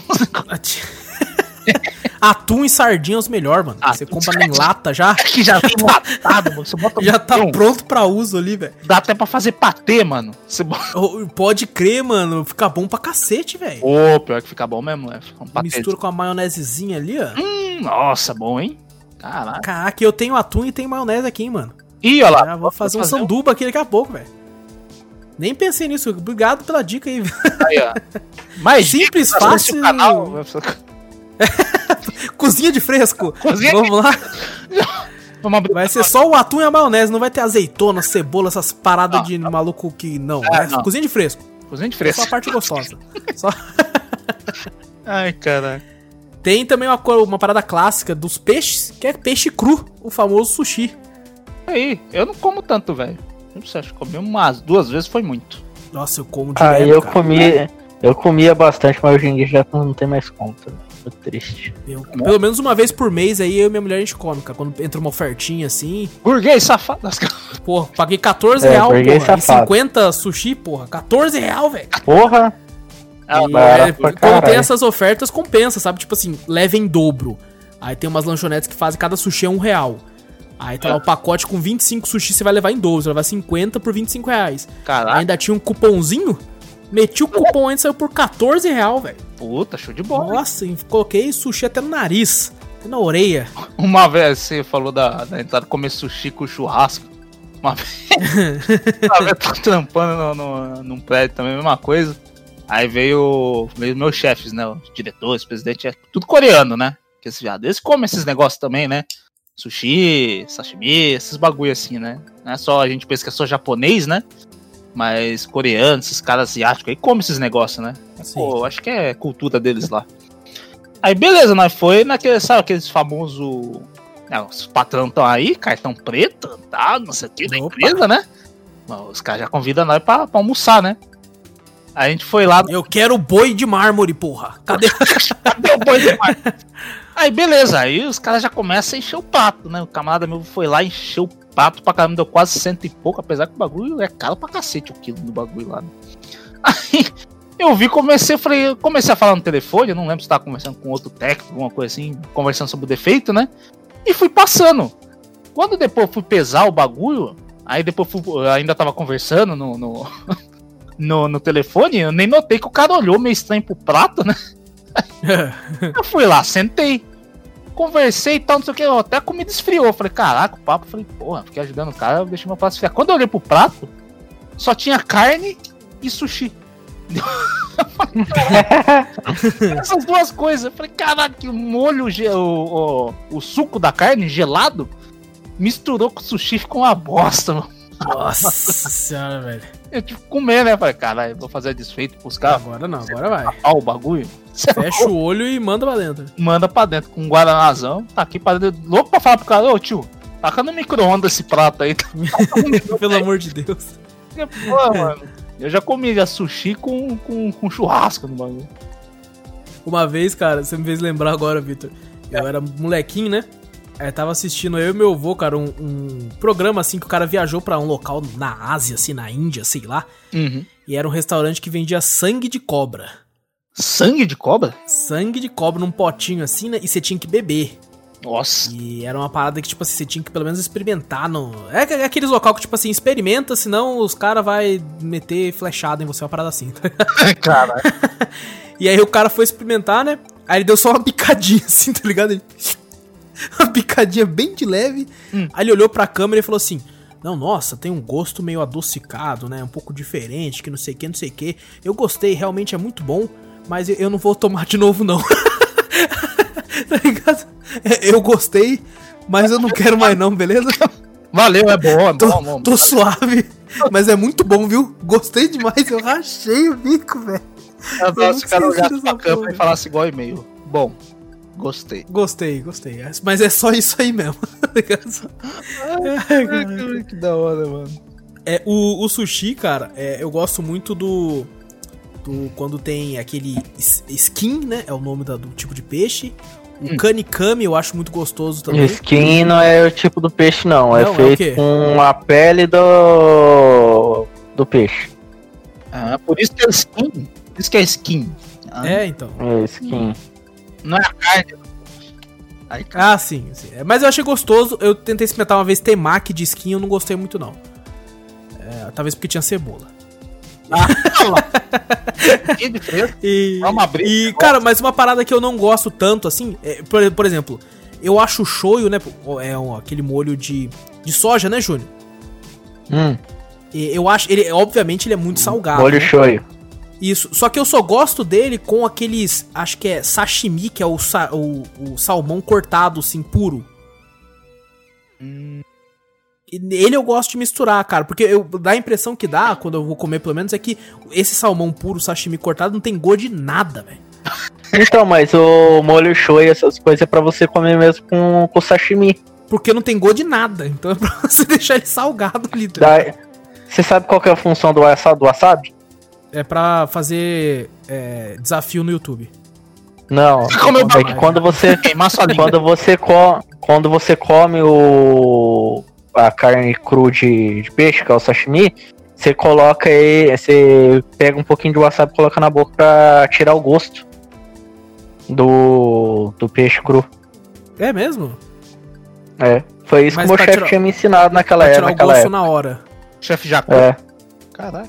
Atum e sardinha é os melhores, mano. Você compra em lata já. que já vem latado, mano. Você bota Já tá pronto pra uso ali, velho. Dá até pra fazer patê, mano. Você bota... Pode crer, mano. Fica bom pra cacete, velho. Ô, pior que fica bom mesmo, é. Um. Mistura com a maionesezinha ali, ó. Hum, nossa, bom, hein? Caraca. Caraca, eu tenho atum e tenho maionese aqui, hein, mano. Ih, olha lá. Já vou fazer um sanduba aqui daqui a pouco, velho. Nem pensei nisso. Obrigado pela dica aí. Aí, ó. Mais Simples, fácil. canal. Cozinha de fresco. Cozinha de- Vamos lá. Vai ser só o atum e a maionese. Não vai ter azeitona, cebola, essas paradas Não, de maluco que não. É, não. Cozinha de fresco. Cozinha de É fresco. só a parte gostosa. Só... Ai, cara. Tem também uma, uma parada clássica dos peixes, que é peixe cru, o famoso sushi. Aí, eu não como tanto, velho. Não sei, acho que comi umas duas vezes foi muito. Nossa, eu como direto, Aí eu cara. comia. Eu comia bastante, mas hoje em dia já não tem mais conta. Tô triste. Eu- pelo menos uma vez por mês aí eu e minha mulher a gente come, cara. Quando entra uma ofertinha assim. Burguês safado. Porra, paguei 14 É, real, porra. E safado. 50 sushi, porra. 14 real, velho. Porra! Ah, E, é, quando tem essas ofertas, compensa, sabe? Tipo assim, leva em dobro. Aí tem umas lanchonetes que fazem cada sushi é um real. Aí tá lá o pacote com 25 sushi, você vai levar em dobro. Você vai levar 50 por 25 reais. Caralho, Ainda tinha um cupomzinho. Meti o cupom antes, saiu por 14 real, velho. puta, show de bola. Nossa, e coloquei sushi até no nariz. Até na orelha. Uma vez você falou da, da entrada comer sushi com churrasco. Uma vez, uma vez eu tô trampando no, no, num prédio também, a mesma coisa. Aí veio, veio meus chefes, né? Os diretores, presidente, é tudo coreano, né? Que esses viados, eles comem esses negócios também, né? Sushi, sashimi, esses bagulho assim, né? Não é só a gente pensa que é só japonês, né? Mas coreano, esses caras asiáticos aí comem esses negócios, né? Pô, acho que é cultura deles lá. Aí beleza, nós foi naquele, sabe aqueles famosos. É, os patrão estão aí, cartão preto, tá, não sei o que, da empresa, né? Os caras já convidam nós pra, pra almoçar, né? Aí a gente foi lá, Eu quero boi de mármore, porra. Cadê? cadê o boi de mar? Aí beleza, aí os caras já começam a encher o prato, né? O camarada meu foi lá, encheu o prato pra caramba, deu quase cento e pouco, apesar que o bagulho é caro pra cacete o quilo do bagulho lá. Né? Aí eu vi, comecei, falei, comecei a falar no telefone, eu não lembro se tava conversando com outro técnico, alguma coisa assim, conversando sobre o defeito, né? E fui passando. Quando depois fui pesar o bagulho, aí depois fui, ainda tava conversando no, no, no, no telefone, eu nem notei que o cara olhou meio estranho pro prato, né? Eu fui lá, sentei. Conversei e tal, não sei o que. Até a comida esfriou. Falei, caraca, o papo. Falei, porra, fiquei ajudando o cara, eu deixei meu prato esfriar. Quando eu olhei pro prato, só tinha carne e sushi. Essas duas coisas. Eu falei, caraca, o molho, o, o, o suco da carne gelado misturou com o sushi ficou uma bosta, mano. Nossa senhora, velho. Eu tive que comer, né? Falei, caralho, vou fazer desfeito pros caras. Agora não, agora vai. Ah, o bagulho. Cê Fecha o olho e manda pra dentro. manda pra dentro com um guaranazão, tá aqui pra dentro, louco pra falar pro cara, ô tio, taca no micro-ondas esse prato aí. Pelo amor de Deus. Pô, mano, eu já comi já sushi com, com, com churrasco no bagulho. Uma vez, cara, você me fez lembrar agora, Vitor. Eu era molequinho, né? É, tava assistindo eu e meu avô, cara, um, um programa assim que o cara viajou pra um local na Ásia, assim, na Índia, sei lá. Uhum. E era um restaurante que vendia sangue de cobra. Sangue de cobra? Sangue de cobra num potinho assim, né? E você tinha que beber. Nossa. E era uma parada que, tipo assim, você tinha que pelo menos experimentar no. É, é aqueles local que, tipo assim, experimenta, senão os caras vai meter flechada em você, uma parada assim. tá Cara. E aí o cara foi experimentar, né? Aí ele deu só uma picadinha assim, tá ligado? Ele... uma picadinha bem de leve. Hum. Aí ele olhou pra câmera e falou assim: Não, nossa, tem um gosto meio adocicado, né? Um pouco diferente, que não sei o que, não sei o que. Eu gostei, realmente é muito bom, mas eu- não vou tomar de novo, não. tá ligado? É, Eu gostei, mas eu não quero mais, não, beleza? Valeu, é bom, é Tô, bom, bom. tô suave, mas é muito bom, viu? Gostei demais, eu rachei o bico, velho. Eu adoro se o cara dessa pra câmera e falasse igual e-mail. Bom, gostei. Gostei, gostei. Mas é só isso aí mesmo. tá ligado? Ai, cara. que da hora, mano. É, o, o sushi, cara, é, eu gosto muito do, do. Quando tem aquele skin, né? É o nome da- do tipo de peixe. O Hum. kanikami eu acho muito gostoso também. Skin não é o tipo do peixe, não. Não, é é o feito quê? com a pele do. do peixe. Ah, por isso que é skin. Por isso que é skin. Ah, É, então. É, skin. Não é a carne. Ah, sim, sim. É, Mas eu achei gostoso. Eu tentei experimentar uma vez temaki de skin, eu não gostei muito, não. É, talvez porque tinha cebola. Que diferença. E, É uma briga, e cara, mas uma parada que eu não gosto tanto, assim, é, por, por exemplo, eu acho o shoyu, né, é um- aquele molho de, de soja, né, Júnior? Hum, E eu acho, ele, obviamente, ele é muito salgado. molho né? shoyu. Isso, só que eu só gosto dele com aqueles, acho que é sashimi, que é o, sa- o, o salmão cortado, assim, puro. Hum, Ele eu gosto de misturar, cara, porque eu, dá a impressão que dá, quando eu vou comer pelo menos, é que esse salmão puro, sashimi cortado, não tem gosto de nada, velho. Então, mas o molho shoyu, essas coisas é pra você comer mesmo com, com sashimi. Porque não tem gosto de nada, então é pra você deixar ele salgado ali. tá Você sabe qual que é a função do wasabi? Do wasabi? É pra fazer é, desafio no YouTube. Não, Como é que quando você queimar sua língua. quando você co quando você come o a carne cru de, de peixe, que é o sashimi, você coloca aí, você pega um pouquinho de wasabi e coloca na boca pra tirar o gosto do, do peixe cru. É mesmo? É, foi isso Mas que o meu chefe tirar- tinha me ensinado naquela Pra época. tirar o Naquela gosto época. na hora. Chefe Jacu. É. Caralho.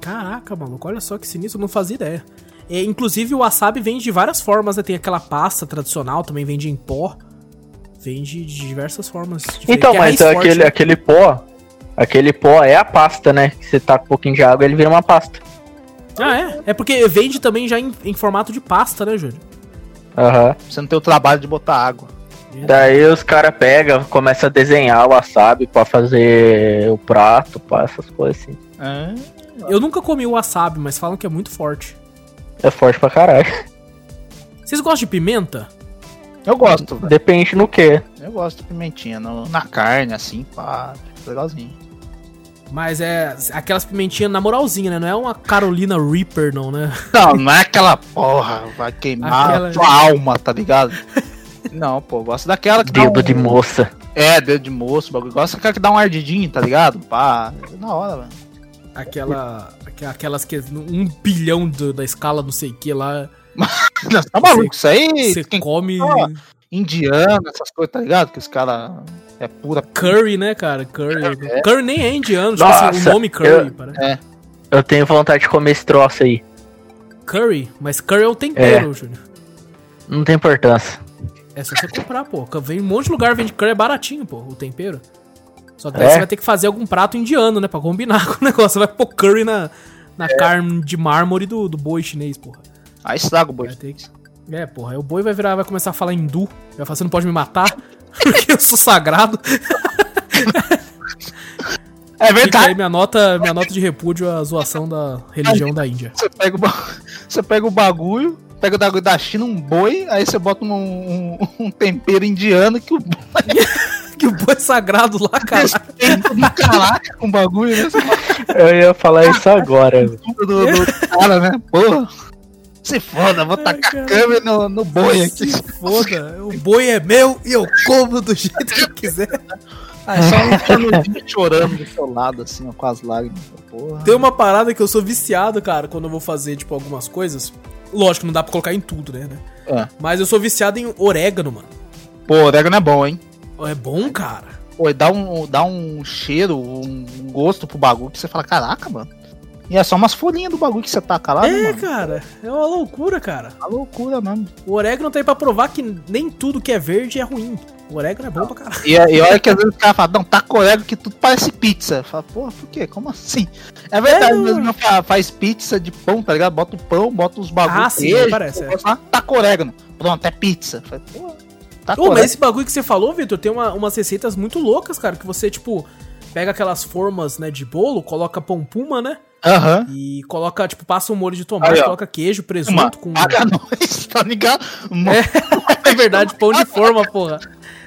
Caraca, maluco, olha só que sinistro, eu não fazia ideia. É, inclusive o wasabi vem de várias formas, né? Tem aquela pasta tradicional, também vende em pó. Vende de diversas formas. diferentes, Então, é mas forte, aquele, né? aquele pó, aquele pó é a pasta, né? Que você taca um pouquinho de água, ele vira uma pasta. Ah, é? É porque vende também já em, em formato de pasta, né, Júlio? Aham. Você não tem o trabalho de botar água. Daí os caras pegam, começam a desenhar o wasabi pra fazer o prato, pá, essas coisas assim. É. Eu nunca comi o wasabi, mas falam que é muito forte. É forte pra caralho. Vocês gostam de pimenta? Eu gosto, velho. Depende no que. Eu gosto de pimentinha no- na carne, assim, pá. Legalzinho. Mas é aquelas pimentinhas na moralzinha, né? Não é uma Carolina Reaper, não, né? Não, não é aquela porra, vai queimar Aquela- a tua alma, tá ligado? Não, pô, eu gosto daquela que dá Dedo um- de moça. É, dedo de moço, bagulho. Gosto daquela que dá um ardidinho, tá ligado? Pá, é da hora, velho. Aquela. aque- Aquelas que. Um bilhão do- da escala, não sei o que lá. Não, tá maluco? Isso aí, Você come. Ah. indiano, essas coisas, tá ligado? Que os caras é pura. Curry, né, cara? Curry. É. Curry nem é indiano, tipo assim, o Nossa, nome Curry. eu- parece. Eu tenho vontade de comer esse troço aí. Curry, mas curry é o tempero, Júnior. Não tem importância. É só você comprar, pô. Vem um monte de lugar, vende curry, é baratinho, pô, o tempero. Só que daí É? você vai ter que fazer algum prato indiano, né, pra combinar com o negócio. Você vai pôr curry na, na É. carne de mármore do, do boi chinês, porra. Aí estraga o boi. Que... É, porra, aí o boi vai virar, vai começar a falar hindu. Vai falar, você não pode me matar, porque eu sou sagrado. É Fica aí verdade. minha nota, minha nota de repúdio à zoação da religião da Índia. Você pega, o, ba- você pega o bagulho, pega o bagulho da China, um boi, aí você bota um, um- um tempero indiano que o boi Que o boi é sagrado lá, cara. caraca com o bagulho, né? Eu ia falar isso agora. do, do, do cara, né? Porra. Se foda, vou tacar a câmera no, no boi aqui. Se foda, o boi é meu e eu como do jeito que eu quiser. Ah, é só um canudinho chorando do seu lado, assim, ó, com as lágrimas. Porra. Tem uma parada que eu sou viciado, cara, quando eu vou fazer, tipo, algumas coisas. Lógico, não dá pra colocar em tudo, né? né? É. Mas eu sou viciado em orégano, mano. Pô, orégano é bom, hein? É bom, cara. Pô, dá um, dá um cheiro, um gosto pro bagulho que você fala, caraca, mano. E é só umas folhinhas do bagulho que você taca lá, né, é, mano? cara. É uma loucura, cara. Uma loucura, mano. O orégano tá aí pra provar que nem tudo que é verde é ruim. O orégano é bom pra caralho. E, e olha que às vezes o cara fala, não, taca orégano que tudo parece pizza. Fala, porra, por quê? Como assim? É verdade, É, não. fa- faz pizza de pão, tá ligado? Bota o pão, bota os bagulhos. Ah, sim, parece, é. Taca orégano. Pronto, é pizza. Fala, porra, Ô, mas esse bagulho que você falou, Vitor, tem uma- umas receitas muito loucas, cara. Que você, tipo, pega aquelas formas, né, de bolo, coloca pão puma, né? Aham. E coloca, tipo, passa um molho de tomate, Aí, coloca queijo, Uma, presunto com. paga nós, tá ligado? Uma- É verdade, pão de forma, porra.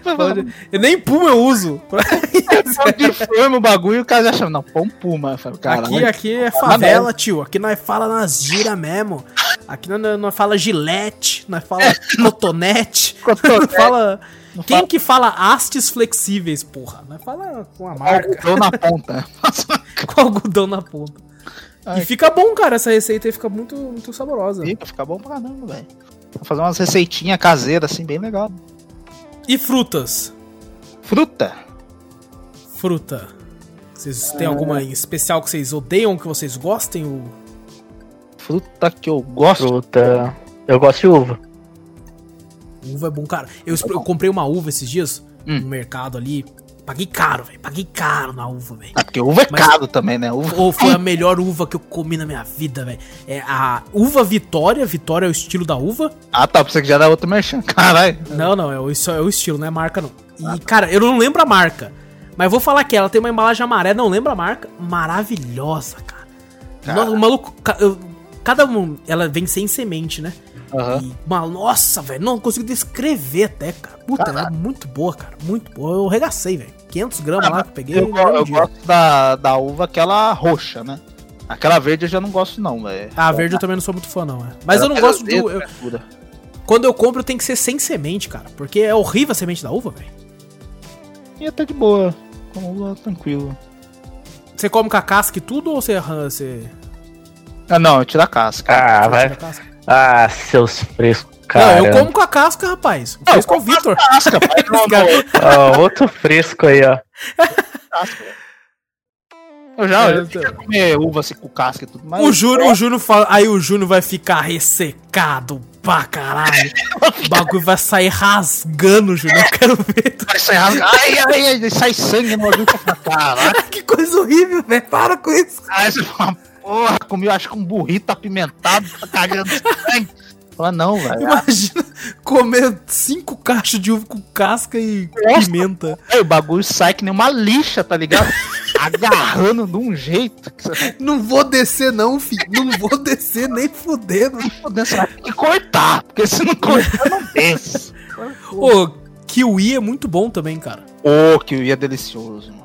Pão de- Eu nem puma eu uso. Pão de forma o bagulho e o cara já chama, não, pão puma. Falo, Aqui, aqui é favela, tio. Aqui nós fala nas gira mesmo. Aqui nós, nós fala gilete, nós fala cotonete. Cotonete. Nós fala... Não Quem fala- que fala hastes flexíveis, porra? Nós fala com a marca, Algodão na ponta. com algodão na ponta. Ai. E fica bom, cara, essa receita aí fica muito, muito saborosa. Fica, fica bom pra caramba, velho. Vou fazer umas receitinhas caseiras, assim, bem legal. E frutas? Fruta. Fruta. Vocês têm alguma em especial que vocês odeiam, que vocês gostem? O... Fruta que eu gosto. Fruta. Eu gosto de uva. Uva é bom, cara. Eu, eu comprei uma uva esses dias Hum. no mercado ali. Paguei caro, velho. Paguei caro na uva, velho. Ah, porque uva é Mas- caro também, né? Uva. Ou foi a melhor uva que eu comi na minha vida, velho. É a uva Vitória. Vitória é o estilo da uva. Ah, tá. Pensei que já era outro merchan. Caralho. Não, não, é o, isso é o estilo, não é marca, não. E, cara, eu não lembro a marca. Mas vou falar que ela tem uma embalagem amarela, não lembro a marca. Maravilhosa, cara. Cara. Nossa, o maluco. eu- cada um. Ela vem sem semente, né? Aham. E, uma, nossa, velho. Não consigo descrever até, cara. Puta, ela é muito boa, cara. Muito boa. Eu regacei, velho. 500 gramas lá que eu peguei. Eu, não eu gosto da, da uva, aquela roxa, né? Aquela verde eu já não gosto, não, velho. A verde eu também não sou muito fã, não. É. Mas Ela eu não gosto do. dedo, eu- quando eu compro, tem que ser sem semente, cara. Porque é horrível a semente da uva, velho. E até de boa. Com uva, tranquilo. Você come com a casca e tudo ou você. você... Ah, não, eu tiro a casca. Ah, você vai. tira a casca? Ah, seus frescos, cara. Não, eu como com a casca, rapaz. Não, Fez com o Vitor. Casca, pai. Não, Cara, não, Ó, outro fresco aí, ó. casca. Eu já, É, eu já comer uva assim com casca e tudo mais. O Júnior, o Júnior fala. Aí o Júnior vai ficar ressecado pra caralho. O bagulho vai sair rasgando, Júnior. Eu quero ver. Vai sair rasga- Ai, ai, ai, sai sangue no bagulho. Caralho. que coisa horrível, velho. Para com isso. Você fala, porra, comi, eu acho que um burrito apimentado, tá cagando sangue. Fala, não, velho. Imagina comer cinco caixas de uva com casca e Nossa. pimenta. Aí o bagulho sai que nem uma lixa, tá ligado? Agarrando de um jeito Não vou descer, não, filho. Não vou descer nem fudendo. vai você vai ter que cortar, porque se não cortar, não desce. Ô, kiwi é muito bom também, cara. Ô, kiwi é delicioso, mano.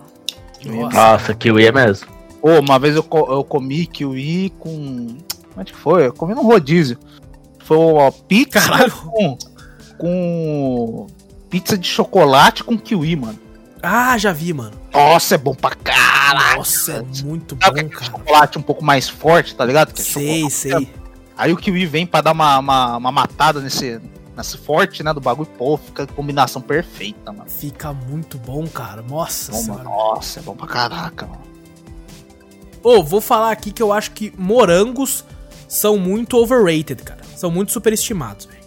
É Nossa. Nossa, kiwi é mesmo. Ô, uma vez eu, co- eu comi kiwi com. Onde que foi? Eu comi num rodízio. Foi uma pizza Caralho. com. Com. Pizza de chocolate com kiwi, mano. Ah, já vi, mano. Nossa, é bom pra caralho. Nossa, é muito bom, cara. chocolate um pouco mais forte, tá ligado? Que é Sei, chocolate. sei. Aí o kiwi vem pra dar uma, uma, uma matada nesse, nesse forte, né, do bagulho. Pô, fica a combinação perfeita, mano. Fica muito bom, cara. Nossa Bom. Nossa, é bom pra caraca, mano. Ô, vou falar aqui que eu acho que morangos são muito overrated, cara. São muito superestimados, velho.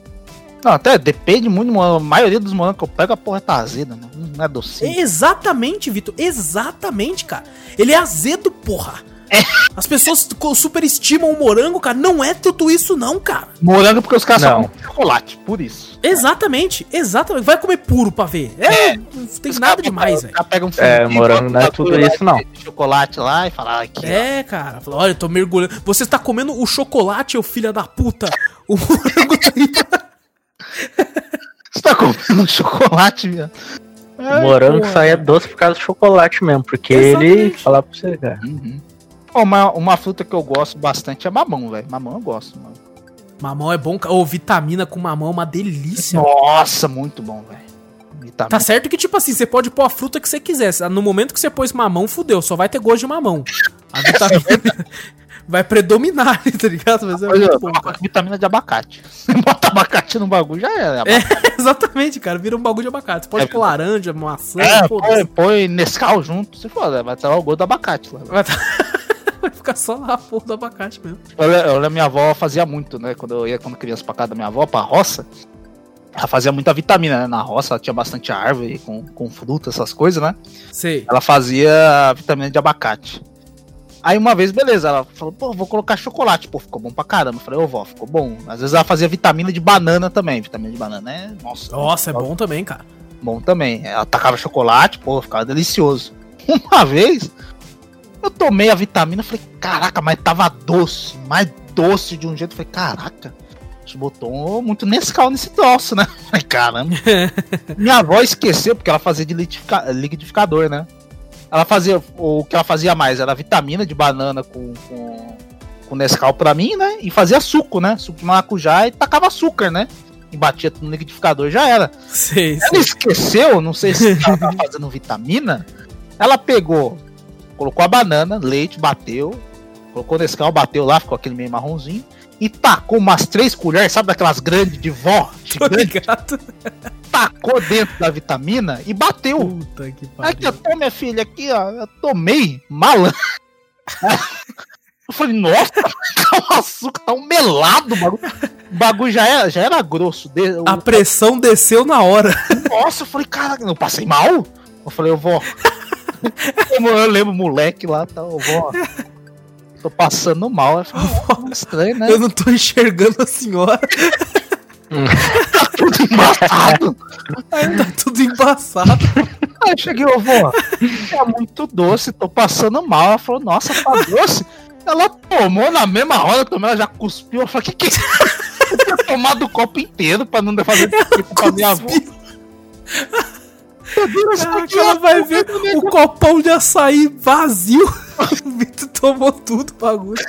Não, até depende muito. A maioria dos morangos que eu pego, a porra tá azeda, mano. Não é docinho. Exatamente, Vitor. Exatamente, cara. Ele é azedo, porra. As pessoas superestimam o morango, cara. Não é tudo isso, não, cara. Morango porque os caras só Não. comem chocolate, por isso. Exatamente, exatamente. Vai comer puro pra ver. É, não tem Os nada demais, velho. os caras pegam um É, morango não é tudo isso, não. Chocolate lá e fala, ah, aqui, ó. É, cara. Fala, Olha, eu tô mergulhando. Você tá comendo o chocolate, ô filha da puta. O morango tá aí. Você tá comendo chocolate, viado. O morango só é doce por causa do chocolate mesmo, porque Exatamente. ele. Falar pra você, cara. Uhum. Uma, uma fruta que eu gosto bastante é mamão, velho. Mamão eu gosto, mano. Mamão é bom, ca- ô, vitamina com mamão é uma delícia. Nossa, muito bom, velho. Tá certo que, tipo assim, você pode pôr a fruta que você quiser. No momento que você pôs mamão, fudeu. Só vai ter gosto de mamão. A vitamina vai predominar, tá ligado? Mas é Olha, muito bom, cara. vitamina de abacate. Você bota abacate no bagulho, já era. É, exatamente, cara. Vira um bagulho de abacate. Você pode É pôr laranja, maçã, É, põe, põe Nescau junto, se for, vai estar o gosto do abacate lá. Vai, tá- vai ficar só lá a porra do abacate mesmo. Eu lembro, minha avó fazia muito, né? Quando eu ia quando criança pra casa da minha avó, pra roça, ela fazia muita vitamina, né? Na roça ela tinha bastante árvore com, com fruta, essas coisas, né? Sei. Ela fazia vitamina de abacate. Aí uma vez, beleza, ela falou, pô, vou colocar chocolate. Pô, ficou bom pra caramba. Eu falei, ô vó, ficou bom. Às vezes ela fazia vitamina de banana também. Vitamina de banana é. Nossa, Nossa, é bom também, cara. bom também. Ela tacava chocolate, pô, ficava delicioso. Uma vez, eu tomei a vitamina, falei, caraca, mas tava doce, mais doce de um jeito. Falei, caraca, botou muito Nescau nesse troço, né? Falei, caramba. Minha avó esqueceu, porque ela fazia de liquidifica- liquidificador, né? Ela fazia, o que ela fazia mais era vitamina de banana com, com, com Nescau pra mim, né? E fazia suco, né? Suco de maracujá e tacava açúcar, né? E batia tudo no liquidificador, já era. Sei, Ela sei. esqueceu, não sei se ela tava fazendo vitamina. Ela pegou, colocou a banana, leite, bateu, colocou Nescau, bateu lá, ficou aquele meio marronzinho. E tacou umas três colheres, sabe daquelas grandes de vó? Tô Gigante, tacou dentro da vitamina e bateu. Puta que Aqui, ó, pariu. toma, minha filha, aqui, ó. Eu tomei, malandro. Eu falei, nossa, tá um açúcar, tá um melado o bagulho. O bagulho já era, já era grosso. de- o- A pressão desceu na hora. Nossa, eu falei, cara, eu passei mal? Eu falei, eu vou. Eu lembro, moleque lá, tá, vou. Tô passando mal. Eu "Nossa, estranho, né? Eu não tô enxergando a senhora. Tá tudo embaçado. Tá tudo embaçado. Aí eu cheguei, eu vou. Tá muito doce, tô passando mal. Ela falou, nossa, tá doce. Ela tomou na mesma hora, tomou, ela já cuspiu. Eu falei, que que é isso? Eu tinha tomado o copo inteiro pra não fazer tipo com a minha avó. Caraca, aqui ela é vai ver o copão de açaí vazio. O Vitor tomou tudo o bagulho.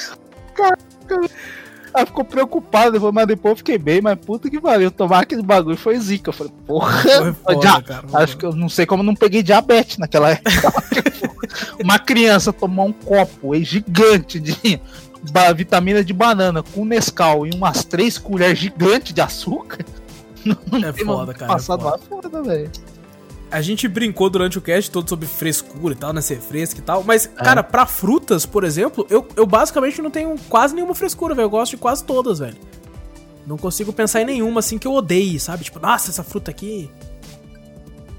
Ela ficou preocupada, mas depois eu fiquei bem, mas puta que pariu, tomar aquele bagulho foi zica. Eu falei, porra, Foi foda, já- cara. acho que eu não sei como eu não peguei diabetes naquela época. Uma criança tomar um copo aí, gigante de vitamina de banana com Nescau e umas três colheres gigantes de açúcar. Não É foda, cara, é Passar foda. lá fora, velho. A gente brincou durante o cast todo sobre frescura e tal, né? Ser fresco e tal. Mas, cara, pra frutas, por exemplo, eu, eu basicamente não tenho quase nenhuma frescura, velho. Eu gosto de quase todas, velho. Não consigo pensar em nenhuma, assim, que eu odeie, sabe? Tipo, nossa, essa fruta aqui.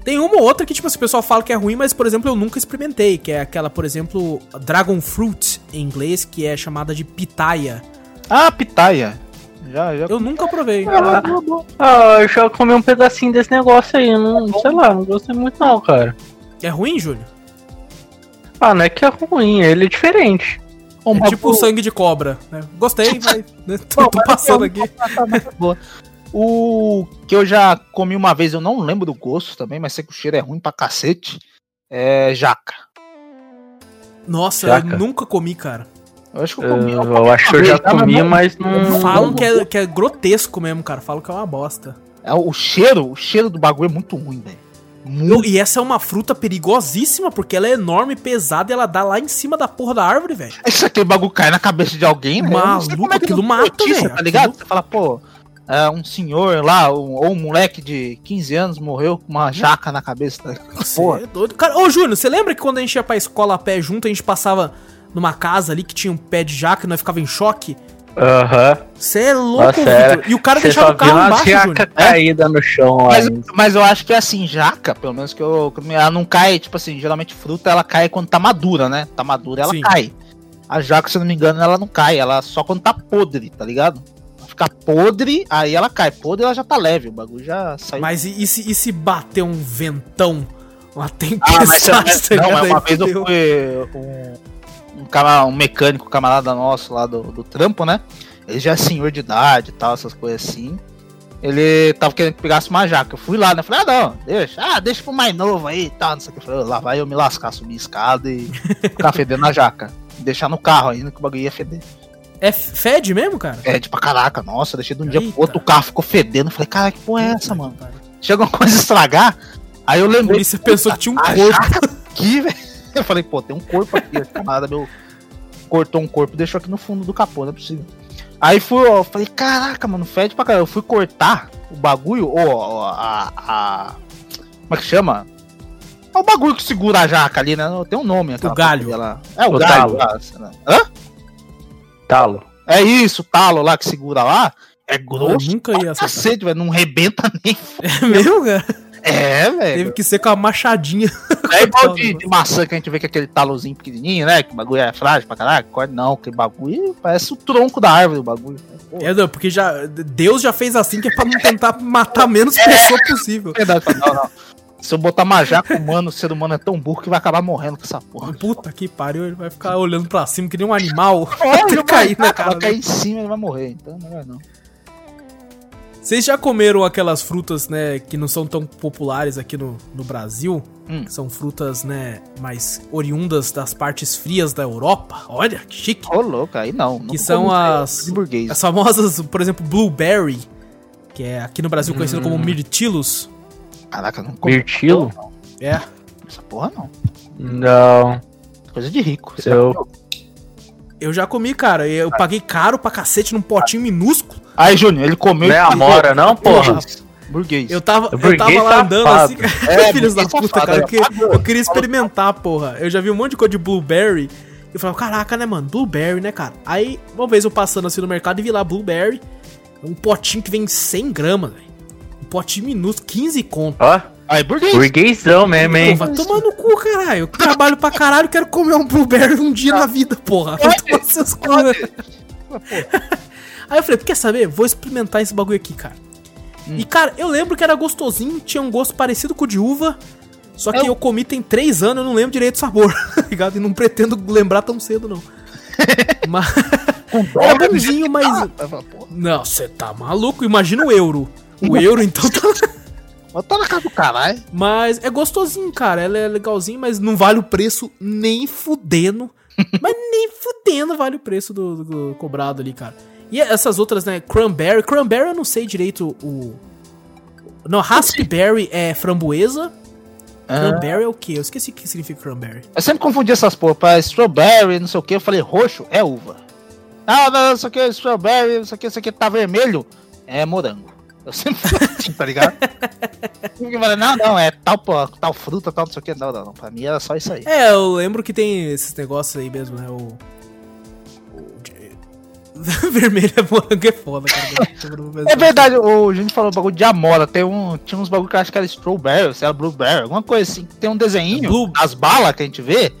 Tem uma ou outra que, tipo, assim, o pessoal fala que é ruim, mas, por exemplo, eu nunca experimentei. Que é aquela, por exemplo, Dragon Fruit, em inglês, que é chamada de pitaya. Ah, pitaia. Já, já. Eu nunca provei. Ah, eu já comi um pedacinho desse negócio aí, não, sei lá, não gostei muito não, cara. É ruim, Júlio? Ah, não é que é ruim, ele é diferente. Um É tipo sangue de cobra. né? Gostei, mas né, tô, tô passando aqui. Boa. O que eu já comi uma vez, eu não lembro do gosto também, mas sei que o cheiro é ruim pra cacete. É jaca. Nossa, Jaca. eu nunca comi, cara. Eu acho que eu Eu, comi. eu acho que eu já comi, mas não. Falam que é, que é grotesco mesmo, cara. Falam que é uma bosta. É, o cheiro, o cheiro do bagulho é muito ruim, velho. Eu- Muito. e essa é uma fruta perigosíssima, porque ela é enorme, pesada e ela dá lá em cima da porra da árvore, velho. Isso aqui, o bagulho cai na cabeça de alguém, né? Eu Maluco, como é que aquilo mata, velho. Tá ligado? Aquilo- Você fala, pô, é, um senhor lá, um- ou um moleque de 15 anos morreu com uma jaca na cabeça. Tá? Você Pô, é doido. Cara, ô Júnior, você lembra que quando a gente ia pra escola a pé junto, a gente passava numa casa ali que tinha um pé de jaca e nós ficava em choque? Aham. Você é louco, Nossa, era. Vitor. E o cara deixava o carro embaixo, jaca Júnior. caída no chão. Mas, mas eu acho que é assim, jaca, pelo menos que eu. Ela não cai, tipo assim, geralmente fruta ela cai quando tá madura, né? Tá madura, ela Sim. cai. A jaca, se eu não me engano, ela não cai, ela só quando tá podre, tá ligado? Ela Fica podre, aí ela cai. Podre ela já tá leve, o bagulho já saiu. Mas e, e se, e se bater um ventão, uma Ah, mas tempestade, você- tá não, é uma vez eu fui um, um, cama- um mecânico, camarada nosso lá do, do trampo, né? Ele já é senhor de idade e tal, essas coisas assim. Ele tava querendo que pegasse uma jaca. Eu fui lá, né? Falei, ah, não, deixa, ah, deixa pro mais novo aí e tal, não sei o que. Eu falei, lá vai eu me lascar, subir a escada e ficar fedendo a jaca. Deixar no carro ainda que o bagulho ia feder. É fede mesmo, cara? Fede pra caraca, nossa, deixei de um dia Eita. pro outro, o carro ficou fedendo. Falei, cara, que porra é essa, mano? Chega uma coisa a estragar. Aí eu A lembrei. polícia pensou que tinha um a corpo. aqui, velho. Eu falei, pô, tem um corpo aqui. O camarada meu cortou um corpo e deixou aqui no fundo do capô, não é possível. Aí fui, ó, falei, caraca, mano, fede pra caralho. Eu fui cortar o bagulho, ou a, a. Como é que chama? É o bagulho que segura a jaca ali, né? Tem um nome. aquela galho. porcaria lá. É o, O galho. talo. lá, sei lá. Hã? Talo. É isso, o talo lá que segura lá. É Eu grosso. nunca ia acertar. Cacete, velho. Não rebenta nem. É mesmo, cara? É, Teve velho. que ser com a machadinha. É igual de, de maçã que a gente vê que é aquele talozinho pequenininho, né? Que o bagulho é frágil pra caralho. Corta, Não, que bagulho parece o tronco da árvore, o bagulho. Pô, É, não, porque já, Deus já fez assim que é pra não tentar matar menos pessoa possível. verdade. Não, não. Se eu botar uma jaca humano, o ser humano é tão burro que vai acabar morrendo com essa porra. Puta que pariu, ele vai ficar olhando pra cima que nem um animal. Olha, Vai cair na cara Vai cair em cima ele vai morrer. Então não vai não. Vocês já comeram aquelas frutas, né, que não são tão populares aqui no, no Brasil? Hum. São frutas, né, mais oriundas das partes frias da Europa? Olha, que chique. Ô, louco, aí não. Que são as, as famosas, por exemplo, blueberry, que é aqui no Brasil conhecido como mirtilos. Caraca, não comi. Mirtilo? É. Essa porra não. Não. Coisa de rico. Eu, Eu já comi, cara. Eu paguei caro pra cacete num potinho minúsculo. Aí, Júnior, ele comeu. não é amora, não, porra? Burguês. Eu tava, eu burguês tava lá andando safado. assim, cara. É, filhos da puta, safado, cara. Eu, é, que- eu queria experimentar, porra. Eu já vi um monte de coisa de blueberry. E eu falava, caraca, né, mano? Blueberry, né, cara? Aí, uma vez eu passando assim no mercado e vi lá blueberry. Um potinho que vem 100 gramas, velho. Um potinho minúsculo, 15 conto. Ó, Aí, burguês. burguesão mesmo, hein? vai tomar no cu, caralho. Eu trabalho pra caralho, quero comer um blueberry um dia na vida, porra. Vai tomar seus cu. Aí eu falei, quer saber? Vou experimentar esse bagulho aqui, cara. Hum. E, cara, eu lembro que era gostosinho, tinha um gosto parecido com o de uva. Só que Eu- eu comi tem três anos, eu não lembro direito do sabor, tá ligado? E não pretendo lembrar tão cedo, não. mas... Era bonzinho, mas... Ah, Não, você tá maluco? Imagina o euro. O euro, então, tá... mas tá na casa do caralho. Mas é gostosinho, cara. Ela é legalzinho, mas não vale o preço nem fudendo. mas nem fudendo vale o preço do, do cobrado ali, cara. E essas outras, né? Cranberry. Cranberry eu não sei direito o. Não, raspberry é framboesa. Cranberry é o quê? Eu esqueci o que significa cranberry. Eu sempre confundi essas porra. Pra strawberry, não sei o que. Eu falei, roxo é uva. Não, não, isso aqui é strawberry, isso aqui, isso aqui tá vermelho. É morango. Eu sempre falei assim, tá ligado? Eu falei, não, não, é tal, porra, tal fruta, tal, não sei o que. Não, não, não. Pra mim era só isso aí. É, eu lembro que tem esses negócios aí mesmo, né? O. o Vermelho é morango é foda, cara. É verdade, o, a gente falou bagulho de amora. Tem um, tinha uns bagulho que eu acho que era strawberry, se era blueberry, alguma coisa assim. Tem um desenho, Blue- as balas que a gente vê,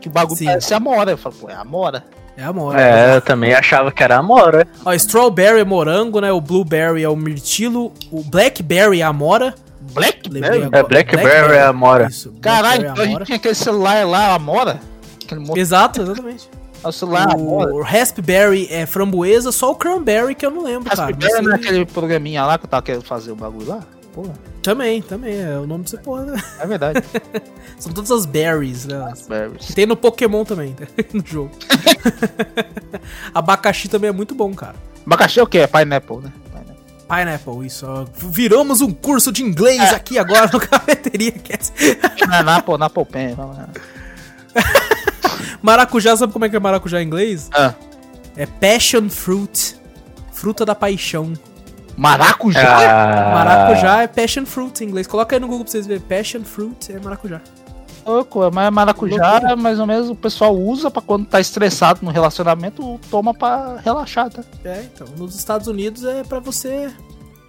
que o bagulho Sim. parece amora. Eu falo, pô, é amora. É amor. É, eu também achava que era amora. Ó, strawberry é morango, né? O blueberry é o mirtilo. O blackberry é amora. Blackberry? agora. É, blackberry é amora. Isso, Caralho, é então a gente amora. tinha aquele celular lá, amora. Aquele Exato, exatamente. O celular amora. O raspberry é framboesa, só o cranberry que eu não lembro, cara. Raspberry Não não é aquele programinha lá que eu tava querendo fazer o bagulho lá? Porra, Também, também, é o nome dessa porra. né? é verdade. São todas as berries, né? Que Raspberries. tem no Pokémon também, né? no jogo. Abacaxi também é muito bom, cara. Abacaxi é o quê? É pineapple, né? Pineapple. Pineapple, isso. Viramos um curso de inglês É. aqui agora no Cafeteria Cast. Não é Napo, Napo Pen. Maracujá, sabe como é que é maracujá em inglês? Ah, É passion fruit. Fruta da paixão. maracujá? Ah, Maracujá é passion fruit em inglês. Coloca aí no Google pra vocês verem. Passion fruit é maracujá. Louco, mas maracujá Loucura. é mais ou menos o pessoal usa pra quando tá estressado no relacionamento, toma pra relaxar, tá? É, então. Nos Estados Unidos é pra você Vai,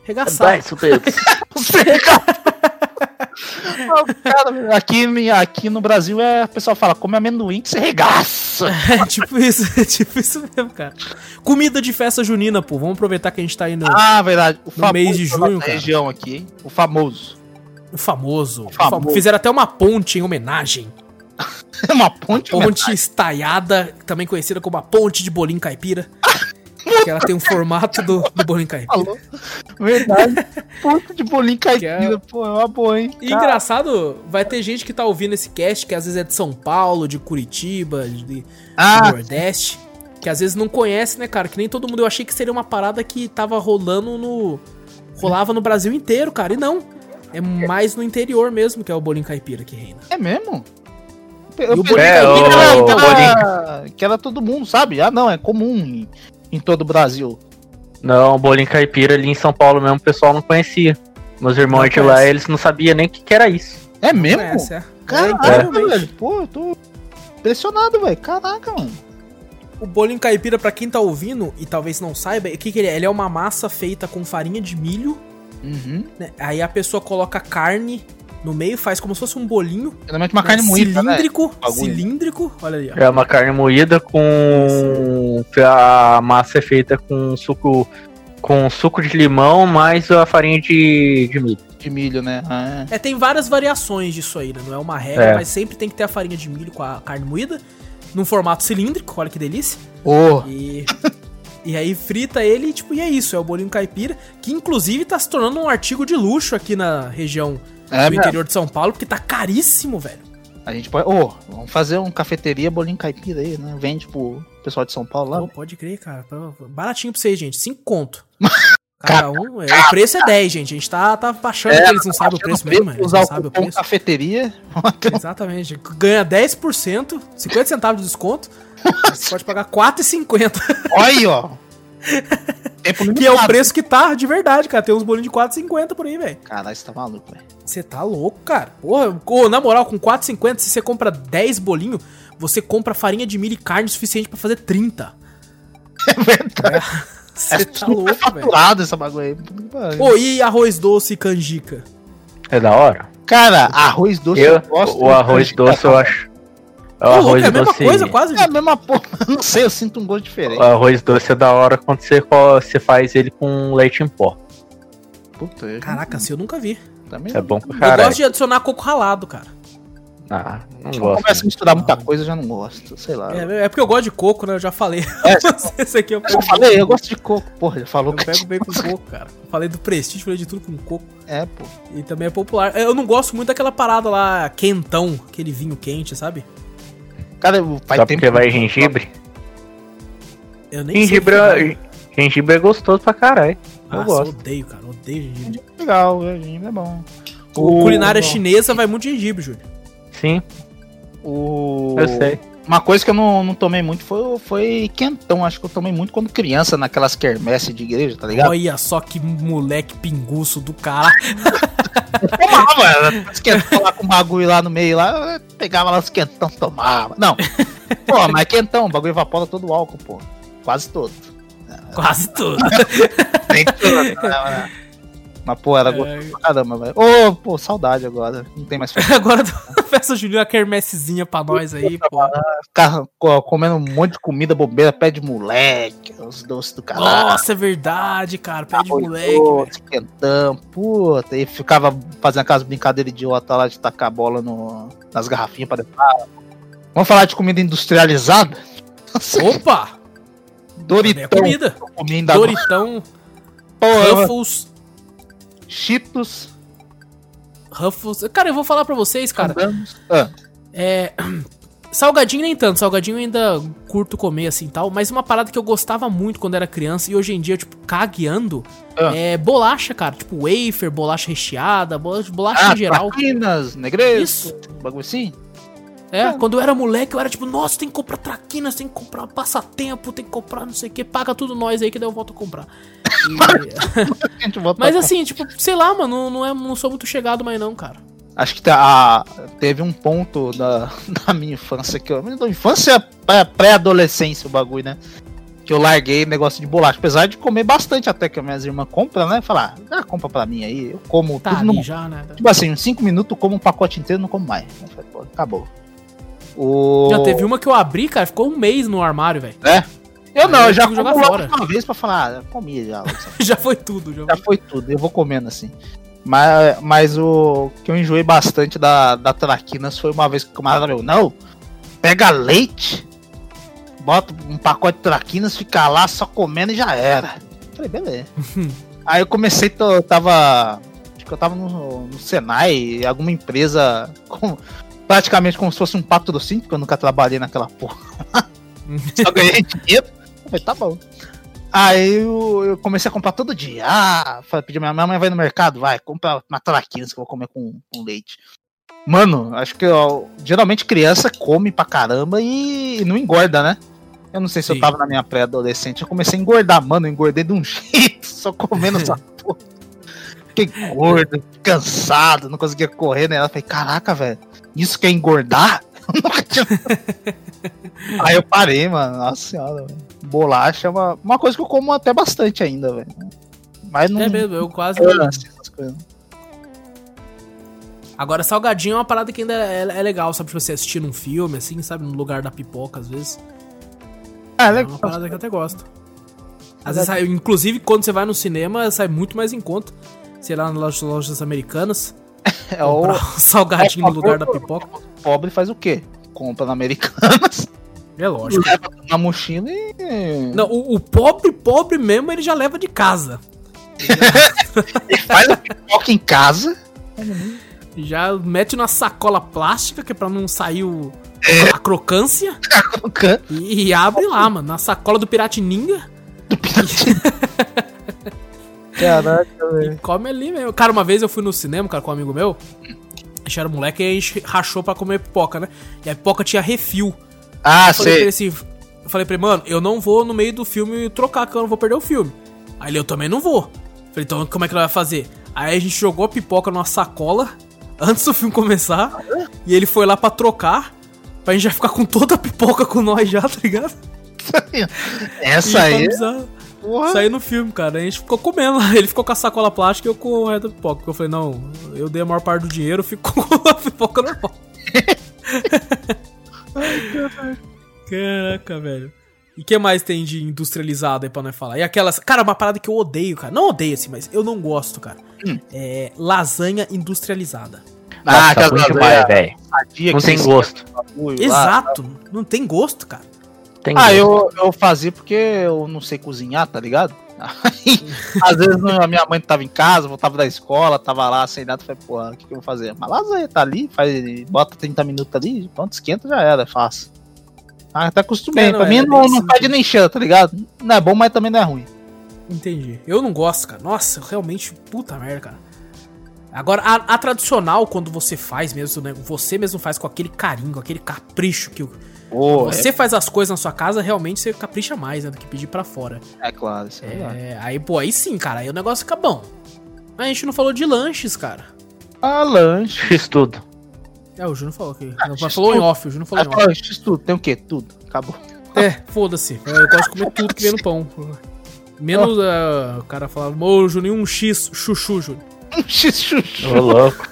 regaçar. Cara, aqui, aqui no Brasil é, o pessoal fala, come amendoim que você regaça. É tipo isso, é tipo isso mesmo, cara. Comida de festa junina, pô. Vamos aproveitar que a gente tá indo. Ah, verdade. O No mês de junho, cara. região aqui, hein? O famoso. O famoso. o famoso. famo- Fizeram até uma ponte em homenagem. Uma ponte, né? Ponte estaiada, também conhecida como a ponte de bolinho caipira. Que ela tem um formato do, do bolinho caipira. Falou. Verdade. Ponte de bolinho caipira, é- pô, é uma boa, hein? E engraçado, vai ter gente que tá ouvindo esse cast que às vezes é de São Paulo, de Curitiba, de, Ah, Nordeste. Que às vezes não conhece, né, cara? Que nem todo mundo. Eu achei que seria uma parada que tava rolando no. Rolava no Brasil inteiro, cara. E não. É mais no interior mesmo que é o bolinho caipira que reina. É mesmo? E o bolinho que, caipira era, é o que era todo mundo, sabe? Ah, não, é comum em, todo o Brasil. Não, o bolinho caipira ali em São Paulo mesmo o pessoal não conhecia. Meus irmãos Não de lá, eles não sabiam nem o que, que era isso. É mesmo? Conhece, é. Caraca, É, velho. Pô, eu tô impressionado, velho. Caraca, mano. O bolinho caipira, pra quem tá ouvindo e talvez não saiba, o que, que ele é? Ele é uma massa feita com farinha de milho, Uhum. né? Aí a pessoa coloca carne no meio, faz como se fosse um bolinho. Geralmente uma né? carne moída, né? cilíndrico, Bagulho. cilíndrico. Olha ali, ó. É uma carne moída com. A massa é feita com suco. Com suco de limão mais a farinha de, de milho. De milho, né? Ah, É, tem várias variações disso aí, né? Não é uma regra, É. mas sempre tem que ter a farinha de milho com a carne moída, num formato cilíndrico, olha que delícia. Ô, E. E aí frita ele e, tipo, e é isso, é o bolinho caipira, que inclusive tá se tornando um artigo de luxo aqui na região é, do interior de São Paulo, porque tá caríssimo, velho. A gente pode. Ô, vamos fazer um cafeteria bolinho caipira aí, né? Vende pro pessoal de São Paulo lá. Pô, pode crer, cara. Baratinho pra vocês, gente. 5 conto. Cada um. é, O preço é 10, gente. A gente tá, tá baixando É, que eles não sabem o preço mesmo, eles usar não o preço. cafeteria. Exatamente. Ganha 10%, 50 centavos de desconto. Você pode pagar 4,50. Olha aí, ó. Tempo Que é o preço que tá de verdade, cara. Tem uns bolinhos de 4,50 por aí, velho. Caralho, você tá maluco, velho. Você tá louco, cara. Porra, ô, na moral, com 4,50, se você compra 10 bolinhos, você compra farinha de milho e carne suficiente pra fazer 30. É verdade. Você é tá louco, velho. essa bagulho aí. Puta que pariu. Ô, e arroz doce e canjica? É da hora? Cara, arroz doce Eu, gosto. o arroz doce eu acho. O Ô, louco, arroz é a mesma doce. coisa, quase. É a mesma porra. Não sei, eu sinto um gosto diferente. O arroz doce é da hora quando você, você faz ele com leite em pó. Puta, eu Caraca, assim eu nunca vi. também. É bom pra Eu gosto de adicionar coco ralado, cara. Ah, não Quando gosto. começa a misturar muita coisa, eu já não gosto. Sei lá. É, é porque eu gosto de coco, né? Eu já falei. É, Esse aqui eu eu já falei, eu gosto de coco. Porra, já falou eu que pego bem com coco, cara. Falei do prestígio, falei de tudo com coco. É, pô. E também é popular. Eu não gosto muito daquela parada lá, quentão, aquele vinho quente, sabe? Cara, faz Só tempo porque vai gengibre? Eu nem Gengibre, sei. o é- gengibre é gostoso pra caralho. Eu gosto. odeio, cara. Odeio gengibre. Legal, o gengibre é bom. O culinária o- chinesa vai muito gengibre, Júlio. Sim, O... eu sei. Uma coisa que eu não, não tomei muito foi, foi quentão. Acho que eu tomei muito quando criança, naquelas quermesses de igreja, tá ligado? Olha só que moleque pinguço do cara. Tomava, esquentava lá com o bagulho lá no meio lá, pegava lá os quentão, tomava. Não. Pô, mas quentão, o bagulho evapora todo o álcool, pô. Quase todo. Quase tudo. Nem tudo. Mas, pô, era gostoso pra caramba, velho. Ô, pô, saudade agora. Não tem mais festa. Agora o Julinho uma quermessezinha pra nós aí, pô. Ficar co- comendo um monte de comida bobeira, pé de moleque, os doces do caralho. Nossa, é verdade, cara. Pé de moleque, quentão, puta, e ficava fazendo aquelas brincadeiras idiota lá de tacar a bola no, nas garrafinhas pra dentro. Vamos falar de comida industrializada? Opa! É Doritão, agora. Doritão, Porra, Ruffles, Cheetos, Ruffles. Cara, eu vou falar pra vocês, cara. Ah, É. Salgadinho nem tanto, salgadinho eu ainda curto comer assim e tal, mas uma parada que eu gostava muito quando era criança e hoje em dia, tipo, cagueando, Ah. é bolacha, cara. Tipo, wafer, bolacha recheada, bolacha, bolacha ah em geral. traquinas, negresco, Isso. bagulho assim. É, quando eu era moleque, eu era tipo, nossa, tem que comprar traquinas, tem que comprar passatempo, tem que comprar não sei o que, paga tudo nós aí que daí eu volto a comprar. E- Mas assim, tipo, sei lá, mano, não, é, não sou muito chegado mais não, cara. Acho que tá, teve um ponto da, da minha infância que eu. Da infância pré- pré-adolescência, o bagulho, né? Que eu larguei negócio de bolacha. Apesar de comer bastante até que as minhas irmãs compram, né? Falar, ah, compra pra mim aí. Eu como Tá tudo ali no. já, né? Tipo assim, em 5 minutos eu como um pacote inteiro e não como mais. Eu falei, pô, acabou. O... Já teve uma que eu abri, cara, ficou um mês no armário, velho. É? Eu não, eu já como jogar fora. uma vez pra falar, ah, comi já. já foi tudo, já. Já foi tudo, eu vou comendo assim. Mas, mas o que eu enjoei bastante da, da Traquinas foi uma vez que o camarada falou, não, pega leite, bota um pacote de Traquinas, fica lá só comendo e já era. Eu Falei, beleza. Aí eu comecei, eu tava. Acho que eu tava no, no Senai, alguma empresa com, praticamente como se fosse um patrocínio, porque eu nunca trabalhei naquela porra. Só ganhei dinheiro. Eu falei, tá bom. Aí eu, eu comecei a comprar todo dia. Ah, falei, pedi minha mãe vai no mercado, vai, compra uma traquinas que eu vou comer com, com leite. Mano, acho que ó, geralmente criança come pra caramba e, e não engorda, né? Eu não sei se Sim. eu tava na minha pré-adolescente, eu comecei a engordar, mano, eu engordei de um jeito, só comendo essa porra. Fiquei gordo, cansado, não conseguia correr, né? Ela falei, caraca, velho, isso que é engordar? Eu Aí eu parei, mano. Nossa senhora, velho. Bolacha é uma, uma coisa que eu como até bastante ainda, velho. Mas não. É mesmo, eu quase. essas coisas. Agora, salgadinho é uma parada que ainda é, é legal, sabe? Tipo, você assistir um filme, assim, sabe? No lugar da pipoca, às vezes. Ah, É legal. uma parada que eu até gosto. Às vezes, sai- inclusive, quando você vai no cinema, sai muito mais em conta. Sei lá, nas lojas americanas. É o um salgadinho no lugar da pipoca. pobre faz o quê? Compra na Americanas, É lógico. leva na mochila e. Não, o, o pobre, pobre mesmo, ele já leva de casa. e faz a pipoca em casa. Já mete na sacola plástica, que é pra não sair o, a crocância. colocando E, e abre lá, mano. Na sacola do Piratininga. Caraca, E come ali mesmo. Cara, uma vez eu fui no cinema, cara, com um amigo meu. A gente era moleque e a gente rachou pra comer pipoca, né? E a pipoca tinha refil. Ah, Eu falei pra ele sei. assim, eu falei pra ele, mano, eu não vou no meio do filme trocar, que eu não vou perder o filme. Aí ele, eu também não vou. Falei, então como é que ele vai fazer? Aí a gente jogou a pipoca numa sacola antes do filme começar. E ele foi lá pra trocar. Pra gente já ficar com toda a pipoca com nós já, tá ligado? Essa aí. Porra. Sair no filme, cara. A gente ficou comendo lá. Ele ficou com a sacola plástica e eu com o resto da pipoca. Porque eu falei, não, eu dei a maior parte do dinheiro, fico com a pipoca normal. Caraca, velho. E o que mais tem de industrializado aí pra nós falar? E aquelas. Cara, uma parada que eu odeio, cara. Não odeio assim, mas eu não gosto, cara. Hum. É lasanha industrializada. Ah, Nossa, aquela ruim demais, lasanha velho. Não tem gosto. lá. Exato. Não tem gosto, cara. Tem Ah, eu, eu fazia porque eu não sei cozinhar, tá ligado? Aí, às vezes a minha mãe tava em casa, voltava da escola, tava lá sem nada, falei, porra, o que, que eu vou fazer? Mas lasanha tá ali, faz, bota 30 minutos ali, pronto, esquenta, já era, é fácil. Ah, até acostumei. É, não, pra é mim bem não, não simples. pede nem cheiro, tá ligado? Não é bom, mas também não é ruim. Entendi. Eu não gosto, cara. Nossa, realmente, puta merda, cara. Agora, a, a tradicional, quando você faz mesmo, né? Você mesmo faz com aquele carinho, com aquele capricho que o- Pô, você faz as coisas na sua casa, realmente você capricha mais, né? Do que pedir pra fora. é, é claro, isso é, verdade. É, aí, pô, aí sim, cara, aí o negócio fica bom. Mas a gente não falou de lanches, cara. Ah, lanche. X tudo. É, o Júnior falou aqui. Ah, falou em off, o Júnior falou Ah, em off. fala, X tudo, tem o quê? Tudo. Acabou. É, foda-se. Eu gosto de comer tudo que vem no pão. Menos ah, o cara falava, ô, Júnior, um X chuchu, Júnior. X chuchu. Ô, louco.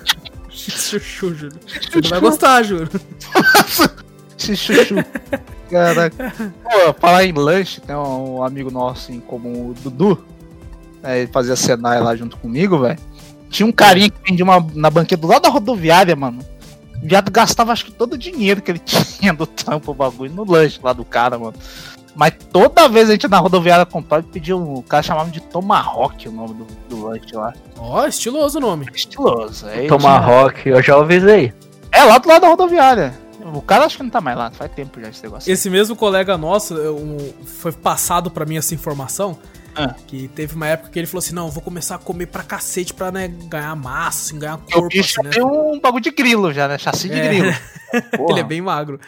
X chuchu, Júnior. Você não vai gostar, Júnior. X chuchu. Caraca. Pô, falar em lanche, tem um amigo nosso em comum, o Dudu. É, ele fazia Senai lá junto comigo, velho. Tinha um carinha que vendia uma, na banqueta do lado da rodoviária, mano. O viado gastava acho que todo o dinheiro que ele tinha do trampo, o bagulho, no lanche lá do cara, mano. Mas toda vez a gente ia na rodoviária comprar, ele pedia um. O cara chamava de Tomahawk o nome do, do lanche lá. Ó, estiloso o nome. Estiloso. Aí Tomahawk, eu já avisei. É lá do lado da rodoviária. O cara acho que não tá mais lá, faz tempo já esse negócio. Esse mesmo colega nosso, eu- foi passado pra mim essa informação. Ah. Que teve uma época que ele falou assim: não, eu vou começar a comer pra cacete pra né, ganhar massa, assim, ganhar o corpo, bicho assim, né? tem um bagulho de grilo já, né? Chassi de É. grilo. Ele é bem magro.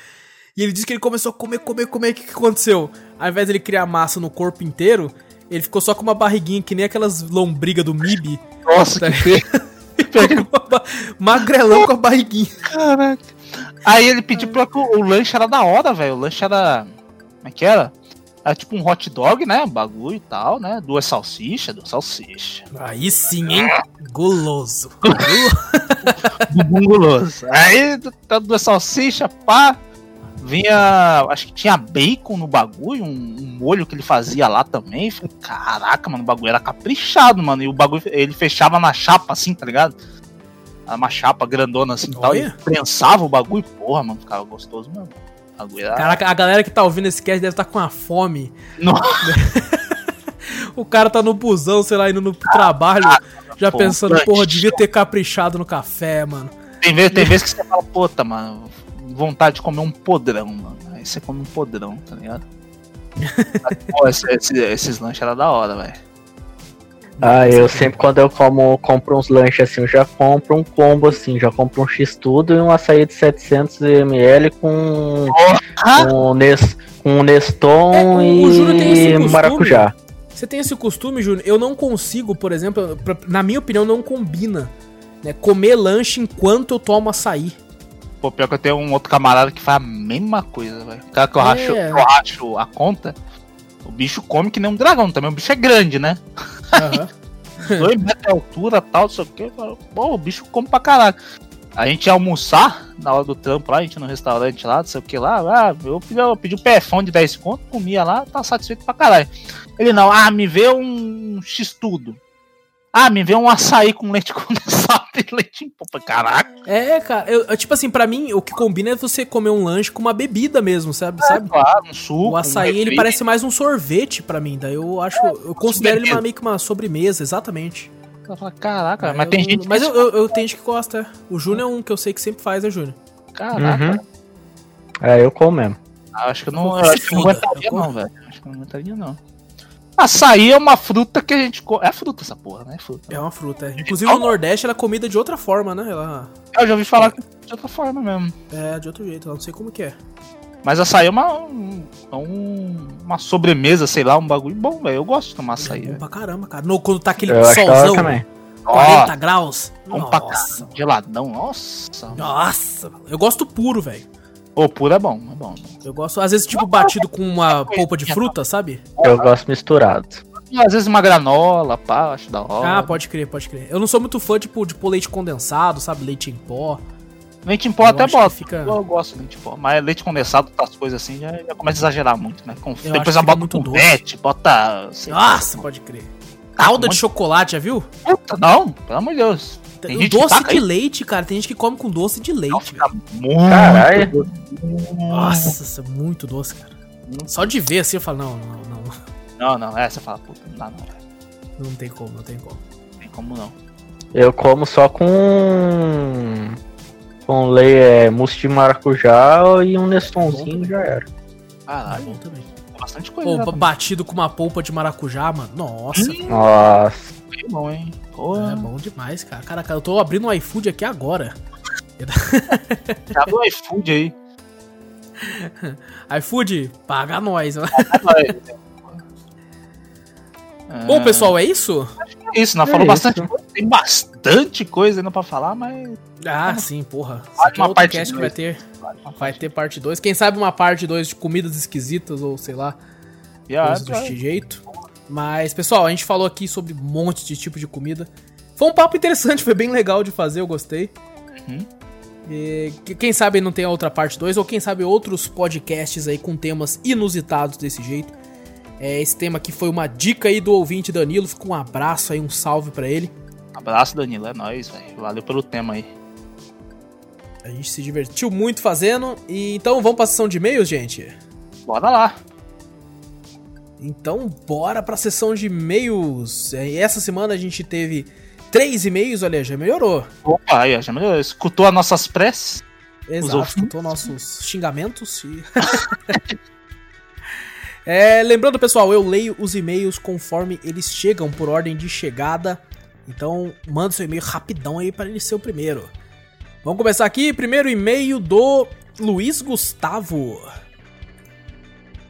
E ele disse que ele começou a comer, comer, comer. O que, que aconteceu? Ao invés dele criar massa no corpo inteiro, ele ficou só com uma barriguinha que nem aquelas lombrigas do MIB. Nossa, que feio. Magrelão com a barriguinha. Caraca. Aí ele pediu pra que o, o lanche era da hora, velho. O lanche era. Como é que era? Era tipo um hot dog, né? Bagulho e tal, né? Duas salsichas, duas salsichas. Aí sim, hein? Guloso. Bumbum guloso. Aí, tá duas salsichas, pá. Vinha. Acho que tinha bacon no bagulho, um, um molho que ele fazia lá também. Falei, caraca, mano, o bagulho era caprichado, mano. E o bagulho ele fechava na chapa assim, tá ligado? Era uma chapa grandona assim e tal. Olha. E prensava o bagulho, porra, mano, ficava gostoso mesmo. Era. Caraca, a galera que tá ouvindo esse cast deve estar com uma fome. Nossa, O cara tá no busão, sei lá, indo no trabalho, já pensando, lanche. porra, devia ter caprichado no café, mano. tem vezes tem que você fala, puta, mano, vontade de comer um podrão, mano. Aí você come um podrão, tá ligado? Pô, esse- esse- esses lanches eram da hora, velho. Ah, eu sempre quando eu como, compro uns lanches assim, eu já compro um combo assim, já compro um X tudo e um açaí de 700ml com, com, Nes, com Neston É, o- o Júnior tem esse e costume. maracujá. Você tem esse costume, Júnior? Eu não consigo, por exemplo, pra- na minha opinião, não combina. Né, comer lanche enquanto eu tomo açaí. Pô, pior que eu tenho um outro camarada que faz a mesma coisa, velho. O cara que eu, É. racho, que eu racho a conta, o bicho come que nem um dragão também. O bicho é grande, né? Aham. Dois metros de altura tal, não sei o que. Pô, o bicho come pra caralho. A gente ia almoçar na hora do trampo lá, a gente ia no restaurante lá, não sei o que lá. Ah, eu pedi, eu pedi um pefão de 10 conto, comia lá, tá satisfeito pra caralho. Ele não, ah, me vê um X-tudo. Ah, me vê um açaí com leite condensado e leite em pó. Caraca. É, cara, eu, eu, tipo assim, pra mim, o que combina é você comer um lanche com uma bebida mesmo, sabe? sabe? Claro, um suco. O açaí, um ele refri. parece mais um sorvete pra mim, daí eu acho, eu considero ele uma, meio que uma sobremesa, exatamente. Ela fala, Caraca, É, mas eu- tem gente Mas que eu, eu, eu tenho gente que gosta, é. O Júnior é um que eu sei que sempre faz, é Júnior. Caraca, Uhum. É, eu como mesmo. acho que eu não, Eu acho que não aguentaria não, velho. Acho que eu não aguentaria não. Açaí é uma fruta que a gente come. É fruta essa porra, né? É fruta. É uma fruta, é. Inclusive no Nordeste ela é comida de outra forma, né? Ela Eu já ouvi falar que de outra forma mesmo. é de outro jeito, eu não sei como que é. Mas açaí é uma, um- é um- uma sobremesa, sei lá, um bagulho bom, velho. Eu gosto de tomar açaí. é bom pra caramba, cara. No, quando tá aquele Eu solzão, também. 40 graus. Bom pra Nossa. Geladão, nossa. Nossa, eu gosto puro, velho. Pô, puro é bom, é bom. Eu gosto, às vezes, tipo, batido com uma polpa de fruta, sabe? Eu gosto misturado. Às vezes uma granola, pá, acho da hora. Ah, pode crer, pode crer. Eu não sou muito fã, tipo, de pôr leite condensado, sabe? Leite em pó. Leite em pó Eu até bota. fica- Eu gosto de leite em pó. Mas leite condensado, outras coisas assim, já, já começa a exagerar muito, né? Com, depois fica bota muito confete, bota. Nossa, pode crer. Calda um de monte- chocolate, já viu? Puta, não, pelo amor de Deus. Tem O doce de leite, cara. Tem gente que come com doce de leite. Velho. muito. Caralho. Nossa, isso é muito doce, cara. Só de ver assim, eu falo, não, não, não. Não, não, é, você fala, puta, não dá não. Não tem como, não tem como. Não tem como não. Eu como só com. Com lei, é, mousse de maracujá e um Nestonzinho já era. Ah, Caralho, bom também. bastante coisa. Pô, ba- batido com uma polpa de maracujá, mano. Nossa, Hum. Nossa. Que bom, hein? Porra. é bom demais, cara. Caraca, eu tô abrindo um iFood aqui agora. Já do iFood aí. iFood, paga nós. É, Bom, pessoal, é isso? é Isso, nós É falamos isso. bastante coisa. Tem bastante coisa ainda pra falar, mas. Ah, sim, porra. Vale aqui é uma outro parte cast que vai ter. Vai ter parte 2. Quem sabe uma parte 2 de comidas esquisitas ou sei lá, coisas desse jeito. Mas, pessoal, a gente falou aqui sobre um monte de tipo de comida. Foi um papo interessante, foi bem legal de fazer, eu gostei. Uhum. E que- quem sabe não tem a outra parte 2, ou quem sabe outros podcasts aí com temas inusitados desse jeito. É, esse tema aqui foi uma dica aí do ouvinte Danilo, fica um abraço aí, um salve pra ele. Abraço, Danilo. É nóis, velho. Valeu pelo tema aí. A gente se divertiu muito fazendo. E então vamos pra sessão de e-mails, gente? Bora lá. Então, bora pra sessão de e-mails. É, Essa semana a gente teve três e-mails, olha, já melhorou. Opa, já melhorou. Escutou as nossas preces? Exato, escutou nossos xingamentos. E... É, lembrando, pessoal, eu leio os e-mails conforme eles chegam por ordem de chegada. Então, manda seu e-mail rapidão aí para ele ser o primeiro. Vamos começar aqui. Primeiro e-mail do Luiz Gustavo.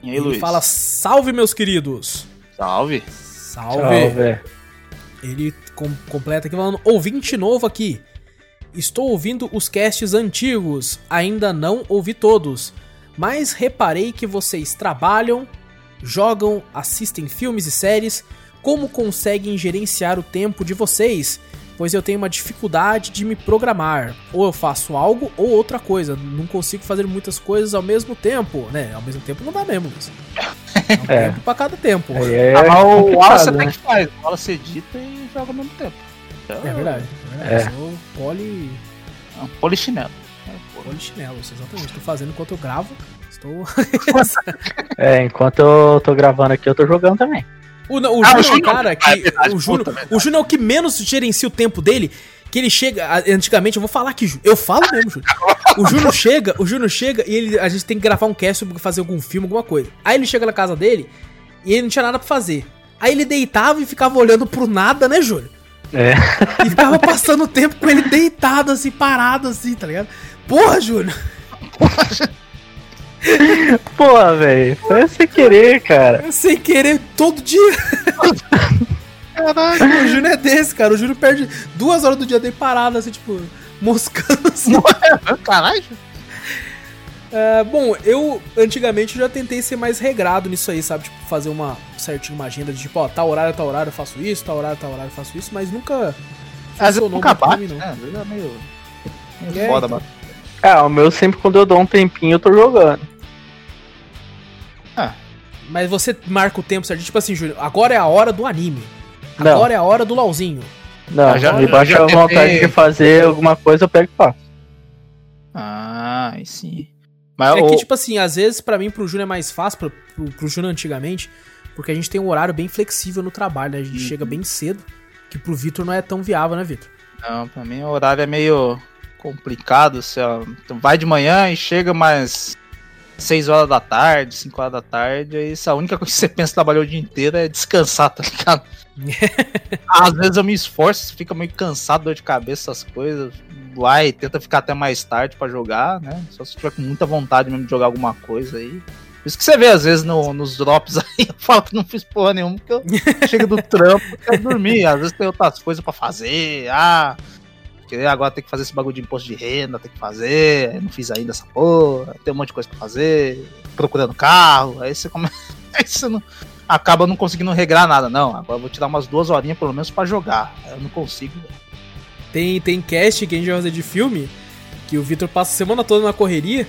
E aí, Ele Luiz? fala: Salve, meus queridos. Salve. Salve. Salve. Ele com- completa aqui falando: ouvinte novo aqui. Estou ouvindo os casts antigos, ainda não ouvi todos, mas reparei que vocês trabalham, jogam, assistem filmes e séries. Como conseguem gerenciar o tempo de vocês? Pois eu tenho uma dificuldade de me programar. Ou eu faço algo ou outra coisa. Não consigo fazer muitas coisas ao mesmo tempo, né? Ao mesmo tempo não dá mesmo, Luiz. É um É. tempo pra cada tempo. Aí é Ah, o Wallace até né? que faz. O Wallace edita e joga ao mesmo tempo. Então, É verdade, é verdade. É. Sou poli, É um polichinelo. É, pô. polichinelos, exatamente. Estou fazendo enquanto eu gravo. Estou. É, enquanto eu tô gravando aqui, eu tô jogando também. O, o Ah, Júnior é o Júnior, cara é que. verdade, o Júnior Júnior é o que menos gerencia o tempo dele. Que ele chega, antigamente, eu vou falar aqui, Ju- eu falo mesmo, Júnior. O Júnior chega, o Júnior chega e ele, a gente tem que gravar um cast sobre fazer algum filme, alguma coisa. Aí ele chega na casa dele e ele não tinha nada pra fazer. Aí ele deitava e ficava olhando pro nada, né, Júnior? É. E ficava passando o tempo com ele deitado, assim, parado, assim, tá ligado? Porra, Júnior! Porra, velho. Foi sem querer, cara. Sem querer, todo dia. Caralho, o Júnior é desse, cara. O Júnior perde duas horas do dia dele parado, assim, tipo, moscando assim. Caralho. É, bom, eu antigamente já tentei ser mais regrado nisso aí, sabe? Tipo, fazer uma certinha uma agenda de tipo, ó, tal horário, tal horário eu faço isso, tal horário, tal horário eu faço isso, mas nunca Às vezes nunca bate, mim, não. né? Vezes é meio, meio É, foda, então. mano. Ah, o meu sempre quando eu dou um tempinho eu tô jogando. Mas você marca o tempo certinho, tipo assim, Júnior, agora é a hora do anime. Não. Agora é a hora do LOLzinho. Não, já- me bate já a vontade tentei- de fazer alguma coisa, eu pego e faço. Ah, aí sim. Mas É o... que, tipo assim, às vezes pra mim, pro Júnior é mais fácil, pro, pro, pro Júnior antigamente, porque a gente tem um horário bem flexível no trabalho, né? A gente Uhum. chega bem cedo, que pro Vitor não é tão viável, né, Vitor? Não, pra mim o horário é meio complicado. Você ó, então vai de manhã e chega mais 6 horas da tarde, 5 horas da tarde, aí a única coisa que você pensa trabalhar o dia inteiro é descansar, tá ligado? Às vezes eu me esforço, fica meio cansado, dor de cabeça, essas coisas. Vai, tenta ficar até mais tarde pra jogar, né? Só se tiver com muita vontade mesmo de jogar alguma coisa aí. Por isso que você vê, às vezes, no- nos drops aí, eu falo que não fiz porra nenhuma, porque eu chego do trampo e quero dormir. Às vezes tem outras coisas pra fazer. Ah, agora tem que fazer esse bagulho de imposto de renda, tem que fazer. Eu não fiz ainda essa porra. Tem um monte de coisa pra fazer. Procurando carro. Aí você começa. Aí você não. Acaba não conseguindo regrar nada. Não, agora eu vou tirar umas duas horinhas pelo menos pra jogar. Eu não consigo. Tem, tem cast que a gente vai fazer de filme, que o Vitor passa a semana toda na correria.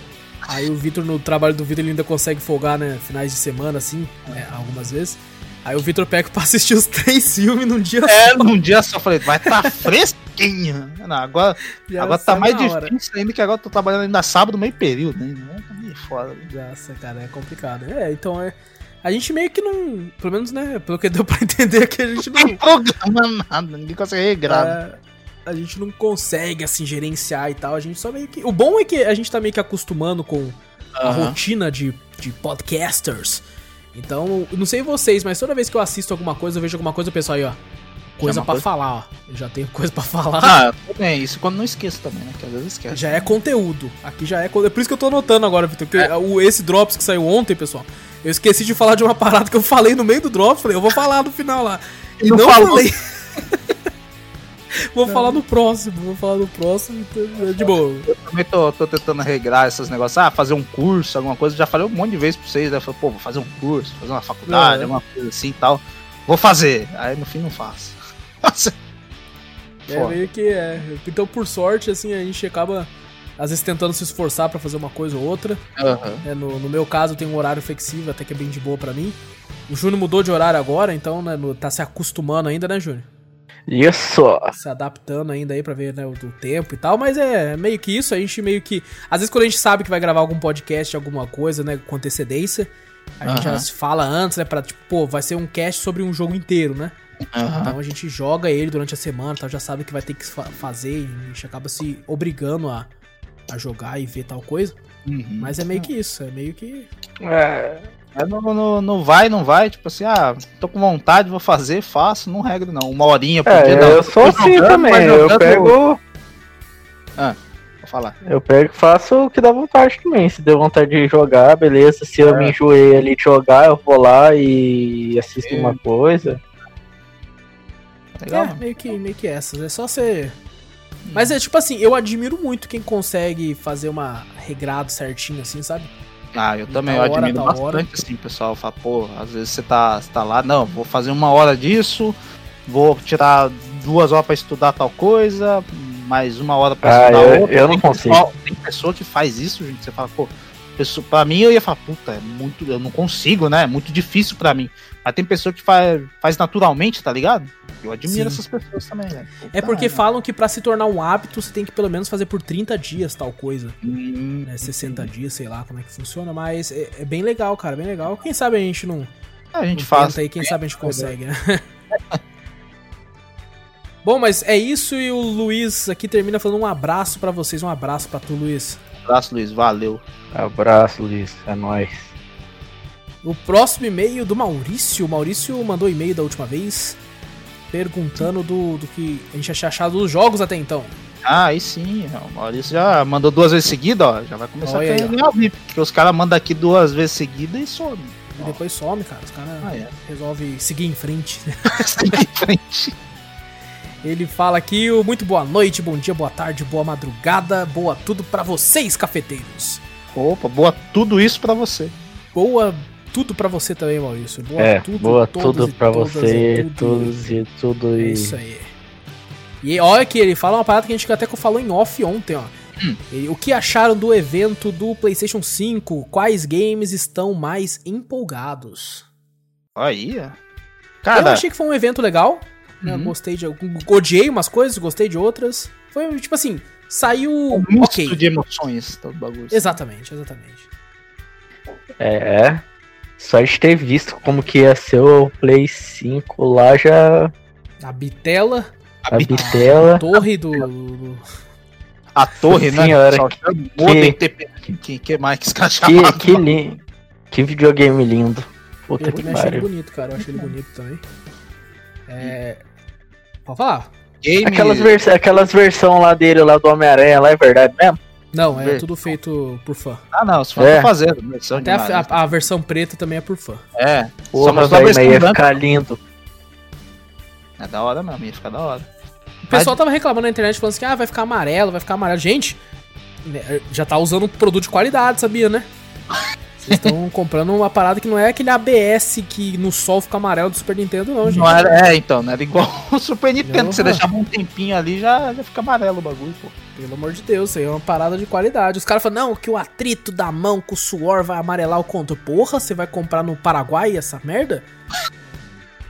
Aí o Vitor, no trabalho do Vitor, ele ainda consegue folgar, né? Finais de semana, assim, né, algumas vezes. Aí o Vitor pega pra assistir os três filmes num dia É, num dia só eu falei, vai tá fresquinho. Não, agora Já agora tá mais difícil ainda que agora eu tô trabalhando ainda sábado, meio período, né? É meio foda. Nossa, cara, é complicado. É, então é. A gente meio que não. Pelo menos, né? Pelo que deu pra entender que a gente não. Não programa nada, ninguém consegue regrar. é, a gente não consegue, assim, gerenciar e tal. A gente só meio que. O bom é que a gente tá meio que acostumando com a rotina de, de podcasters. Então, não sei vocês, mas toda vez que eu assisto alguma coisa, eu vejo alguma coisa, o pessoal aí, ó. Coisa pra coisa? falar, ó. Eu já tenho coisa pra falar. Ah, também, isso quando não esqueço também, né? Que às vezes esquece. Já é conteúdo. Aqui já é conteúdo. É por isso que eu tô anotando agora, Vitor. É. o, esse Drops que saiu ontem, pessoal, eu esqueci de falar de uma parada que eu falei no meio do Drops. Falei, eu vou falar no final lá. E Não não, falou. falei. vou falar no próximo. Vou falar no próximo. então, é De boa. Eu também tô, tô tentando regrar esses negócios. Ah, fazer um curso, alguma coisa. Já falei um monte de vezes pra vocês, né? Falei, pô, vou fazer um curso, fazer uma faculdade, É. alguma coisa assim e tal. Vou fazer. Aí no fim não faço. É Foda. meio que é. Então, por sorte, assim, a gente acaba, às vezes, tentando se esforçar pra fazer uma coisa ou outra. Aham. né? No, no meu caso, tenho um horário flexível, até que é bem de boa pra mim. O Júnior mudou de horário agora, então né, no- tá se acostumando ainda, né, Júnior? Isso. se adaptando ainda aí pra ver né, o do tempo e tal, mas é meio que isso, a gente meio que. Às vezes quando a gente sabe que vai gravar algum podcast, alguma coisa, né, com antecedência, a gente já se fala antes, né, pra tipo, pô, vai ser um cast sobre um jogo inteiro, né? Aham. Então a gente joga ele durante a semana, tal, já sabe que vai ter que fa- fazer, e a gente acaba se obrigando a, a jogar e ver tal coisa, Uhum. mas é meio que isso, é meio que. É, Aí não, não, não vai, não vai, tipo assim, ah, tô com vontade, vou fazer, faço, não regra não. Uma horinha por dia, é não. eu sou assim jogando, também. mas Eu jogando- pego. Vou falar. Eu pego e faço o que dá vontade também. Se deu vontade de jogar, beleza. Se eu É. me enjoei ali de jogar, eu vou lá e assisto É. uma coisa. Legal, é, meio que, meio que essas, é só ser. Mas é tipo assim, eu admiro muito quem consegue fazer uma regrado certinho assim, sabe? Ah, eu também, eu hora, admiro tal bastante, hora. assim, o pessoal fala, pô, às vezes você tá, você tá lá, não, vou fazer uma hora disso, vou tirar duas horas pra estudar tal coisa, mais uma hora pra Ah, estudar eu- outra. eu não Tem consigo. pessoal- Tem pessoa que faz isso, gente, você fala, pô, pessoa, pra mim eu ia falar, puta, é muito, eu não consigo, né, é muito difícil pra mim. Mas tem pessoa que faz, faz naturalmente, tá ligado? Eu admiro Sim. essas pessoas também, né? Puta, É porque né? falam que pra se tornar um hábito, você tem que pelo menos fazer por 30 dias tal coisa. Hum, Né, 60 dias, sei lá como é que funciona, mas é, é bem legal, cara, bem legal. Quem sabe a gente não, a gente não faz. aí, quem sabe a gente consegue, né? Bom, mas é isso e o Luiz aqui termina falando um abraço pra vocês. Um abraço pra tu, Luiz. Abraço, Luiz. Valeu. Abraço, Luiz. É nóis. O próximo e-mail do Maurício. O Maurício mandou e-mail da última vez perguntando do, do que a gente tinha achado dos jogos até então. Ah, aí sim. O Maurício já mandou duas vezes seguida, ó. Já vai começar Olha a aí, ó. ganhar VIP. Porque os caras mandam aqui duas vezes seguida e some. E depois some, cara. Os caras Ah, é. resolvem seguir em frente. Segue em frente. Ele fala aqui o muito boa noite, bom dia, boa tarde, boa madrugada, boa tudo pra vocês, cafeteiros. Opa, boa tudo isso pra você. Boa tudo pra você também, Maurício. Boa É, tudo, boa tudo e pra todas você, e tudo. todos e tudo É e. isso aí. E olha que ele fala uma parada que a gente até falou em off ontem, ó. Ele- o que acharam do evento do PlayStation 5? Quais games estão mais empolgados? Aí, ó. eu Cara, achei que foi um evento legal. Né? Uhum. Gostei de. Odiei umas coisas, gostei de outras. Foi tipo assim, saiu. um misto ok. de emoções, todo bagulho. Exatamente, exatamente. É, é. Só de ter visto como que ia ser o Play 5 lá já. A bitela, A bitela. torre do. do- A torre, né? Senhora, Só chama Modem TP. Que, que mais que Que, que, que videogame lindo. Puta Eu que também achei ele bonito, cara. Eu achei ele bonito também. É. Pode falar? Game... Aquelas, vers... Aquelas versão lá dele, lá do Homem-Aranha, lá é verdade mesmo? Não, é tudo feito por fã. Ah, não, os fãs É. estão fazendo. versão Até a, a- a versão preta também é por fã. É, só Porra, a velho, mas ia ficar lindo. É da hora mesmo, ia ficar da hora. O pessoal tava reclamando na internet falando assim: ah, vai ficar amarelo, vai ficar amarelo. Gente, né, já tá usando um produto de qualidade, sabia, né? Vocês estão comprando uma parada que não é aquele ABS que no sol fica amarelo do Super Nintendo, não, gente. Não era, é, então, não era igual o Super Nintendo, que você deixava um tempinho ali já, já fica amarelo o bagulho, pô. Pelo amor de Deus, isso aí é uma parada de qualidade. Os caras falam, não, que o atrito da mão com o suor vai amarelar o controle. Porra, você vai comprar no Paraguai essa merda?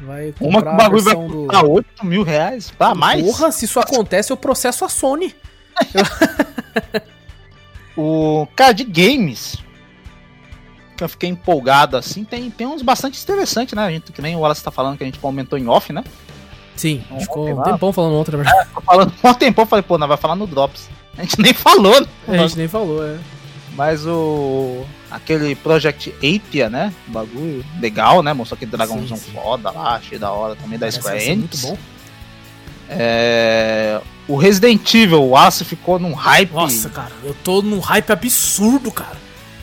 Vai Uma comprar o a bagulho vai do... custar 8 mil reais, pra mais. Porra, se isso acontece, eu processo a Sony. O cara de games, que eu fiquei empolgado assim, tem, tem uns bastante interessantes, né? A gente, que nem o Wallace tá falando que a gente comentou em off, né? Sim, Não, ficou um tempão falando outra, na verdade. Tô falando um tempo, eu falei, pô, nós vai falar no Drops. A gente nem falou, né? A gente nem falou, é. Mas o. Aquele Project Apia, né? Um bagulho legal, né? Mostrou aquele dragãozão Sim, sim. foda lá, achei da hora também da Parece Square ser muito Enix. bom. É, O Resident Evil, o Aço ficou num hype. Nossa, cara, eu tô num hype absurdo, cara.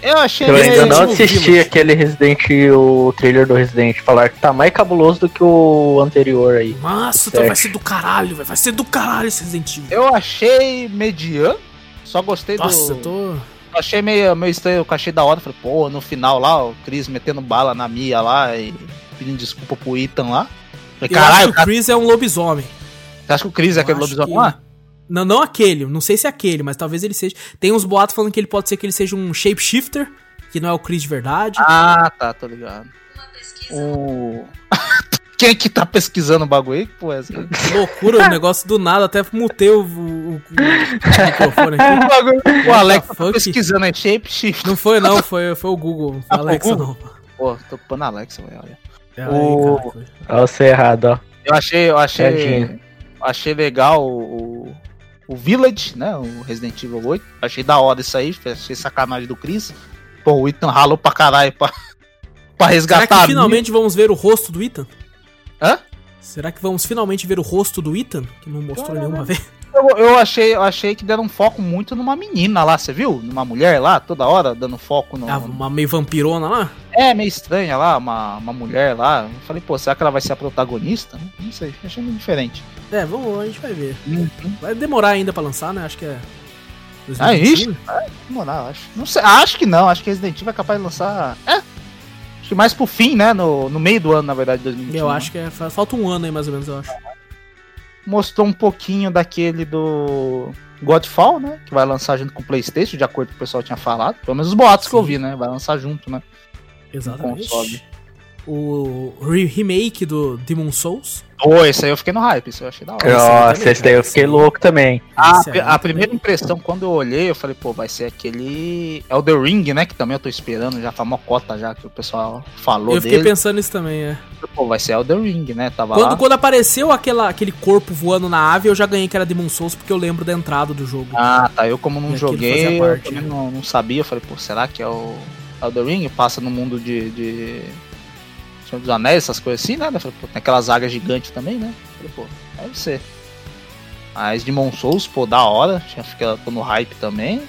Eu achei Eu ainda não Evil assisti aquele Resident, o trailer do Resident, falar que tá mais cabuloso do que o anterior aí. Nossa, Certo. vai ser do caralho, velho. Vai ser do caralho esse Resident Evil. Eu achei mediano. Só gostei Nossa, do. eu tô. Achei meio, meio estranho, eu achei da hora. Falei, pô, no final lá, o Chris metendo bala na Mia lá e pedindo desculpa pro Ethan lá. Falei, Eu acho que o cara, Chris é um lobisomem. você acha que o Chris é eu aquele acho lobisomem que- lá? Não, não aquele, não sei se é aquele, mas talvez ele seja. Tem uns boatos falando que ele pode ser que ele seja um shapeshifter, que não é o Chris de verdade. Ah, tá, tô ligado. O. Quem é que tá pesquisando o bagulho aí? Que porra é essa? Que loucura, o negócio do nada, até mutei o, o- o- o microfone aqui. O, bagulho- o Alex tá pesquisando aí, shape shift. Não foi não, foi, foi o Google, Ah, o Alexa Google? não. Pô, tô ocupando a Alexa, velho. olha. É, aí, O-. Olha você errado, ó. Eu achei, eu achei, Tadinho. achei legal o, o Village, né? O Resident Evil 8. Achei da hora isso aí, achei sacanagem do Chris. Pô, o Ethan ralou pra caralho pra, pra Será resgatar que a Mia. finalmente vamos ver o rosto do Ethan? Hã? Será que vamos finalmente ver o rosto do Ethan? Que não mostrou Caramba. nenhuma vez. Eu, eu achei, eu achei que deram foco muito numa menina lá, você viu? Numa mulher lá, toda hora, dando foco no. Ah, uma meio vampirona lá? É, meio estranha lá, uma, uma mulher lá. Eu falei, pô, será que ela vai ser a protagonista? Não sei, achei meio diferente. É, vamos, a gente vai ver. Uhum. Vai demorar ainda pra lançar, né? Acho que é. Ah, 2021. Moral, acho. Não sei, acho que não, acho que Resident Evil é capaz de lançar. É. Acho que mais pro fim, né? No, no meio do ano, na verdade, 2021. Eu acho que é, fa- falta um ano aí, mais ou menos, eu acho. Mostrou um pouquinho daquele do Godfall, né? Que vai lançar junto com o PlayStation, de acordo com o pessoal tinha falado. Pelo menos os boatos que eu Sim. vi, né? Vai lançar junto, né? Exatamente. O re- remake do Demon Souls. Pô, esse aí eu fiquei no hype, esse eu achei da hora. Nossa, esse daí eu cara, fiquei louco também. A, aí a também. primeira impressão, quando eu olhei, eu falei, pô, vai ser aquele Elder Ring, né? Que também eu tô esperando, já famocota já, que o pessoal falou Eu fiquei dele. pensando nisso também, é. Pô, vai ser Elder Ring, né? Tava Quando, lá. quando apareceu aquela, aquele corpo voando na ave, eu já ganhei que era Demon Souls, porque eu lembro da entrada do jogo. Ah, tá. Eu como não aquilo joguei, eu parte, também né? não, não sabia. Eu falei, pô, será que é o Elder Ring? Passa no mundo de... de... Senhor dos Anéis, essas coisas assim, né? Falei, pô, tem aquelas águas gigantes também, né? Falei, pô, deve ser. Mas Demon Souls, pô, da hora. Tinha ficado no hype também.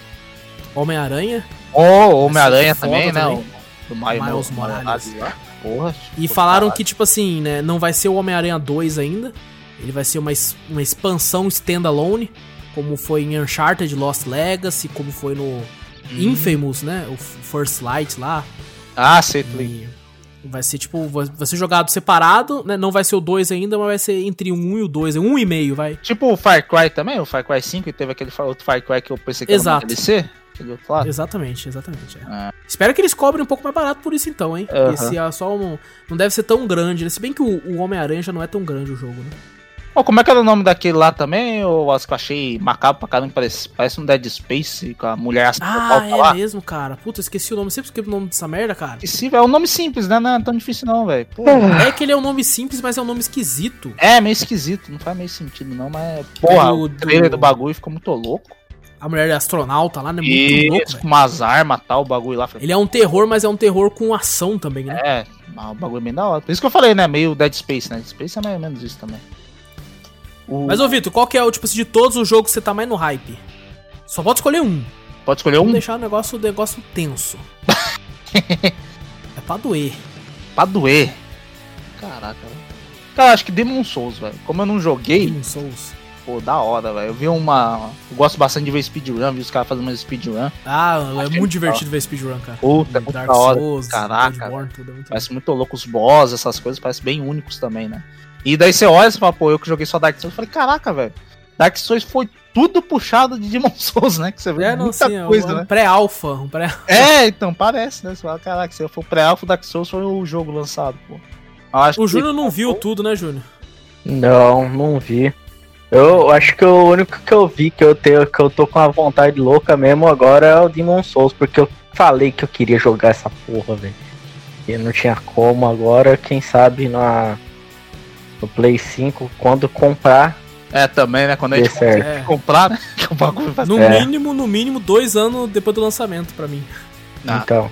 Homem-Aranha. Ô, Homem-Aranha Foda também, né? também. O, do Miles, Miles Morales. Porra. E falaram que, tipo assim, né, não vai ser o Homem-Aranha 2 ainda. Ele vai ser uma, uma expansão standalone, como foi em Uncharted Lost Legacy, como foi no Hum. Infamous, né? O First Light lá. Ah, sei. E vai ser tipo, vai ser jogado separado, né? Não vai ser o 2 ainda, mas vai ser entre o 1 e o 2, é um e meio, vai. Tipo o Far Cry também, o Far Cry 5, e teve aquele outro Far Cry que eu pensei que Exato. era DLC. Exatamente, exatamente. é. Ah. Espero que eles cobrem um pouco mais barato por isso então, hein? Aham. Esse é só um, não deve ser tão grande, né? Se bem que o, o Homem-Aranha já não é tão grande o jogo, né? Ó, como é que era o nome daquele lá também? Eu acho que eu achei macabro pra caramba, parece, parece um Dead Space com a mulher Ah, astronauta é lá. mesmo, cara. Puta, esqueci o nome. Sempre esqueci o nome dessa merda, cara. Esqueci, velho. É um nome simples, né? Não é tão difícil não, velho. É que ele é um nome simples, mas é um nome esquisito. É, meio esquisito, não faz meio sentido não, mas... Porra, do- o trailer do- do bagulho ficou muito louco. A mulher é astronauta lá, né? Muito E louco, com umas armas tal, o bagulho lá. Ele é um terror, mas é um terror com ação também, né? É, o bagulho é bem da hora. Por isso que eu falei, né? Meio Dead Space, né? Dead Space é mais ou menos isso também. O- Mas, ô Vitor, qual que é o, tipo assim, de todos os jogos que você tá mais no hype? Só pode escolher um. Pode escolher Vamos um deixar o negócio, o negócio tenso. é pra doer. pra doer. Caraca, velho. Cara, acho que Demon Souls, velho. Como eu não joguei, Demon Souls. pô, da hora, velho. Eu vi uma. Eu gosto bastante de ver speedrun, vi os caras fazendo uma speedrun. Ah, é Achei muito divertido ver speedrun, cara. Puta, muito Dark da hora. Souls, Caraca, Bloodborne, tudo é muito Parece muito louco os boss, essas coisas, parece bem únicos também, né? E daí você olha e você fala, pô, eu que joguei só Dark Souls, eu falei, caraca, velho. Dark Souls foi tudo puxado de Demon Souls, né? Que você vê É, não, muita sim, é coisa, um né? pré-alpha, um pré É, então, parece, né? Você fala, caraca, se eu for pré-alpha, Dark Souls foi o jogo lançado, pô. Acho O que- Júnior não viu tudo, né, Júnior? Não, não vi. Eu acho que o único que eu vi que eu tenho, que eu tô com uma vontade louca mesmo agora é o Demon Souls, porque eu falei que eu queria jogar essa porra, velho. E não tinha como agora, quem sabe na no Play 5, quando comprar, É, também, né? Quando a gente. É. comprar, né? Que o bagulho vai No É. mínimo, no mínimo, dois anos depois do lançamento pra mim. Ah, Então,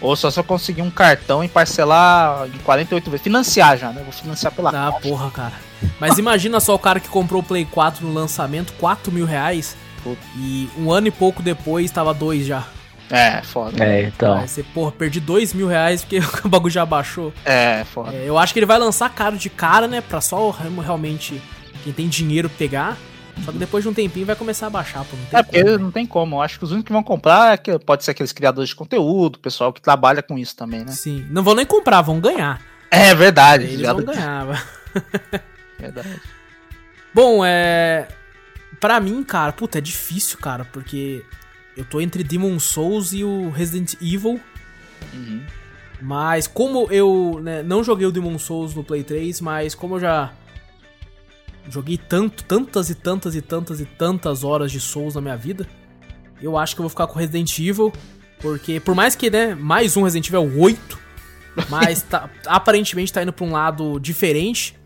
Ou só se eu conseguir um cartão e parcelar em 48 vezes. Financiar já, né? Vou financiar pela Ah, porra, cara. Mas imagina só o cara que comprou o Play 4 no lançamento, 4 mil reais. Puta. E um ano e pouco depois tava dois já. É, foda. é, então. Aí você, porra, perdi dois mil reais porque o bagulho já baixou. É, foda. É, eu acho que ele vai lançar caro de cara, né? Pra só o- realmente quem tem dinheiro pegar. Só que depois de um tempinho vai começar a baixar, pô. Não tem É, porque como, né? não tem como. Eu acho que os únicos que vão comprar é que pode ser aqueles criadores de conteúdo, o pessoal que trabalha com isso também, né? Sim. Não vão nem comprar, vão ganhar. É verdade. Eles vão ganhar. verdade. Bom, é. Pra mim, cara, puta, é difícil, cara, porque eu tô entre Demon Souls e o Resident Evil. Uhum. Mas como eu né, não joguei o Demon Souls no Play 3, mas como eu já joguei tanto, tantas e tantas e tantas e tantas horas de Souls na minha vida, eu acho que eu vou ficar com Resident Evil, porque por mais que, né, mais um Resident Evil é o 8, mas tá- aparentemente tá indo pra um lado diferente,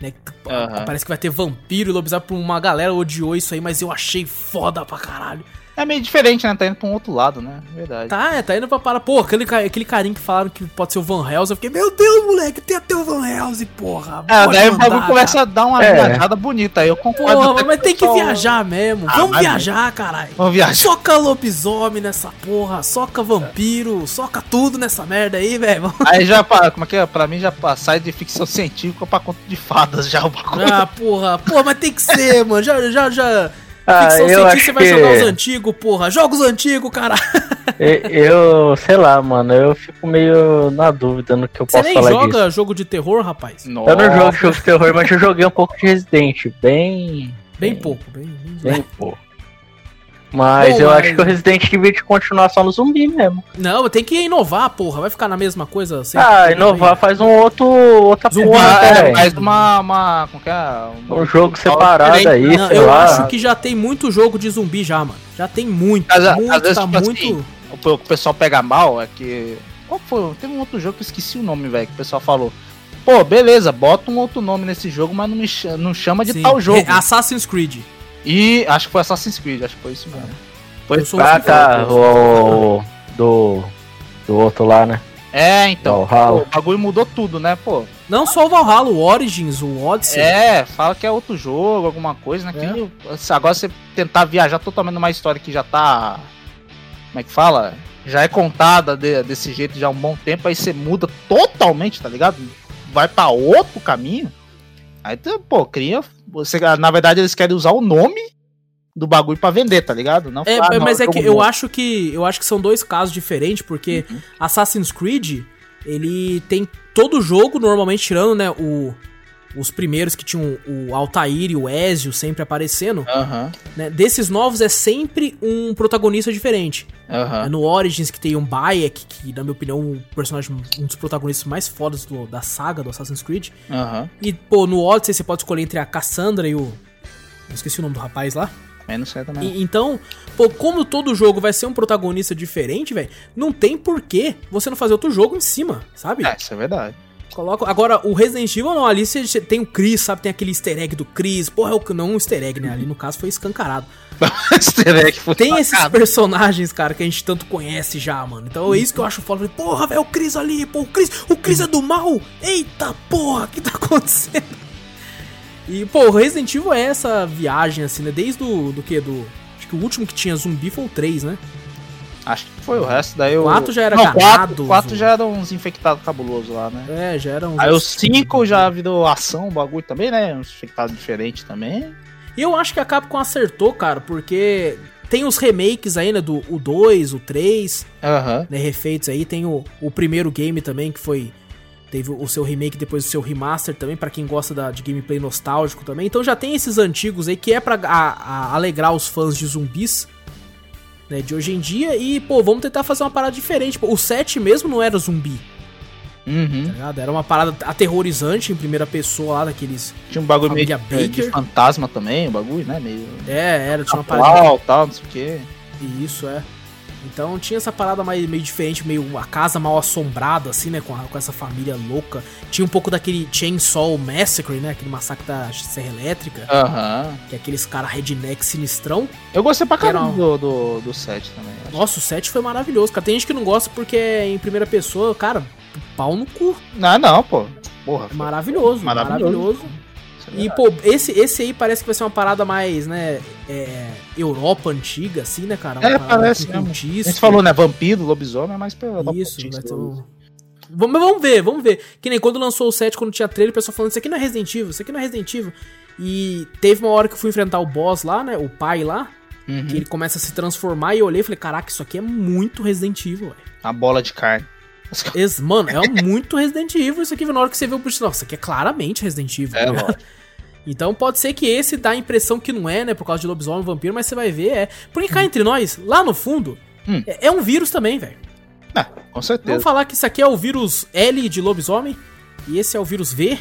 né? Aham. Parece que vai ter vampiro e lobisomem, uma galera odiou isso aí, mas eu achei foda pra caralho. É meio diferente, né? Tá indo pra um outro lado, né? Verdade. Tá, é, tá indo pra parar. Pô, aquele, aquele carinho que falaram que pode ser o Van Helsing. Eu fiquei, meu Deus, moleque, tem até o Van Helsing, porra. É, daí o bagulho começa a dar uma É. viajada bonita. Aí eu concordo. Porra, mas tem que pessoal- viajar mesmo. Ah, Vamos mas- viajar, caralho. Vamos viajar. Soca lobisomem nessa porra, soca vampiro, soca tudo nessa merda aí, velho. Aí já, pra, como é que é? Pra mim já sai de ficção científica pra conta de fadas já o bagulho. Ah, porra, porra, mas tem que ser, mano. Já, já, já. Ah, Ficção eu científica, acho você vai que- jogar os antigos, porra. Jogos antigos, cara. Eu, sei lá, mano, eu fico meio na dúvida no que eu Você posso nem falar joga disso. jogo de terror, rapaz? Nossa. Eu não jogo jogo de terror, mas eu joguei um pouco de Resident, bem, Bem pouco, bem, bem, bem pouco. Mas Bom, eu mas- acho que o Resident Evil de continuar só no zumbi mesmo. Não, tem que inovar, porra. Vai ficar na mesma coisa sempre. Ah, inovar faz um outro. outra Zumbi, porra, é, velho. mais uma, uma. Como que é? Um jogo separado aí, Não, sei eu lá. acho que já tem muito jogo de zumbi já, mano. Já tem muito. Às- às muito, vezes, tá tipo muito. assim, O, o pessoal pega mal é que. Qual foi? Teve um outro jogo que eu esqueci o nome, velho, que o pessoal falou. Pô, beleza, bota um outro nome nesse jogo, mas não me chama, não chama de Sim. tal jogo. É, Assassin's Creed. E acho que foi Assassin's Creed, acho que foi isso mesmo. Foi Ah, tá. O. Do. Do outro lá, né? É, então. Valhalla. pô, o bagulho mudou tudo, né, pô? Não só o Valhalla, o Origins, o Odyssey. É, fala que é outro jogo, alguma coisa, né? É. que agora você tentar viajar totalmente numa história que já tá. Como é que fala? Já é contada de- desse jeito já há um bom tempo, aí você muda totalmente, tá ligado? Vai pra outro caminho. Aí, pô, cria. Você, na verdade, eles querem usar o nome do bagulho pra vender, tá ligado? Não É, é, não, mas é jogo que eu novo. acho que eu acho que são dois casos diferentes, porque Uhum. Assassin's Creed, ele tem todo jogo, normalmente tirando, né, o, os primeiros que tinham o Altair e o Ezio sempre aparecendo, né, desses novos é sempre um protagonista diferente. É no Origins que tem um Bayek, que na minha opinião é um personagem, um dos protagonistas mais fodas do- da saga do Assassin's Creed. E, pô, no Odyssey você pode escolher entre a Cassandra e o... Eu esqueci o nome do rapaz lá. Mas não sei também. E- então, pô, como todo jogo vai ser um protagonista diferente, velho, não tem porquê você não fazer outro jogo em cima, sabe? É, isso é verdade. Coloca... Agora, o Resident Evil não, ali você tem o Chris, sabe? Tem aquele easter egg do Chris. Porra, é o... não um easter egg, né? Ali no caso foi escancarado. Easter egg foi Tem esses personagens, cara, que a gente tanto conhece já, mano. Então é isso que eu acho foda. Porra, velho, o Chris ali, pô, o Chris, o Chris é do mal. Eita porra, o que tá acontecendo? E, pô, o Resident Evil é essa viagem, assim, né? Desde o do que? Do. Acho que o último que tinha zumbi foi o 3, né? Acho que foi o resto, daí o. Quatro já era Não, ganado, quatro, quatro zo- já eram uns infectados cabulosos lá, né? É, já era um. Aí o 5 já virou ação, o bagulho também, né? Uns infectados diferentes também. E eu acho que a Capcom acertou, cara, porque tem os remakes aí, né? Do o 2, o 3. Aham. né, refeitos aí. Tem o, o primeiro game também, que foi. Teve o seu remake, depois o seu remaster também, pra quem gosta da- de gameplay nostálgico também. Então já tem esses antigos aí, que é pra a- a- alegrar os fãs de zumbis, né, de hoje em dia. E, pô, vamos tentar fazer uma parada diferente. Pô, o 7 mesmo não era zumbi, tá Uhum. ligado? Era uma parada aterrorizante em primeira pessoa lá, daqueles... Tinha um bagulho meio de, de fantasma também, o bagulho, né? Meio. É, era, tinha uma parada... Atual, tal, não sei o quê. Isso, é. Então tinha essa parada mais, meio diferente, meio uma casa mal assombrada, assim, né? Com, a- com essa família louca. Tinha um pouco daquele Chainsaw Massacre, né? Aquele massacre da Serra Elétrica. Aham. Que é aqueles cara redneck sinistrão. Eu gostei pra caramba do, do, do 7 também. acho. Nossa, o 7 foi maravilhoso, cara. Tem gente que não gosta porque é em primeira pessoa, cara, pau no cu. Não, não, pô. Porra. É maravilhoso, Maravilhoso. Maravilhoso. E, pô, esse, esse aí parece que vai ser uma parada mais, né? É, Europa antiga, assim, né, cara? Uma É, parece com mesmo. A gente falou, né? Vampiro, lobisomem, é mais pela Isso, vai ter um... Vamos, vamos ver, vamos ver. Que nem quando lançou o 7, quando tinha trailer, o pessoal falando, isso aqui não é Resident Evil, isso aqui não é Resident Evil. E teve uma hora que eu fui enfrentar o boss lá, né, o pai lá, Uhum. que ele começa a se transformar, e eu olhei e falei, caraca, isso aqui é muito Resident Evil, velho. A bola de carne. Esse- Mano, é muito Resident Evil isso aqui, na hora que você vê o bicho, nossa, isso aqui é claramente Resident Evil. É, lógico. Então pode ser que esse dá a impressão que não é, né, por causa de lobisomem, vampiro, mas você vai ver, é. Porque cá entre nós, lá no fundo, Hum. é, é um vírus também, velho. Ah, com certeza. Vamos falar que isso aqui é o vírus L de lobisomem e esse é o vírus V,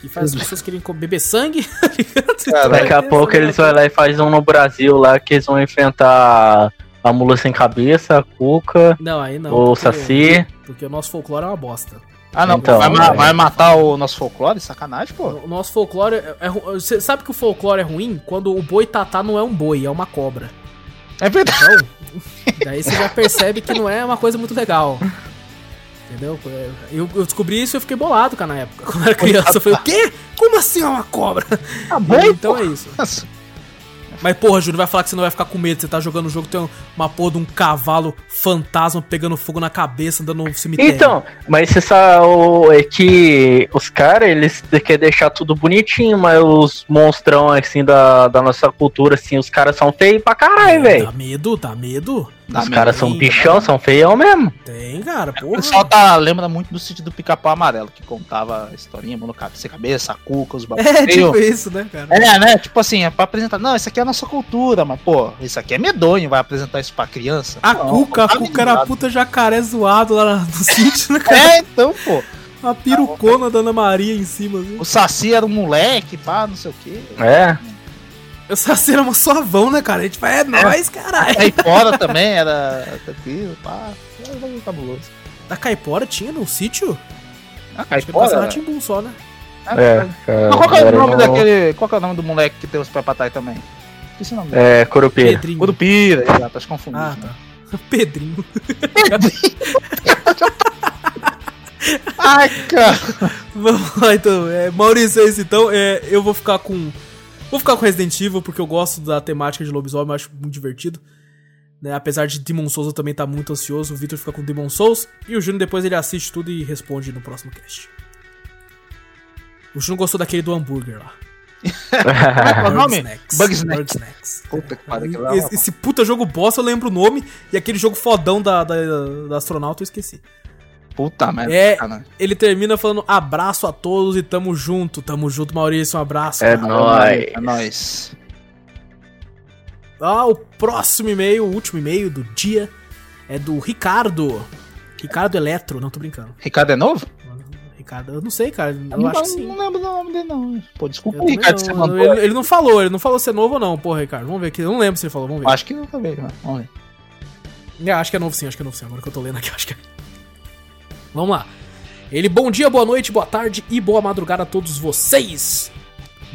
que faz as pessoas quererem co- beber sangue. Caralho. Daqui a pouco eles vão lá e fazem um no Brasil lá que eles vão enfrentar a mula sem cabeça, a cuca, Não, aí não. o porque- saci. Porque o nosso folclore é uma bosta. Ah, não. Então, vai, é. vai matar o nosso folclore? Sacanagem, pô. O nosso folclore é, é Você sabe que o folclore é ruim quando o boi tatá não é um boi, é uma cobra. É verdade. Então, daí você já percebe que não é uma coisa muito legal. Entendeu? Eu, eu descobri isso e eu fiquei bolado, cara, na época. Quando eu era criança, eu falei, o quê? Como assim é uma cobra? Tá bom, então é isso. Mas, porra, Júnior, vai falar que você não vai ficar com medo. Você tá jogando um jogo, tem uma porra de um cavalo fantasma pegando fogo na cabeça, andando no cemitério. Então, mas você sabe o- é que os caras, eles querem deixar tudo bonitinho, mas os monstrão, assim, da, da nossa cultura, assim, os caras são feios pra caralho, Dá velho. medo, dá medo. Os caras são Sim, bichão, são feião mesmo. Tem, cara, O porra. pessoal tá, lembra muito do sítio do Pica-Pau Amarelo, que contava a historinha, mano, cabeça, cabeça, cuca, os bagulhos. É, tipo isso, né, cara? É, né? Tipo assim, é pra apresentar. Não, isso aqui é a nossa cultura, mas, pô, isso aqui é medonho, vai apresentar isso pra criança. A Não, Cuca, a tá Cuca era puta jacaré zoado lá no sítio, né, cara? É, então, pô. A pirucona da Ana Maria em cima, assim. O Saci era um moleque, pá, não sei o quê. É. Eu só era uma suavão, né, cara? A gente fala, é nóis, caralho. Aí fora também era tranquilo, pá. Era um cabuloso. Da Caipora tinha no sítio? Ah, Acho que Ratimbum só, né? É. Mas qual que é o nome no- daquele. Qual que é o nome do moleque que tem os trás também? Esqueci o nome dele. É, Curupira. Pedrinho. Curupira, exato, acho confundido. Ah, tá. Pedrinho. Ai, cara. Vamos lá, então. É, Maurício, é isso, então. É, eu vou ficar com... Vou ficar com Resident Evil, porque eu gosto da temática de lobisomem, eu acho muito divertido. Né? Apesar de Demon Souls eu também tá muito ansioso, o Victor fica com Demon Souls. E o Júnior depois ele assiste tudo e responde no próximo cast. O Júnior gostou daquele do hambúrguer lá. Qual é o nome? Snacks. Bug Snacks. Snacks. Puta que pariu, aquilo lá é Esse, esse puta jogo bosta, eu lembro o nome. E aquele jogo fodão da, da, da astronauta eu esqueci. Puta merda, É, cara. ele termina falando abraço a todos e tamo junto. Tamo junto, Maurício. Um abraço. É cara. nóis. É nóis. Ah, o próximo e-mail, o último e-mail do dia é do Ricardo. Ricardo Eletro, não tô brincando. Ricardo é novo? Ricardo, eu não sei, cara. Eu, não, acho que sim. não lembro do nome dele, não. Pô, desculpa o também Ricardo, não, você mandou. ele, ele não falou, ele não falou se é novo ou não, porra, Ricardo. Vamos ver aqui. Eu não lembro se ele falou, vamos ver. Acho que nunca veio, né? Vamos ver. É, acho que é novo sim, acho que é novo sim. Agora que eu tô lendo aqui, acho que é. Vamos lá. Ele, bom dia, boa noite, boa tarde e boa madrugada a todos vocês.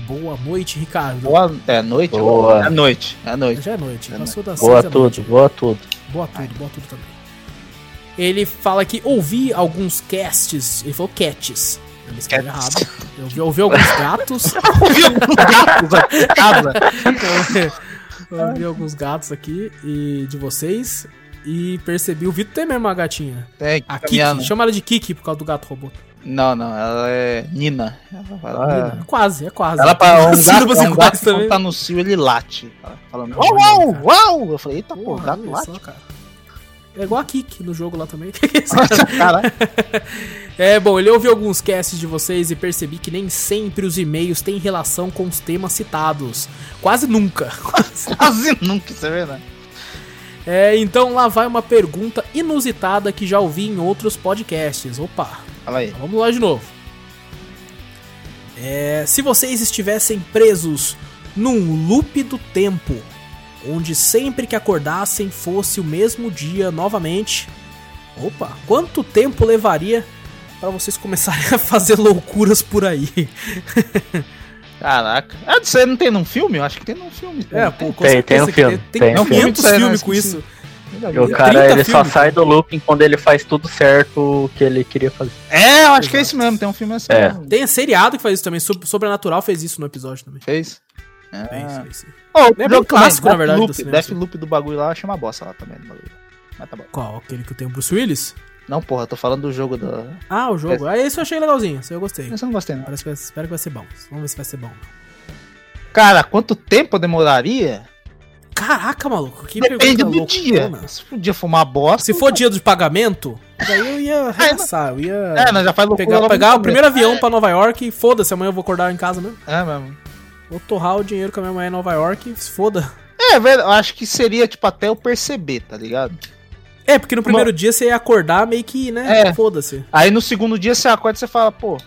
Boa noite, Ricardo. Boa, é noite? Boa. É noite, é noite. Já é noite, É passou das Boa seis da tudo, noite. boa tudo. Boa tudo, boa tudo também. Ele fala que ouvi alguns casts. Ele falou cats. Ele escreveu errado. Eu ouvi, ouvi alguns gatos. Ouviu gato aqui em casa? eu ouvi alguns gatos aqui e de vocês. E percebi. O Vitor tem mesmo uma gatinha. Tem, A caminhando. Kiki. Chama ela de Kiki por causa do gato robô. Não, não, ela é Nina. Ela, ela, Quase, é quase. ela pra um gato, é um gato quando tá no cio, ele late. Falando, uau, uau, uau. Eu falei, eita, pô, Porra, gato late. só, cara. É igual a Kiki no jogo lá também. Caralho. É, bom, ele ouviu alguns casts de vocês e percebi que nem sempre os e-mails têm relação com os temas citados. Quase nunca. Quase nunca, isso é verdade. É, então lá vai uma pergunta inusitada que já ouvi em outros podcasts. Opa, Fala aí. vamos lá de novo. É, se vocês estivessem presos num loop do tempo, onde sempre que acordassem fosse o mesmo dia novamente, opa, quanto tempo levaria para vocês começarem a fazer loucuras por aí? Caraca. Ah, isso aí não tem num filme? Eu acho que tem num filme. É, pô, com Tem, tem um filme, Tem, tem um tem filme. 500 Não, filmes com isso. E o Tem cara, 30 ele só filmes, sai do looping quando ele faz tudo certo que ele queria fazer. É, eu acho que é isso mesmo. Tem um filme assim. É. Tem seriado que faz isso também. Sob- Sobrenatural fez isso no episódio também. Fez? Fez, Ah. fez sim. Oh, o É jogo clássico, na verdade, do Deathloop, cinema, Deathloop do bagulho lá chama bosta lá também. do bagulho. Mas tá bom. Qual? Aquele que tem o Bruce Willis? Não, porra, tô falando do jogo da. Ah, o jogo. Ah, esse eu achei legalzinho. Esse eu gostei. Esse eu não gostei, não. Parece que vai, espero que vai ser bom. Vamos ver se vai ser bom. Cara, quanto tempo demoraria? Caraca, maluco. Que Depende do dia. loucona. Se for dia fumar bosta. Se for dia de pagamento, daí eu ia arregaçar. Eu ia É, nós já faz loucura pegar, pegar o primeiro avião pra Nova York e foda-se. Amanhã eu vou acordar em casa mesmo. É mesmo. Vou torrar o dinheiro com a minha mãe em Nova York e foda. É, velho, eu acho que seria, tipo, até eu perceber, tá ligado? É, porque no primeiro dia você ia acordar meio que, né? É. Foda-se. Aí no segundo dia você acorda e você fala, pô,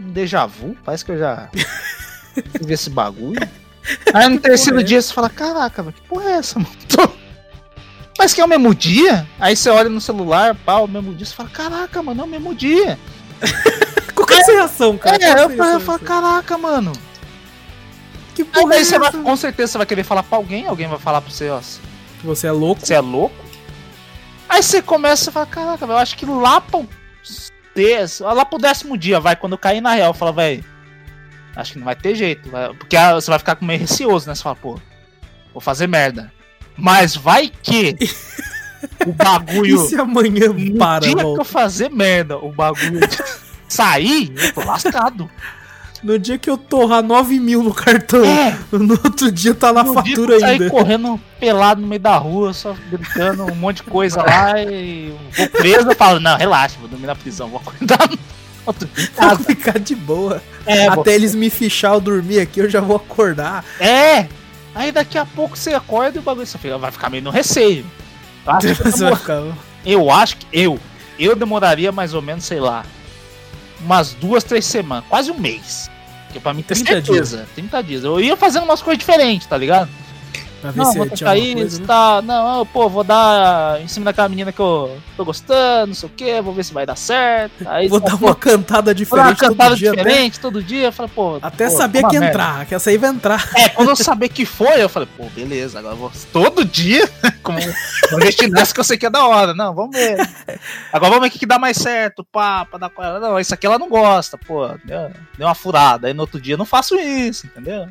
um déjà vu? Parece que eu já vi esse bagulho. Aí no terceiro é dia você fala, caraca, que porra é essa, mano? Parece que é o mesmo dia. Aí você olha no celular, pá, o mesmo dia, você fala, caraca, mano, é o mesmo dia. Qual que é essa reação, cara? É, eu, é falo, eu essa falo, caraca, mano. Que Aí porra é daí você vai, essa? com certeza você vai querer falar pra alguém, alguém vai falar pra você, ó, Que Você é louco? você é louco? Aí você começa a falar, caraca, eu acho que lá pro, dez, lá pro décimo dia, vai, quando eu cair na real, fala, velho, acho que não vai ter jeito, vai- porque você vai ficar com meio receoso, né? Você fala, pô, vou fazer merda. Mas vai que o E bagulho, se amanhã no para, dia que eu volta? fazer merda, o bagulho sair, eu tô lascado. No dia que eu torrar 9 mil no cartão, É. no outro dia tá na No dia que fatura eu ainda. correndo pelado no meio da rua, só gritando um monte de coisa lá e vou preso, eu falo, não, relaxa, vou dormir na prisão, vou acordar Vou ficar de boa. É, Até eles me fichar eu dormir aqui, eu já vou acordar. é, aí daqui a pouco você acorda e o bagulho só fica- vai ficar meio no receio. Eu acho, que Você demora- ficar- eu acho que eu, eu demoraria mais ou menos, sei lá, umas duas, três semanas, quase um mês. Porque pra mim ter 30 certeza, 30 dias. Eu ia fazendo umas coisas diferentes, tá ligado? Pra ver Não, se vou tinha isso, coisa, né? tá. Não, eu, pô, vou dar em cima daquela menina que eu tô gostando, não sei o que, vou ver se vai dar certo. Aí Vou pô, dar uma cantada vou dar uma diferente cantada todo dia. diferente todo dia. Eu falei, pô. Até pô, saber uma que merda. entrar, que essa aí vai entrar. É, quando eu saber que foi, eu falei, pô, beleza, agora eu vou todo dia, como nessa que eu sei que é da hora. Não, vamos ver. Agora vamos ver o que, que dá mais certo, pá, pra dar com ela. Não, isso aqui ela não gosta, pô, deu, deu uma furada. Aí no outro dia eu não faço isso, entendeu?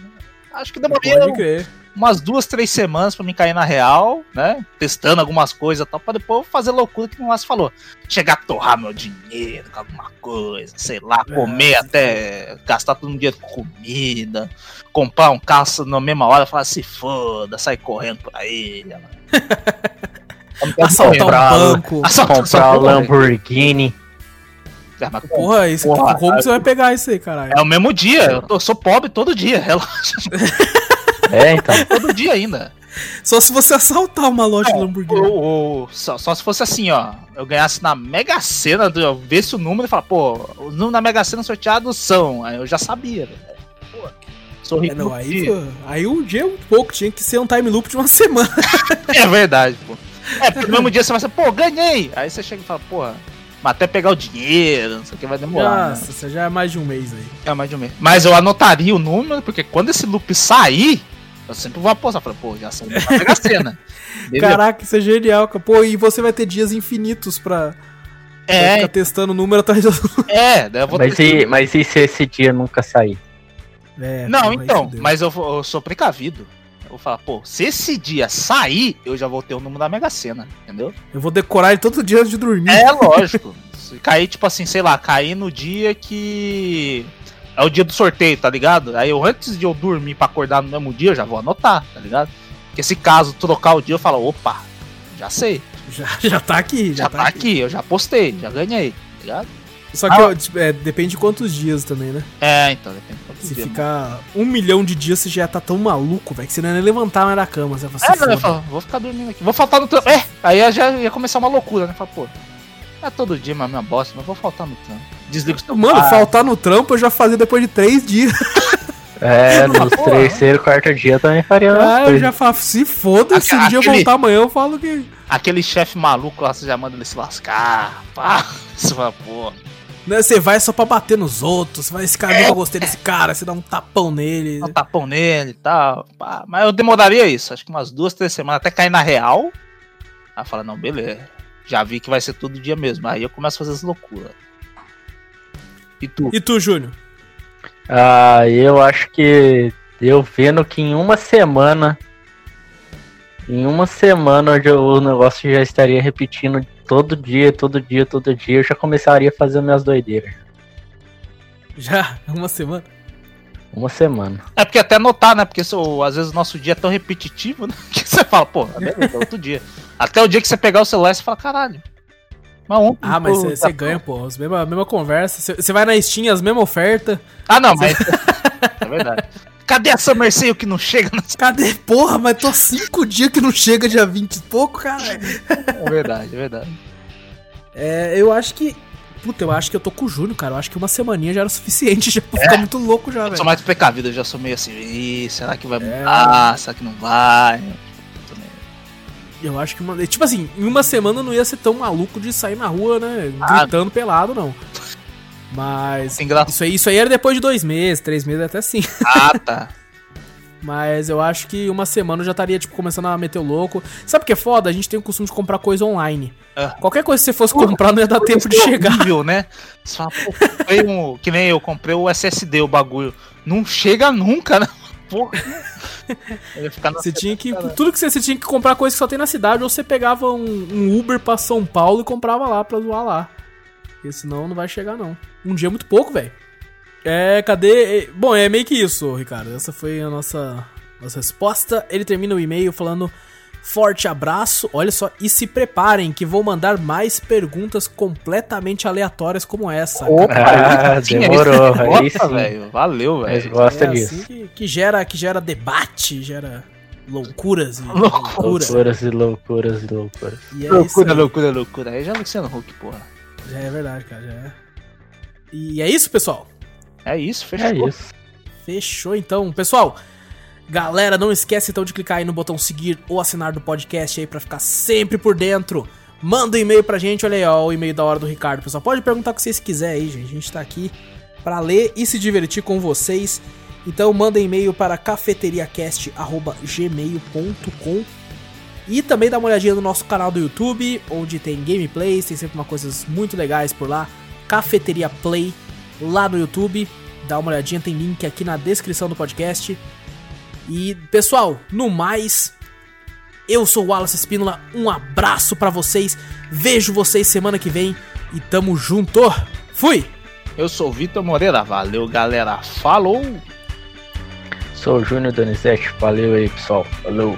Acho que demorei Pode crer. Umas duas, três semanas pra me cair na real, né? Testando algumas coisas e tal, pra depois eu fazer loucura que o Márcio falou. Chegar a torrar meu dinheiro com alguma coisa, sei lá, comer até gastar todo um dinheiro com comida, comprar um carro na mesma hora, falar se foda, sair correndo por aí. Assaltar um Comprar- banco. Assaltar- Comprar o assaltar- Lamborghini. É, mas Porra, isso, Porra, como que você vai pegar isso aí, caralho? É o mesmo dia, eu, tô- eu sou pobre todo dia, relaxa, É, então. todo dia ainda. Só se você assaltar uma loja de Lamborghini. Ou- ou- só, só se fosse assim, ó. Eu ganhasse na Mega Sena, eu visse o número e falar, pô, os números na Mega Sena sorteados são. Aí eu já sabia, velho. Pô, Sou É, rico. não, no aí, dia. pô, aí um dia é um pouco, tinha que ser um time loop de uma semana. É verdade, pô. É, porque no mesmo dia você vai ser, pô, ganhei. Aí você chega e fala, porra, mas até pegar o dinheiro, não sei o que vai demorar. né? Nossa, você já é mais de um mês aí. É mais de um mês. Mas eu anotaria o número, porque quando esse loop sair, eu sempre vou apostar. Falei, pô, já saiu da Mega Sena. Caraca, isso é genial, cara. Pô, e você vai ter dias infinitos pra, pra É, ficar testando o número atrás do. é, daí eu vou Mas ter- e, mas e se esse dia nunca sair? É, Não, então, mas eu, eu sou precavido. Eu vou falar, pô, se esse dia sair, eu já vou ter o número da Mega Sena, entendeu? Eu vou decorar ele todo dia antes de dormir. É lógico. Se cair, tipo assim, sei lá, cair no dia que. É o dia do sorteio, tá ligado? Aí eu, antes de eu dormir pra acordar no mesmo dia, eu já vou anotar, tá ligado? Porque se caso trocar o dia, eu falo, opa, já sei. Já, já tá aqui, Já, tá aqui. eu já postei, já ganhei, tá ligado? Só que Ah. tipo, é, depende de quantos dias também, né? É, então, depende. de quanto Se dia, ficar um milhão de dias, você já tá tão maluco, velho, que você não ia nem levantar mais da cama. Você vai É, não, eu falo, vou ficar dormindo aqui. Vou faltar no trampo. É, aí já ia começar uma loucura, né? Fala, pô, é todo dia mas minha bosta, mas vou faltar no trampo. Desliga Mano, Ah, faltar no trampo eu já fazia depois de três dias. É, nos porra. terceiro, quarto dia eu também faria Ah, eu já falo, se foda, se um dia eu voltar amanhã, eu falo que. Aquele chefe maluco lá, você já manda ele se lascar. Pá, você fala, pô. Né, você vai só pra bater nos outros, você vai, esse cara, nunca gostei desse cara, você dá um tapão nele. Dá um tapão nele e tal. Pá. Mas eu demoraria isso, acho que umas duas, três semanas até cair na real. Aí fala, não, beleza. Já vi que vai ser todo dia mesmo. Aí eu começo a fazer as loucuras. E tu? E tu, Júnior? Ah, eu acho que eu vendo que em uma semana. Em uma semana o negócio já estaria repetindo todo dia, todo dia, todo dia, eu já começaria a fazer minhas doideiras. Já? Uma semana? Uma semana. É porque até notar, né? Porque so- às vezes o nosso dia é tão repetitivo, né? Que você fala, pô, beleza, é outro dia. Até o dia que você pegar o celular, você fala, caralho. Mas ontem. Ah, mas você tá- ganha, pô. As mesma, mesma conversa. Você- vai na Steam, as mesmas ofertas. Ah, não, mas. é verdade. Cadê a Summer Sale que não chega na. Cadê? Porra, mas tô cinco dias que não chega dia 20 e pouco, cara. É verdade, é verdade. É, eu acho que. Puta, eu acho que eu tô com o Júnior, cara. Eu acho que uma semaninha já era suficiente já pra ficar muito louco já, Eu sou velho. mais precavido, eu já sou meio assim, "Ih, será que vai É. mudar? Será que não vai? Eu acho que uma. Tipo assim, em uma semana eu não ia ser tão maluco de sair na rua, né? Ah. Gritando pelado, não. Mas. Isso aí, isso aí era depois de dois meses, três meses até sim. Ah, tá. Mas eu acho que uma semana eu já estaria, tipo, começando a meter o louco. Sabe o que é foda? A gente tem o costume de comprar coisa online. É. Qualquer coisa que você fosse comprar não ia dar tempo de é chegar. horrível, né? Pô, comprei um, que nem eu, comprei o SSD, o bagulho. Não chega nunca, né? Porra. Você tinha que. Tudo que você, você tinha que comprar coisa que só tem na cidade, ou você pegava um, um Uber pra São Paulo e comprava lá pra zoar lá. Porque senão não vai chegar, não. Um dia é muito pouco, velho. É, cadê? Bom, é meio que isso, Ricardo. Essa foi a nossa, nossa resposta. Ele termina o e-mail falando: Forte abraço, olha só, e se preparem que vou mandar mais perguntas completamente aleatórias como essa. Ah, Sim, demorou. gosta, sim. velho. Valeu, Mas velho. gosta é disso. assim que, que gera, que gera debate, gera loucuras e Loucura. loucuras. Loucuras e loucuras e loucuras. E é isso Loucura, loucura, loucura. Aí já é Luciano Huck, porra. Já é verdade, cara, já é. E é isso, pessoal. É isso, fechou. É isso. Fechou então. Pessoal, galera, não esquece então de clicar aí no botão seguir ou assinar do podcast aí pra ficar sempre por dentro. Manda um e-mail pra gente, olha aí, ó, o e-mail da hora do Ricardo, pessoal. Pode perguntar o que vocês quiserem aí, gente. A gente tá aqui pra ler e se divertir com vocês. Então manda e-mail para cafeteriacast@gmail.com. E também dá uma olhadinha no nosso canal do YouTube, onde tem gameplays, tem sempre uma coisas muito legais por lá. Cafeteria Play lá no YouTube. Dá uma olhadinha, tem link aqui na descrição do podcast. E, pessoal, no mais, eu sou o Wallace Espínola. Um abraço pra vocês. Vejo vocês semana que vem e tamo junto. Fui! Eu sou o Vitor Moreira. Valeu, galera. Falou! Sou o Júnior Donizete. Valeu aí, pessoal. Falou.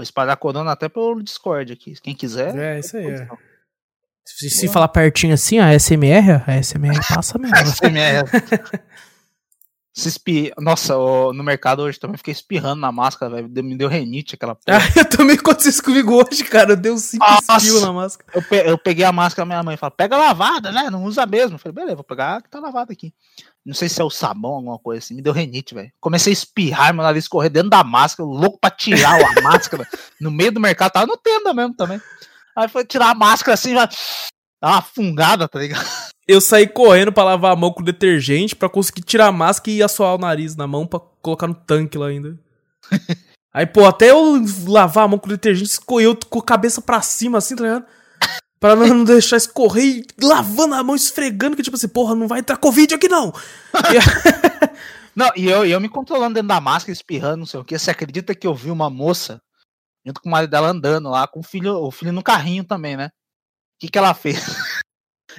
Vou espalhar corona até pelo Discord aqui. Quem quiser. É, isso aí. É. Se, se falar pertinho assim, a SMR, a SMR passa mesmo. SMR. Se espi... Nossa, no mercado hoje também fiquei espirrando na máscara, velho. Me deu renite aquela porra. Ah, eu também aconteceu isso comigo hoje, cara. Deu cinco Nossa. espirros na máscara. Eu, pe- eu peguei a máscara, minha mãe falou, pega lavada, né? Não usa mesmo. Eu falei, beleza, vou pegar que tá lavada aqui. Não sei se é o sabão, alguma coisa assim. Me deu renite, velho. Comecei a espirrar, meu nariz correr dentro da máscara, louco pra tirar a máscara. No meio do mercado, tava no tenda mesmo também. Aí foi tirar a máscara assim, já. Dá uma fungada, tá ligado? Eu saí correndo pra lavar a mão com detergente pra conseguir tirar a máscara e assoar o nariz na mão pra colocar no tanque lá ainda. Aí, pô, até eu lavar a mão com detergente, escorreu com a cabeça pra cima, assim, tá ligado? Pra não, não deixar escorrer e lavando a mão, esfregando, que tipo assim, porra, não vai entrar Covid aqui não. E- Não, e eu, eu me controlando dentro da máscara, espirrando, não sei o que. Você acredita que eu vi uma moça, junto com o marido dela andando lá, com o filho, o filho no carrinho também, né? O que, que ela fez?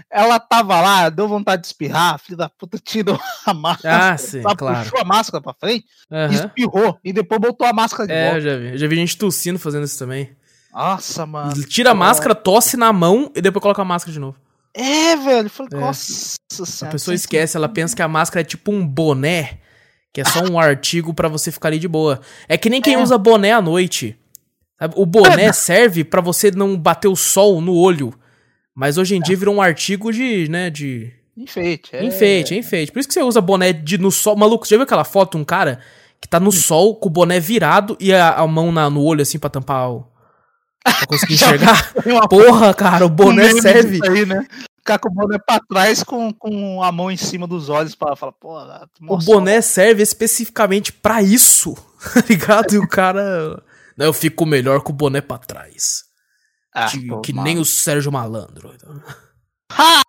Ela tava lá, deu vontade de espirrar, a filha da puta tirou a máscara, Ah, sim, claro. puxou a máscara pra frente, Aham. espirrou e depois botou a máscara de É, volta. já vi. Já vi gente tossindo fazendo isso também. Nossa, mano. Tira a máscara, tosse na mão e depois coloca a máscara de novo. É, velho. Eu falei, É. nossa A senhora. pessoa isso esquece, ela pensa que a máscara é tipo um boné, que é só um artigo pra você ficar ali de boa. É que nem quem usa boné à noite. O boné serve pra você não bater o sol no olho. Mas hoje em dia virou um artigo de, né, de Enfeite. É... enfeite, é enfeite. Por isso que você usa boné de no sol. Maluco, você já viu aquela foto de um cara que tá no sol com o boné virado e a, a mão na- no olho assim pra tampar o pra conseguir enxergar? Porra, cara, o boné serve. Aí, né? Ficar com o boné pra trás com, com a mão em cima dos olhos pra falar, pô, O boné serve especificamente pra isso, tá ligado? E o cara. Daí eu fico melhor com o boné pra trás. Ah, Que- pô, que nem o Sérgio Malandro. Ha!